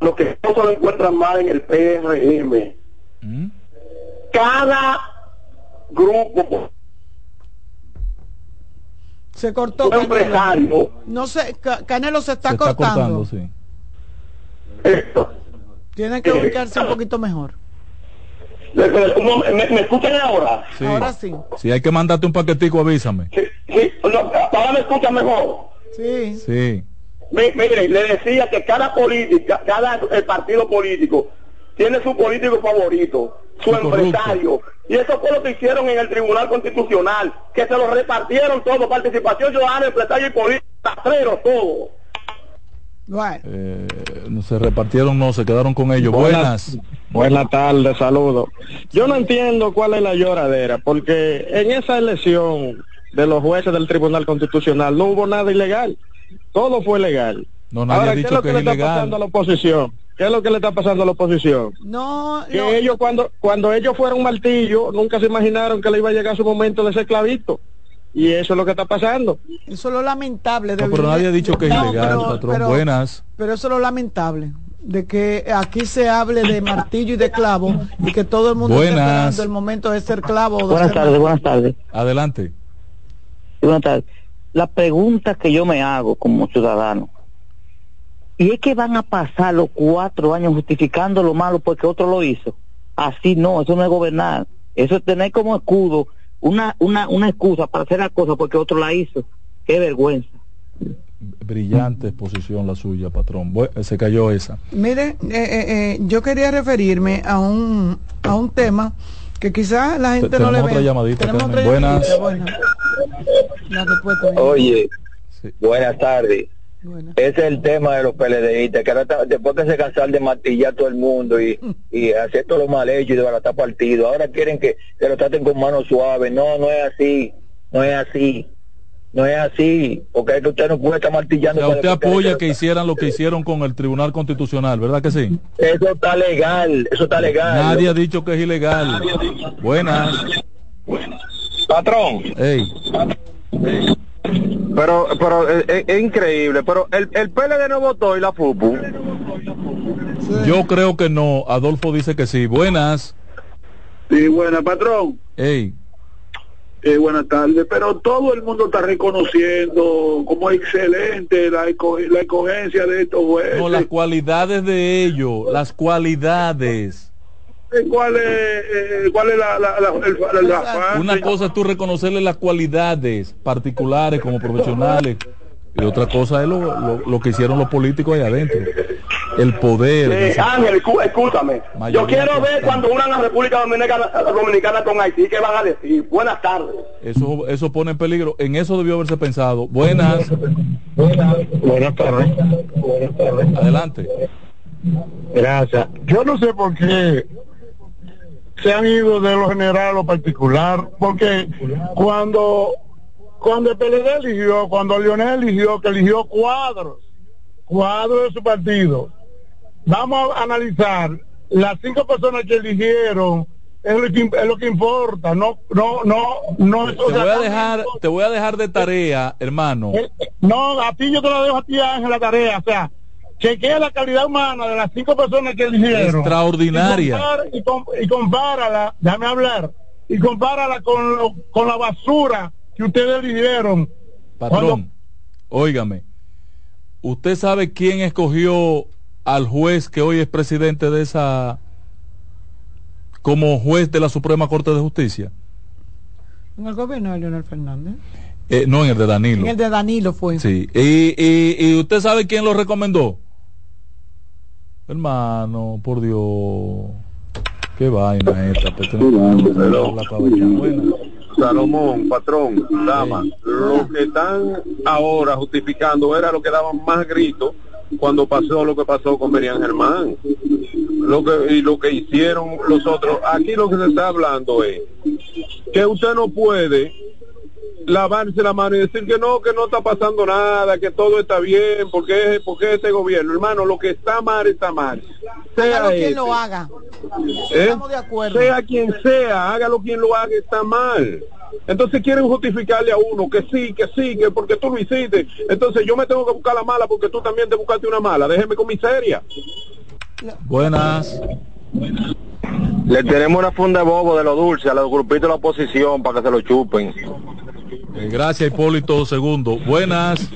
lo que no se lo encuentran mal en el PRM. ¿Mm? Cada grupo, Se cortó. un empresario, No sé, Ca- Canelo se está Se está cortando. cortando, sí. esto, Tiene que ubicarse un poquito mejor. ¿me, me- me escuchan ahora? Sí. Ahora sí. Si hay que mandarte un paquetico, avísame. Sí, sí, no, ahora me escuchan mejor. Sí. Sí. Mi- Mire, le decía que cada política, cada eh, partido político tiene su político favorito, su empresario. Y eso fue lo que hicieron en el Tribunal Constitucional, que se lo repartieron todo, participación ciudadana, empresario y político, rastreros, todo. Bueno, Eh, no se repartieron, no, se quedaron con ellos. Buenas. Buenas tardes, saludos. Yo no entiendo cuál es la lloradera, porque en esa elección de los jueces del Tribunal Constitucional no hubo nada ilegal, todo fue legal. No, nadie Ahora, ha ¿qué es dicho lo que que, es le está ilegal. pasando a la oposición? ¿Qué es lo que le está pasando a la oposición? no, Que no, ellos cuando cuando ellos fueron martillo nunca se imaginaron que le iba a llegar su momento de ser clavito. Y eso es lo que está pasando. eso es lo lamentable. de No, pero nadie ha dicho que es No, ilegal, pero- patrón. pero- Buenas. Pero eso es lo lamentable, de que aquí se hable de martillo y de clavo y que todo el mundo esté Buenas. esperando el momento de ser clavo. de Buenas ser tardes, buenas tardes. Adelante. Buenas tardes. La pregunta que yo me hago como ciudadano, y es que van a pasar los cuatro años justificando lo malo porque otro lo hizo. Así no, eso no es gobernar. Eso es tener como escudo una, una, una excusa para hacer la cosa porque otro la hizo. Qué vergüenza. Brillante exposición la suya, patrón. Bu- se cayó esa. Mire, eh, eh, eh, yo quería referirme a un, a un tema que quizás la gente no le ve. otra llamadita, Tenemos Carmen. otra Buenas. llamadita, buenas. La respuesta, bien. Oye, buenas tardes. Ese es el tema de los PLDistas, que ahora está- después que se cansan de martillar a todo el mundo y, [LAUGHS] y hacer todo lo mal hecho y de baratar partido, ahora quieren que, que lo traten con manos suaves. No, no es así, no es así, no es así, porque es que usted no puede estar O martillando. sea, para usted apoya que hicieran lo que hicieron con el Tribunal Constitucional, ¿verdad que sí? Eso está legal, eso está legal. Nadie ha dicho que es ilegal. Buenas. Patrón. Ey. Pero, pero es, es- es increíble. Pero el, el PLD no votó y la FUPU. Yo creo que no. Adolfo dice que sí. Buenas. Sí, buena, patrón. Ey. Eh, buenas tardes, pero todo el mundo está reconociendo como excelente la, eco- la escogencia de estos jueces. No, las cualidades de ellos. Las cualidades. ¿Cuál es, eh, cuál es la, la, la, el- la- la- Una cosa es tú reconocerle las cualidades particulares como profesionales. Y otra cosa es lo, lo- lo que hicieron los políticos ahí adentro. El poder. Eh, esa- Ángel, escú- escúchame. Mayoría Yo quiero ver cuando unan a la República Dominicana, Dominicana con Haití, ¿qué van a decir? Buenas tardes. Eso, eso pone en peligro. En eso debió haberse pensado. Buenas. Buenas tardes. Adelante. Gracias. Yo no sé por qué se han ido de lo general a lo particular, porque cuando cuando el PLD eligió, cuando Lionel eligió, que eligió cuadros, cuadros de su partido, vamos a analizar las cinco personas que eligieron, es lo que, es lo que importa, no, no, no, no. Te voy a dejar, te voy a dejar de tarea, hermano. No, a ti yo te lo dejo a ti, Ángel, la tarea. O sea, chequea la calidad humana de las cinco personas que eligieron. Extraordinaria. Y, compara- y, com- y compárala, déjame hablar, y compárala con, lo- con la basura que ustedes eligieron. Patrón, óigame. ¿Usted sabe quién escogió al juez que hoy es presidente de esa como juez de la Suprema Corte de Justicia? En el gobierno de Leonel Fernández. Eh, no, en el de Danilo. En el de Danilo fue. Sí. Y, y, y usted sabe quién lo recomendó? Hermano, por Dios. Qué vaina esta. pues. Salomón, patrón, dama, lo que están ahora justificando era lo que daban más gritos cuando pasó lo que pasó con Merian Germán. Lo que, y lo que hicieron los otros. Aquí lo que se está hablando es que usted no puede lavarse la mano y decir que no, que no está pasando nada, que todo está bien, porque, porque este gobierno, hermano, lo que está mal está mal. Sea Hágalo quien lo haga. ¿Eh? Estamos de acuerdo. Sea quien sea, hágalo quien lo haga, está mal. Entonces quieren justificarle a uno que sí, que sí, que porque tú lo hiciste. Entonces yo me tengo que buscar la mala porque tú también te buscaste una mala. Déjeme con miseria. Buenas. Le tenemos una funda de bobo de lo dulce a los grupitos de la oposición para que se lo chupen. Eh, gracias, Hipólito Segundo. Buenas.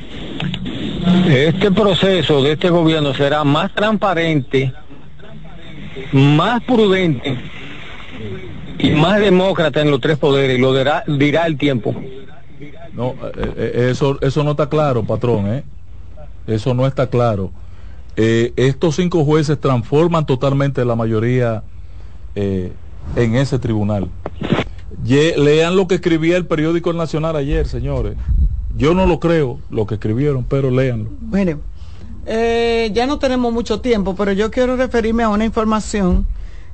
Este proceso de este gobierno será más transparente, más prudente y más demócrata en los tres poderes, y lo dirá, dirá el tiempo. No, eh, eh, eso, eso no está claro, patrón, ¿eh? Eso no está claro. Eh, estos cinco jueces transforman totalmente la mayoría eh, en ese tribunal. Lean lo que escribía el periódico Nacional ayer, señores. Yo no lo creo, lo que escribieron, pero léanlo. Bueno, eh, ya no tenemos mucho tiempo, pero yo quiero referirme a una información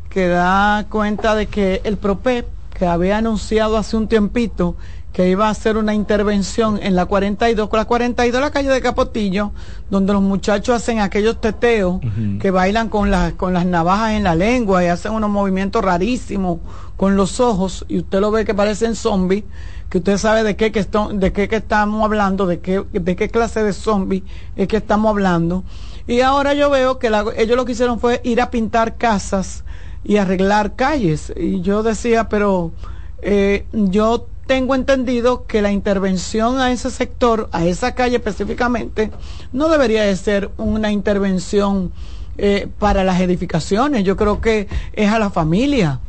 que da cuenta de que el PROPEP, que había anunciado hace un tiempito que iba a hacer una intervención en la 42, con la 42 la calle de Capotillo, donde los muchachos hacen aquellos teteos que bailan con las con las navajas en la lengua y hacen unos movimientos rarísimos con los ojos y usted lo ve que parecen zombies, que usted sabe de qué que esto- de qué que estamos hablando, de qué de qué clase de zombie es que estamos hablando. Y ahora yo veo que la- ellos lo que hicieron fue ir a pintar casas y arreglar calles. Y yo decía, pero eh, yo tengo entendido que la intervención a ese sector, a esa calle específicamente, no debería de ser una intervención eh, para las edificaciones. Yo creo que es a la familia.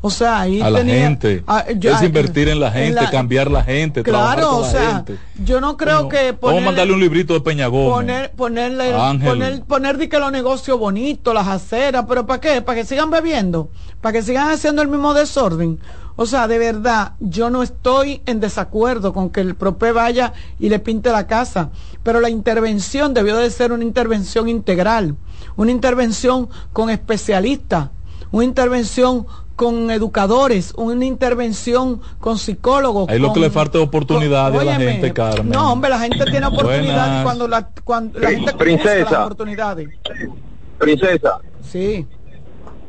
O sea, ahí A la tenía- gente. ah, yo- es ah, invertir en la en gente, la- cambiar la gente, Claro, o la sea, gente. yo no creo que Vamos a mandarle un librito de Peña Gómez. poner ponerle poner poner di que los negocios bonitos las aceras pero para qué para que sigan bebiendo para que sigan haciendo el mismo desorden O sea, de verdad, yo no estoy en desacuerdo con que el PROPE vaya y le pinte la casa, pero la intervención debió de ser una intervención integral, una intervención con especialistas, una intervención con educadores, una intervención con psicólogos. Ahí lo con- que le falta es oportunidad a la Óyeme, gente, Carmen. No, hombre, la gente tiene oportunidades cuando la, cuando la gente Princesa. las oportunidades. Princesa. Sí.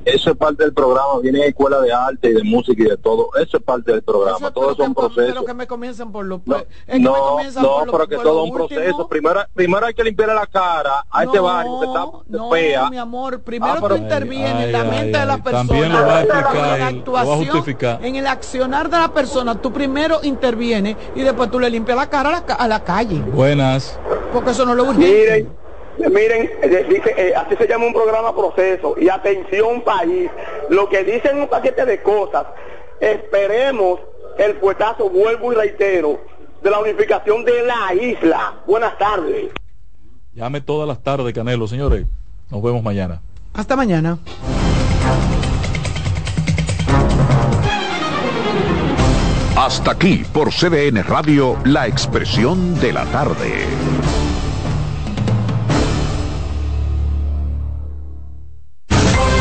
Eso es parte del programa, viene escuela de arte y de música y de todo. Eso es parte del programa, todo eso es un Pero proceso. que me comienzan por los es que me No, comienzan no, por lo- pero que por todo un último. proceso. Primero, primero hay que limpiarle la cara a este No, barrio que está No, fea. mi amor, primero Ah, pero- tú intervienes en la ay, mente de ay, la persona. también lo va a explicar en la él, lo va a actuación, justificar. En el accionar de la persona, tú primero intervienes y después tú le limpias la cara a la, ca- a la calle. Buenas. Porque eso no lo urgente. Miren, miren, eh, dice, eh, así se llama un programa proceso. Y atención país, lo que dicen un paquete de cosas, esperemos el puestazo, vuelvo y reitero, de la unificación de la isla. Buenas tardes. Llame todas las tardes, Canelo, señores. Nos vemos mañana. Hasta mañana. Hasta aquí por CDN Radio, la expresión de la tarde.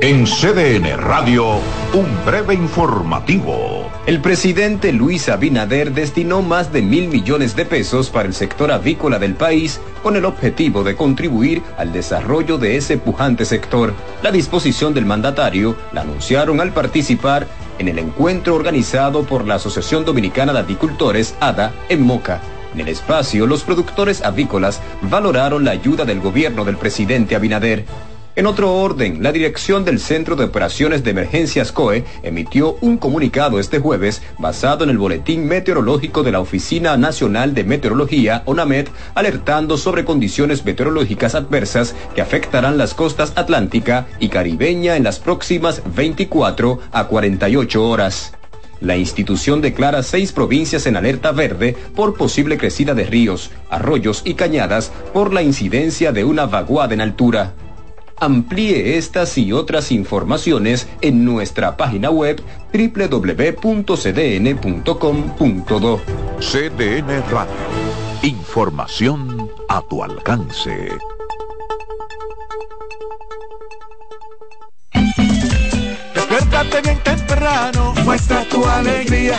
En CDN Radio, un breve informativo. El presidente Luis Abinader destinó más de mil millones de pesos para el sector avícola del país con el objetivo de contribuir al desarrollo de ese pujante sector. La disposición del mandatario la anunciaron al participar en el encuentro organizado por la Asociación Dominicana de Avicultores, ADA, en Moca. En el espacio, los productores avícolas valoraron la ayuda del gobierno del presidente Abinader. En otro orden, la dirección del Centro de Operaciones de Emergencias COE emitió un comunicado este jueves basado en el boletín meteorológico de la Oficina Nacional de Meteorología, ONAMED, alertando sobre condiciones meteorológicas adversas que afectarán las costas atlántica y caribeña en las próximas 24 a 48 horas. La institución declara seis provincias en alerta verde por posible crecida de ríos, arroyos y cañadas por la incidencia de una vaguada en altura. Amplíe estas y otras informaciones en nuestra página web www.cdn.com.do. CDN Radio. Información a tu alcance. Despiértate bien temprano, muestra tu alegría.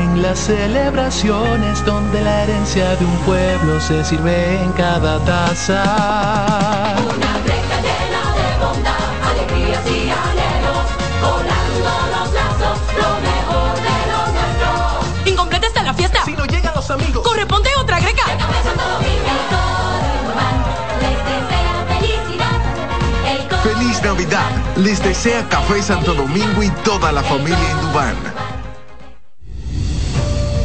las celebraciones donde la herencia de un pueblo se sirve en cada taza. Una recta llena de bondad, alegrías y anhelos, volando los lazos, lo mejor de lo nuestro. Incompleta está la fiesta. Si no llegan los amigos. Corresponde otra greca. Les desea felicidad, el Feliz Navidad. Les desea Café Santo Domingo y toda la familia Indubán.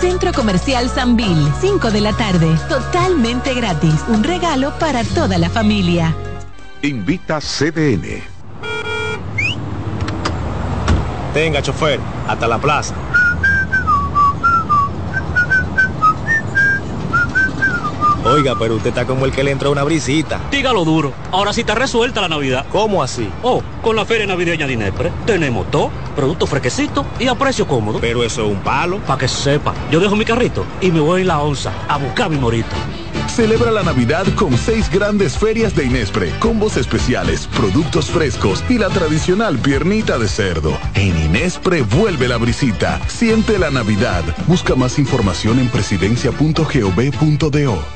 Centro Comercial Sanvil, 5 de la tarde, totalmente gratis. Un regalo para toda la familia. Invita CDN. Tenga, chofer, hasta la plaza. Oiga, pero usted está como el que le entró una brisita. Dígalo duro. Ahora sí está resuelta la Navidad. ¿Cómo así? Oh, con la feria navideña de Inespre tenemos todo, productos fresquecitos y a precio cómodo. Pero eso es un palo. Para que sepa, yo dejo mi carrito y me voy en la onza a buscar mi morito. Celebra la Navidad con seis grandes ferias de Inespre, combos especiales, productos frescos y la tradicional piernita de cerdo. En Inespre vuelve la brisita. Siente la Navidad. Busca más información en presidencia.gov.do.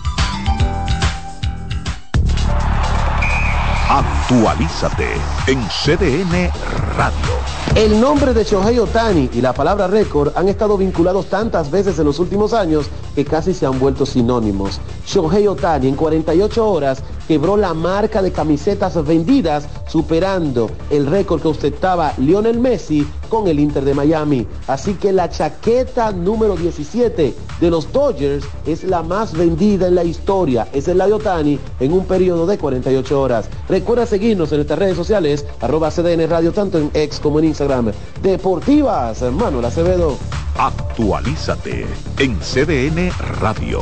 Actualízate en CDN Radio. El nombre de Shohei Otani y la palabra récord han estado vinculados tantas veces en los últimos años que casi se han vuelto sinónimos. Shohei Otani en 48 horas quebró la marca de camisetas vendidas, superando el récord que ostentaba Lionel Messi con el Inter de Miami. Así que la chaqueta número 17 de los Dodgers es la más vendida en la historia. Es la de Otani en un periodo de 48 horas. Recuerda seguirnos en nuestras redes sociales, arroba CDN Radio, tanto en X como en Instagram. Deportivas, Manuel Acevedo. Actualízate en CDN Radio.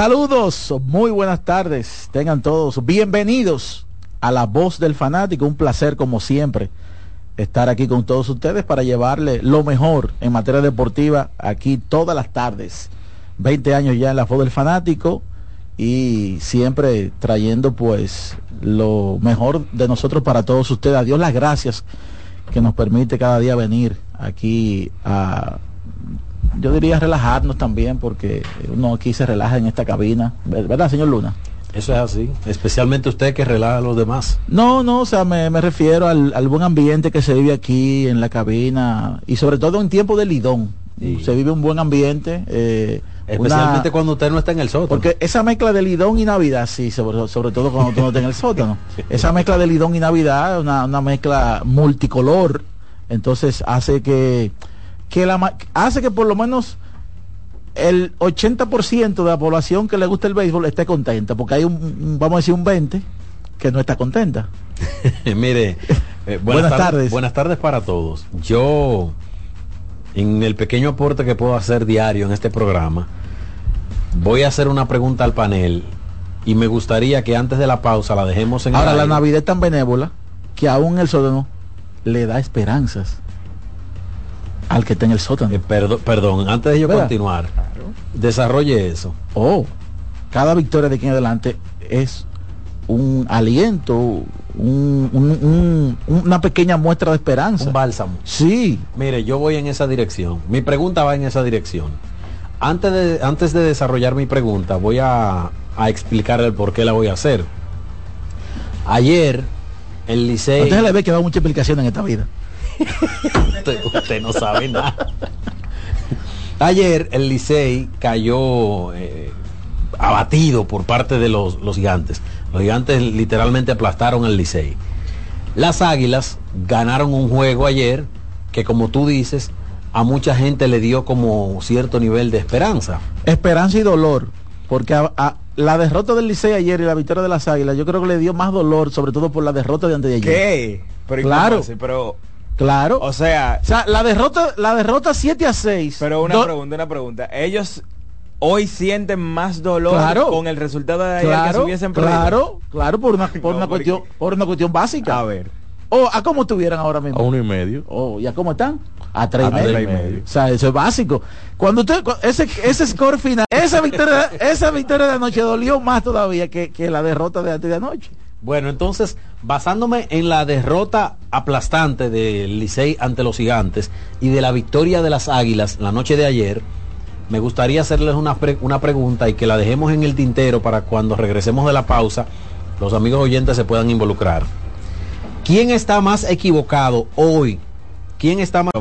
Saludos, muy buenas tardes, tengan todos bienvenidos a La Voz del Fanático, un placer como siempre estar aquí con todos ustedes para llevarle lo mejor en materia deportiva aquí todas las tardes. 20 años ya en La Voz del Fanático y siempre trayendo pues lo mejor de nosotros para todos ustedes. A Dios las gracias que nos permite cada día venir aquí a yo diría relajarnos también porque uno aquí se relaja en esta cabina, ¿verdad, señor Luna? Eso es así, especialmente usted que relaja a los demás. No, no, o sea, me, me refiero al, al buen ambiente que se vive aquí en la cabina y sobre todo en tiempo de lidón. Se vive un buen ambiente. eh, Especialmente una- cuando usted no está en el sótano. Porque esa mezcla de lidón y Navidad, sí, sobre, sobre todo cuando tú no estás en el sótano. [LAUGHS] Esa mezcla de lidón y Navidad es una, una mezcla multicolor. Entonces hace que, que la, hace que por lo menos el 80% de la población que le gusta el béisbol esté contenta. Porque hay un, vamos a decir, un 20 que no está contenta. [LAUGHS] Mire, eh, buenas, Buenas tardes. tardes. Buenas tardes para todos. Yo, en el pequeño aporte que puedo hacer diario en este programa, voy a hacer una pregunta al panel y me gustaría que antes de la pausa la dejemos en el Ahora la. Navidad es tan benévola que aún el sótano le da esperanzas al que está en el sótano. perdón, perdón, antes de yo ¿Verdad? continuar, desarrolle eso. Oh, cada victoria de aquí en adelante es un aliento, un- un- un- una pequeña muestra de esperanza. Un bálsamo. Sí. Mire, yo voy en esa dirección. Mi pregunta va en esa dirección. Antes de, antes de desarrollar mi pregunta, voy a, a explicar el por qué la voy a hacer. Ayer, el Licey... Usted le ve que va mucha explicación en esta vida. Usted, usted no sabe nada. Ayer el Licey cayó eh, abatido por parte de los, los gigantes. Los gigantes literalmente aplastaron al Licey. Las Águilas ganaron un juego ayer que como tú dices, a mucha gente le dio como cierto nivel de esperanza. Esperanza y dolor. Porque a- a- la derrota del Licey ayer y la victoria de las Águilas, yo creo que le dio más dolor, sobre todo por la derrota de antes de ayer. ¿Qué? Pero ¿y cómo claro. Pero, Claro. o sea, O sea, la derrota, la derrota 7 a 6. pero una do- pregunta, una pregunta. Ellos hoy sienten más dolor Claro. con el resultado de ayer que Claro, si hubiesen perdido. claro, claro, por una, por [LAUGHS] No, una porque- cuestión, por una cuestión básica. A ver. O a cómo estuvieran ahora mismo. A uno y medio. Oh, ¿y a cómo están? A tres y A medio. tres y medio. O sea, eso es básico. Cuando usted, cu- ese, ese score final, esa victoria, [LAUGHS] esa victoria de anoche dolió más todavía que, que la derrota de antes de anoche. Bueno, entonces, basándome en la derrota aplastante del Licey ante los gigantes y de la victoria de las Águilas la noche de ayer, me gustaría hacerles una, pre- una pregunta y que la dejemos en el tintero para cuando regresemos de la pausa, los amigos oyentes se puedan involucrar. ¿Quién está más equivocado hoy? ¿Quién está más...